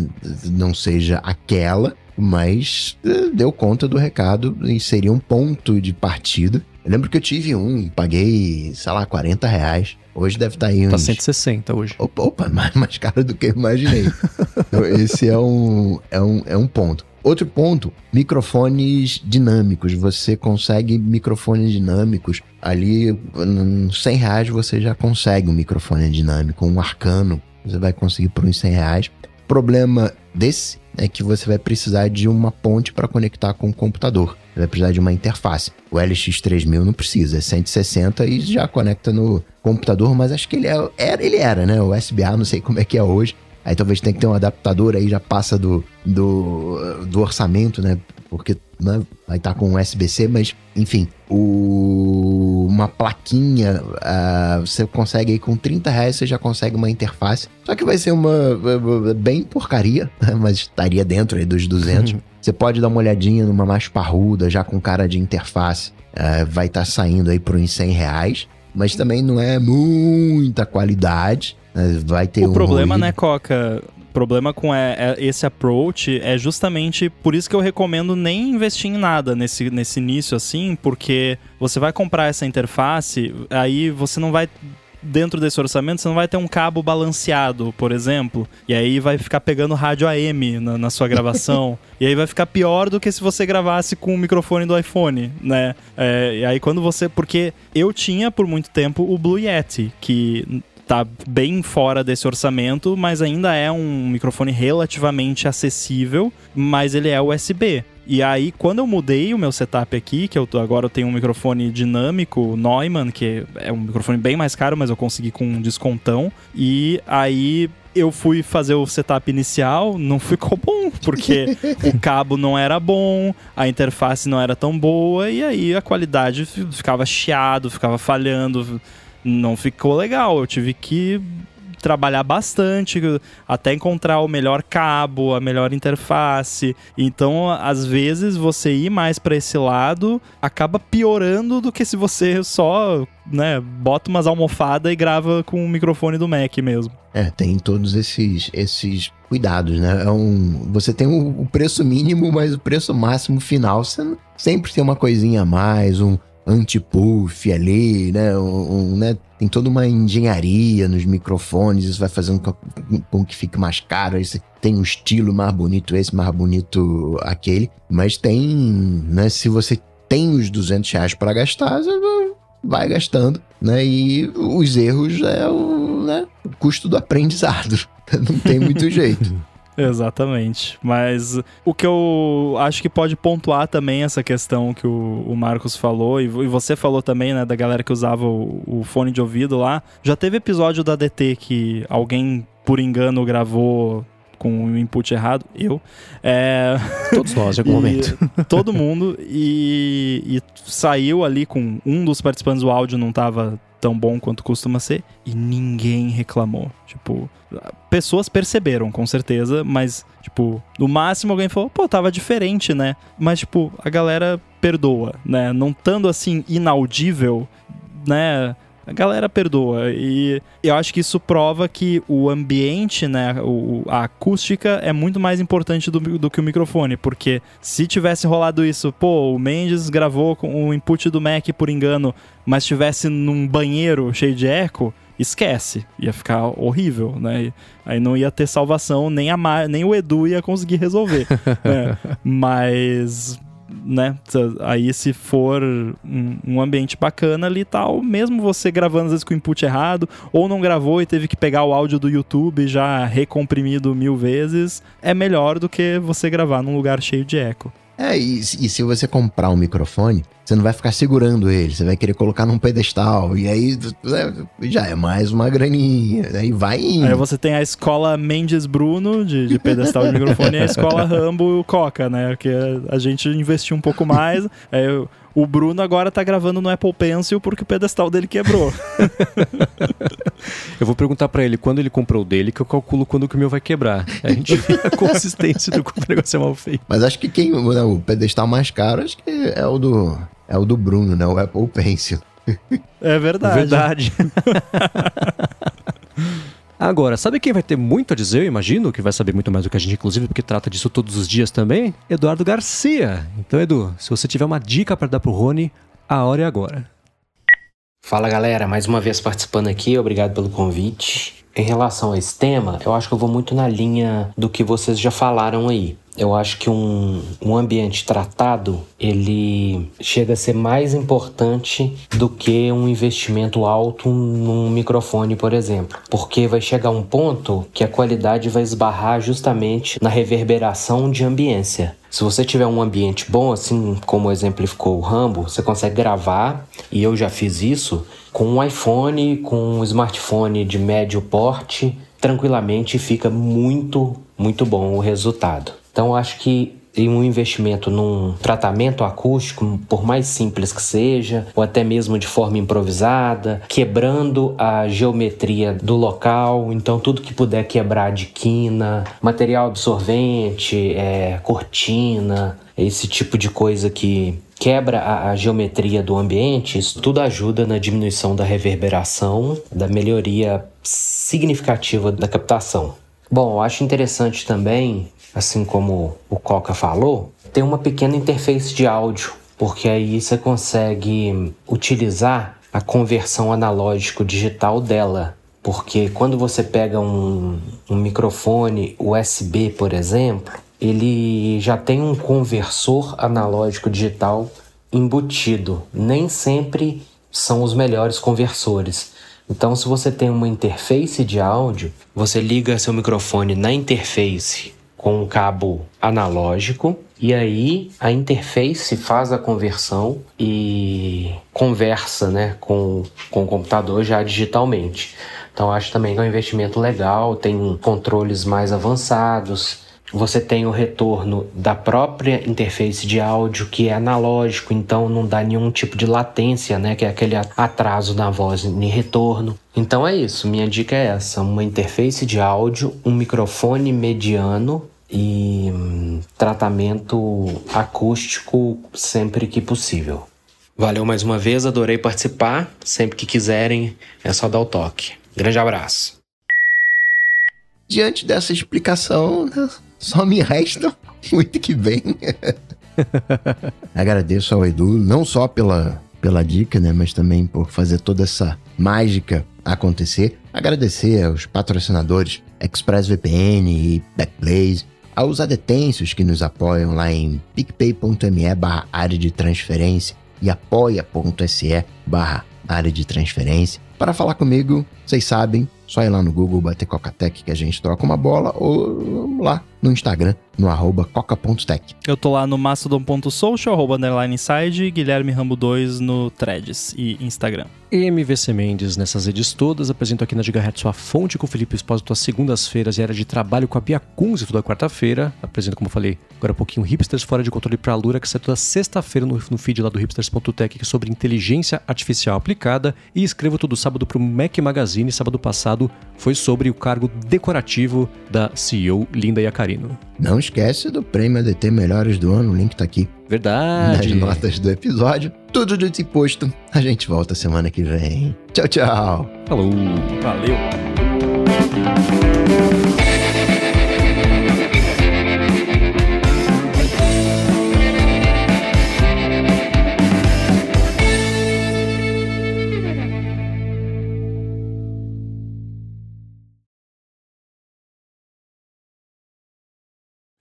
não seja aquela, mas eh, deu conta do recado e seria um ponto de partida. Eu lembro que eu tive um, paguei, sei lá, 40 reais. Hoje deve estar tá aí tá uns... Tá 160 hoje. Opa, opa mais, mais caro do que eu imaginei. então, esse é um, é, um, é um ponto. Outro ponto, microfones dinâmicos. Você consegue microfones dinâmicos. Ali, 100 reais você já consegue um microfone dinâmico, um arcano. Você vai conseguir por uns 100 reais. Problema desse é que você vai precisar de uma ponte para conectar com o computador. Você vai precisar de uma interface. O LX3000 não precisa, é 160 e já conecta no computador, mas acho que ele é, era, ele era, né? O SBA, não sei como é que é hoje. Aí talvez tenha que ter um adaptador aí, já passa do, do, do orçamento, né? Porque né, vai estar tá com USB-C, mas enfim, o, uma plaquinha, uh, você consegue aí com 30 reais, você já consegue uma interface. Só que vai ser uma bem porcaria, mas estaria dentro aí dos 200. Uhum. Você pode dar uma olhadinha numa mais parruda, já com cara de interface. Uh, vai estar tá saindo aí por uns 100 reais. Mas também não é muita qualidade. Vai ter o um problema, ruído. né, Coca? O problema com é, é, esse approach é justamente por isso que eu recomendo nem investir em nada nesse, nesse início assim, porque você vai comprar essa interface, aí você não vai dentro desse orçamento você não vai ter um cabo balanceado, por exemplo, e aí vai ficar pegando rádio AM na, na sua gravação, e aí vai ficar pior do que se você gravasse com o microfone do iPhone, né? É, e aí quando você. Porque eu tinha por muito tempo o Blue Yeti, que tá bem fora desse orçamento, mas ainda é um microfone relativamente acessível, mas ele é USB. E aí, quando eu mudei o meu setup aqui, que eu tô, agora eu tenho um microfone dinâmico Neumann, que é um microfone bem mais caro, mas eu consegui com um descontão. E aí eu fui fazer o setup inicial, não ficou bom, porque o cabo não era bom, a interface não era tão boa, e aí a qualidade ficava chiado, ficava falhando, não ficou legal. Eu tive que trabalhar bastante até encontrar o melhor cabo, a melhor interface. Então, às vezes, você ir mais para esse lado acaba piorando do que se você só, né, bota umas almofadas e grava com o microfone do Mac mesmo. É, tem todos esses esses cuidados, né? É um, você tem o, o preço mínimo, mas o preço máximo final você sempre tem uma coisinha a mais, um anti-puff ali, né? Um, um, né? Tem toda uma engenharia nos microfones, isso vai fazendo com, que fique mais caro. Você tem um estilo mais bonito esse, mais bonito aquele. Mas tem, né? Se você tem os 200 reais para gastar, você vai gastando, né? E os erros é o, né? o custo do aprendizado. Não tem muito jeito. Exatamente. Mas o que eu acho que pode pontuar também essa questão que o, o Marcos falou, e, e, você falou também, né, da galera que usava o, o, fone de ouvido lá. Já teve episódio da DT que alguém, por engano, gravou com o input errado, eu. É... Todos nós, em algum momento. Todo mundo. E, e saiu ali com um dos participantes, o áudio não tava tão bom quanto costuma ser, e ninguém reclamou. Tipo, pessoas perceberam, com certeza, mas, tipo, no máximo alguém falou, pô, tava diferente, né? Mas, tipo, a galera perdoa, né? Não estando assim inaudível, né? A galera perdoa. E eu acho que isso prova que o ambiente, né, o, a acústica é muito mais importante do, do que o microfone, porque se tivesse rolado isso, pô, o Mendes gravou com o input do Mac por engano, mas estivesse num banheiro cheio de eco, esquece, ia ficar horrível, né? Aí não ia ter salvação, nem a nem o Edu ia conseguir resolver. né? Mas né? Aí se for um, um, ambiente bacana ali e tal, mesmo você gravando às vezes com o input errado, ou não gravou e teve que pegar o áudio do YouTube já recomprimido mil vezes, é melhor do que você gravar num lugar cheio de eco. É, e, e, se você comprar um microfone, você não vai ficar segurando ele, você vai querer colocar num pedestal, e aí é, já é mais uma graninha, aí vai indo. Aí você tem a escola Mendes Bruno, de, de pedestal de microfone, e a escola Rambo Coca, né, que a gente investiu um pouco mais, aí o Bruno agora tá gravando no Apple Pencil porque o pedestal dele quebrou. eu vou perguntar para ele quando ele comprou o dele, que eu calculo quando que o meu vai quebrar. A gente vê a consistência do que o negócio é mal feito. Mas acho que quem né, o pedestal mais caro acho que é o do é o do Bruno, né? O Apple Pencil. É verdade. Verdade. Agora, sabe quem vai ter muito a dizer, eu imagino, que vai saber muito mais do que a gente, inclusive, porque trata disso todos os dias também? Eduardo Garcia. Então, Edu, se você tiver uma dica para dar pro Rony, a hora é agora. Fala galera, mais uma vez participando aqui, obrigado pelo convite. Em relação a esse tema, eu acho que eu vou muito na linha do que vocês já falaram aí eu acho que um, um ambiente tratado ele chega a ser mais importante do que um investimento alto num microfone, por exemplo, porque vai chegar um ponto que a qualidade vai esbarrar justamente na reverberação de ambiência. Se você tiver um ambiente bom, assim como exemplificou o Rambo, você consegue gravar, e eu já fiz isso, com um iPhone, com um smartphone de médio porte, tranquilamente fica muito, muito bom o resultado. Então, acho que em um investimento num tratamento acústico, por mais simples que seja, ou até mesmo de forma improvisada, quebrando a geometria do local, então tudo que puder quebrar de quina, material absorvente, é, cortina, esse tipo de coisa que quebra a, a, geometria do ambiente, isso tudo ajuda na diminuição da reverberação, da melhoria significativa da captação. Bom, eu acho interessante também assim como o Coca falou, tem uma pequena interface de áudio, porque aí você consegue utilizar a conversão analógico digital dela. Porque quando você pega um, um microfone USB, por exemplo, ele já tem um conversor analógico digital embutido. Nem sempre são os melhores conversores. Então, se você tem uma interface de áudio, você liga seu microfone na interface com um cabo analógico e aí a interface faz a conversão e conversa né, com, com o computador já digitalmente. Então acho também que é um investimento legal, tem controles mais avançados, você tem o retorno da própria interface de áudio que é analógico, então não dá nenhum tipo de latência, né, que é aquele atraso na voz em retorno. Então é isso, minha dica é essa, uma interface de áudio, um microfone mediano e hum, tratamento acústico sempre que possível. Valeu mais uma vez, adorei participar. Sempre que quiserem, é só dar o toque. Grande abraço. Diante dessa explicação, só me resta muito que bem. Agradeço ao Edu, não só pela, pela dica, né, mas também por fazer toda essa mágica acontecer. Agradecer aos patrocinadores ExpressVPN e Backblaze, aos adetêncios que nos apoiam lá em picpay.me barra área de transferência e apoia.se barra área de transferência. Para falar comigo, vocês sabem, só ir lá no Google, bater Cocatec que a gente troca uma bola ou lá no Instagram, no arroba coca.tech. Eu tô lá no mastodon.social, arroba underline inside, Guilherme Rambo 2 no Threads e Instagram. MVC Mendes nessas redes todas. Apresento aqui na Gigahertz sua fonte com o Felipe Espósito às segundas-feiras e era de trabalho com a Bia Kunze toda quarta-feira. Apresento, como eu falei, agora um pouquinho Hipsters Fora de Controle para a Lura, que sai toda sexta-feira no, no feed lá do hipsters.tech, que é sobre inteligência artificial aplicada. E escrevo todo sábado para o Mac Magazine. Sábado passado foi sobre o cargo decorativo da CEO Linda Não esquece do prêmio ADT Melhores do Ano, o link tá aqui. Verdade. Nas notas do episódio. Tudo dito e posto. A gente volta semana que vem. Tchau, tchau. Falou. Valeu!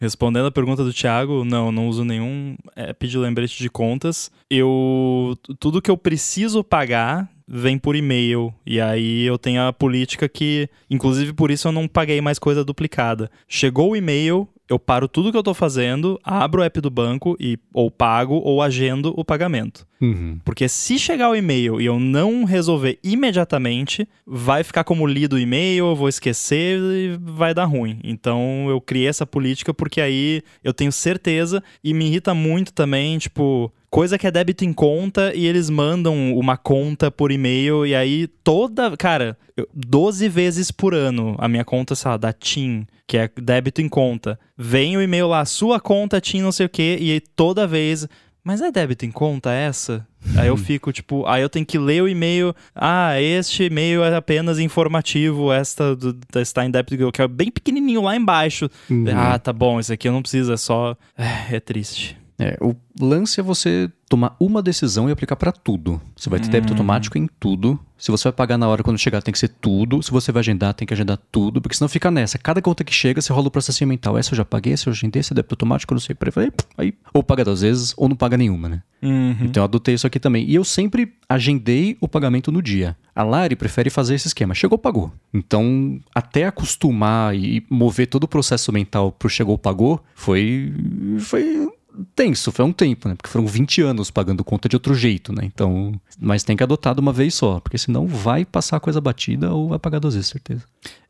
Respondendo a pergunta do Thiago, não, não uso nenhum app de lembrete de contas. Eu tudo que eu preciso pagar vem por e-mail e aí eu tenho a política que, inclusive por isso eu não paguei mais coisa duplicada. Chegou o e-mail, eu paro tudo que eu tô fazendo, abro o app do banco e ou pago ou agendo o pagamento. Uhum. Porque se chegar o e-mail e eu não resolver imediatamente, vai ficar como lido o e-mail, eu vou esquecer e vai dar ruim. Então eu criei essa política porque aí eu tenho certeza e me irrita muito também, tipo, coisa que é débito em conta e eles mandam uma conta por e-mail e aí toda, cara, eu- 12 vezes por ano a minha conta, sei lá, da TIM, que é débito em conta, vem o e-mail lá, sua conta TIM não sei o que e aí toda vez, mas é débito em conta essa? Aí eu fico, tipo, aí eu tenho que ler o e-mail. Ah, este e-mail é apenas informativo, esta do- está em débito, que é bem pequenininho lá embaixo. Uhum. Ah, tá bom, esse aqui eu não preciso, é só. É, é triste. É, o lance é você tomar uma decisão e aplicar pra tudo. Você vai ter débito automático em tudo. Se você vai pagar na hora quando chegar, tem que ser tudo. Se você vai agendar, tem que agendar tudo, porque senão fica nessa. Cada conta que chega, você rola o processinho mental. Essa eu já paguei, essa eu agendei, esse é débito automático, eu não sei. Aí, aí, ou paga duas vezes, ou não paga nenhuma, né? Então eu adotei isso aqui também. E eu sempre agendei o pagamento no dia. A Lari prefere fazer esse esquema. Chegou, pagou. Então, até acostumar e mover todo o processo mental pro chegou, pagou, foi. foi tenso, foi um tempo, né? Porque foram 20 anos pagando conta de outro jeito, né? Então. Mas tem que adotar de uma vez só, porque senão vai passar a coisa batida ou vai pagar duas vezes, certeza.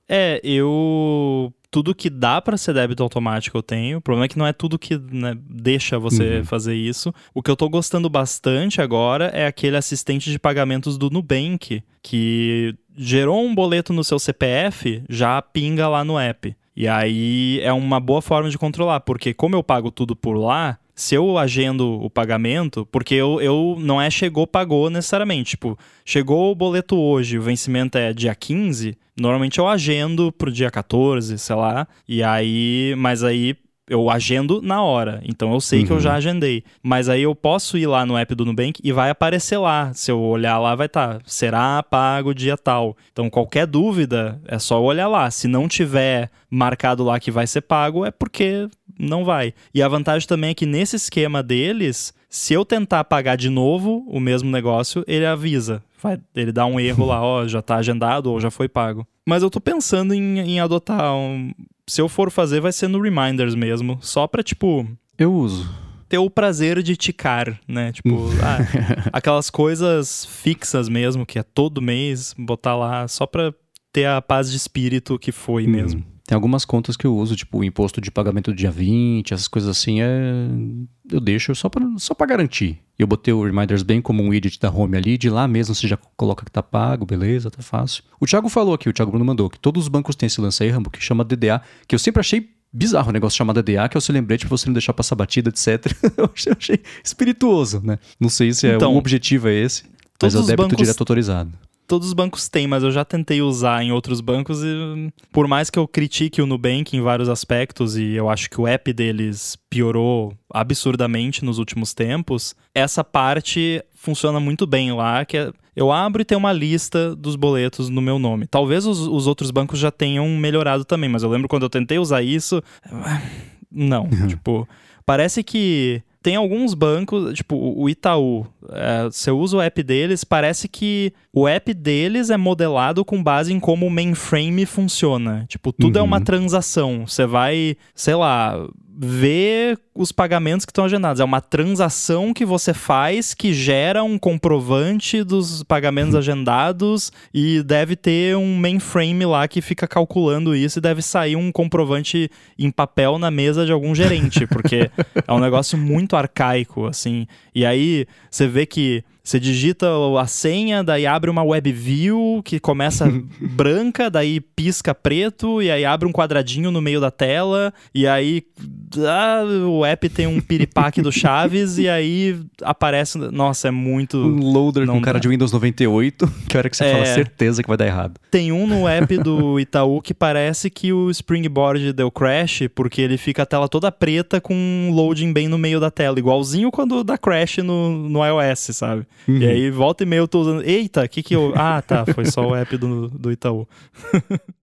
É, eu. Tudo que dá pra ser débito automático eu tenho. O problema é que não é tudo que né, deixa você fazer isso. O que eu tô gostando bastante agora é aquele assistente de pagamentos do Nubank, que gerou um boleto no seu CPF, já pinga lá no app. E aí é uma boa forma de controlar, porque como eu pago tudo por lá, se eu agendo o pagamento, porque eu, eu não é chegou, pagou necessariamente. Tipo, chegou o boleto hoje, o vencimento é dia 15, normalmente eu agendo pro dia 14, sei lá. E aí, mas aí eu agendo na hora, então eu sei uhum. que eu já Uhum. agendei. Mas aí eu posso ir lá no app do Nubank e vai aparecer lá. Se eu olhar lá, vai estar, tá, será pago dia tal. Então qualquer dúvida é só olhar lá. Se não tiver marcado lá que vai ser pago, é porque não vai. E a vantagem também é que nesse esquema deles, se eu tentar pagar de novo o mesmo negócio, ele avisa. Vai, ele dá um erro lá, ó, já tá agendado ou já foi pago. Mas eu tô pensando em, em adotar um. Se eu for fazer, vai ser no Reminders mesmo. Só pra, tipo. Eu uso. Ter o prazer de ticar, né? Tipo, ah, aquelas coisas fixas mesmo, que é todo mês, botar lá só pra ter a paz de espírito que foi mesmo. Tem algumas contas que eu uso, tipo o imposto de pagamento do dia 20, essas coisas assim, é... eu deixo só pra, só pra garantir. Eu botei o Reminders bem como um widget da home ali, de lá mesmo você já coloca que tá pago, beleza, tá fácil. O Thiago falou aqui, o Thiago Bruno mandou, que todos os bancos têm esse lance aí, Rambo, que chama DDA, que eu sempre achei bizarro o negócio chamado DDA, que é o seu lembrete pra você não deixar passar batida, etc. eu achei, espirituoso, né? Não sei se é, então, o objetivo é esse, mas é o débito bancos... direto autorizado todos os bancos têm, mas eu já tentei usar em outros bancos e por mais que eu critique o Nubank em vários aspectos e eu acho que o app deles piorou absurdamente nos últimos tempos, essa parte funciona muito bem lá, que é, eu abro e tem uma lista dos boletos no meu nome. Talvez os, os outros bancos já tenham melhorado também, mas eu lembro quando eu tentei usar isso, não, tipo, parece que tem alguns bancos, tipo o Itaú, é, você usa o app deles, parece que o app deles é modelado com base em como o mainframe funciona. Tipo, tudo uhum. é uma transação. Você vai, sei lá, ver os pagamentos que estão agendados. É uma transação que você faz que gera um comprovante dos pagamentos agendados e deve ter um mainframe lá que fica calculando isso e deve sair um comprovante em papel na mesa de algum gerente, porque é um negócio muito arcaico, assim. E aí você vê que você digita a senha, daí abre uma web view que começa branca, daí pisca preto, e aí abre um quadradinho no meio da tela, e aí ah, o app tem um piripaque do Chaves, e aí aparece. Nossa, é muito. Um loader com cara de Windows 98, que hora que você é... fala certeza que vai dar errado. Tem um no app do Itaú que parece que o Springboard deu crash, porque ele fica a tela toda preta com um loading bem no meio da tela, igualzinho quando dá crash no, no iOS, sabe? Uhum. E aí, volta e meia eu tô usando. Eita, o que que eu. Ah, tá, foi só o app do, do Itaú.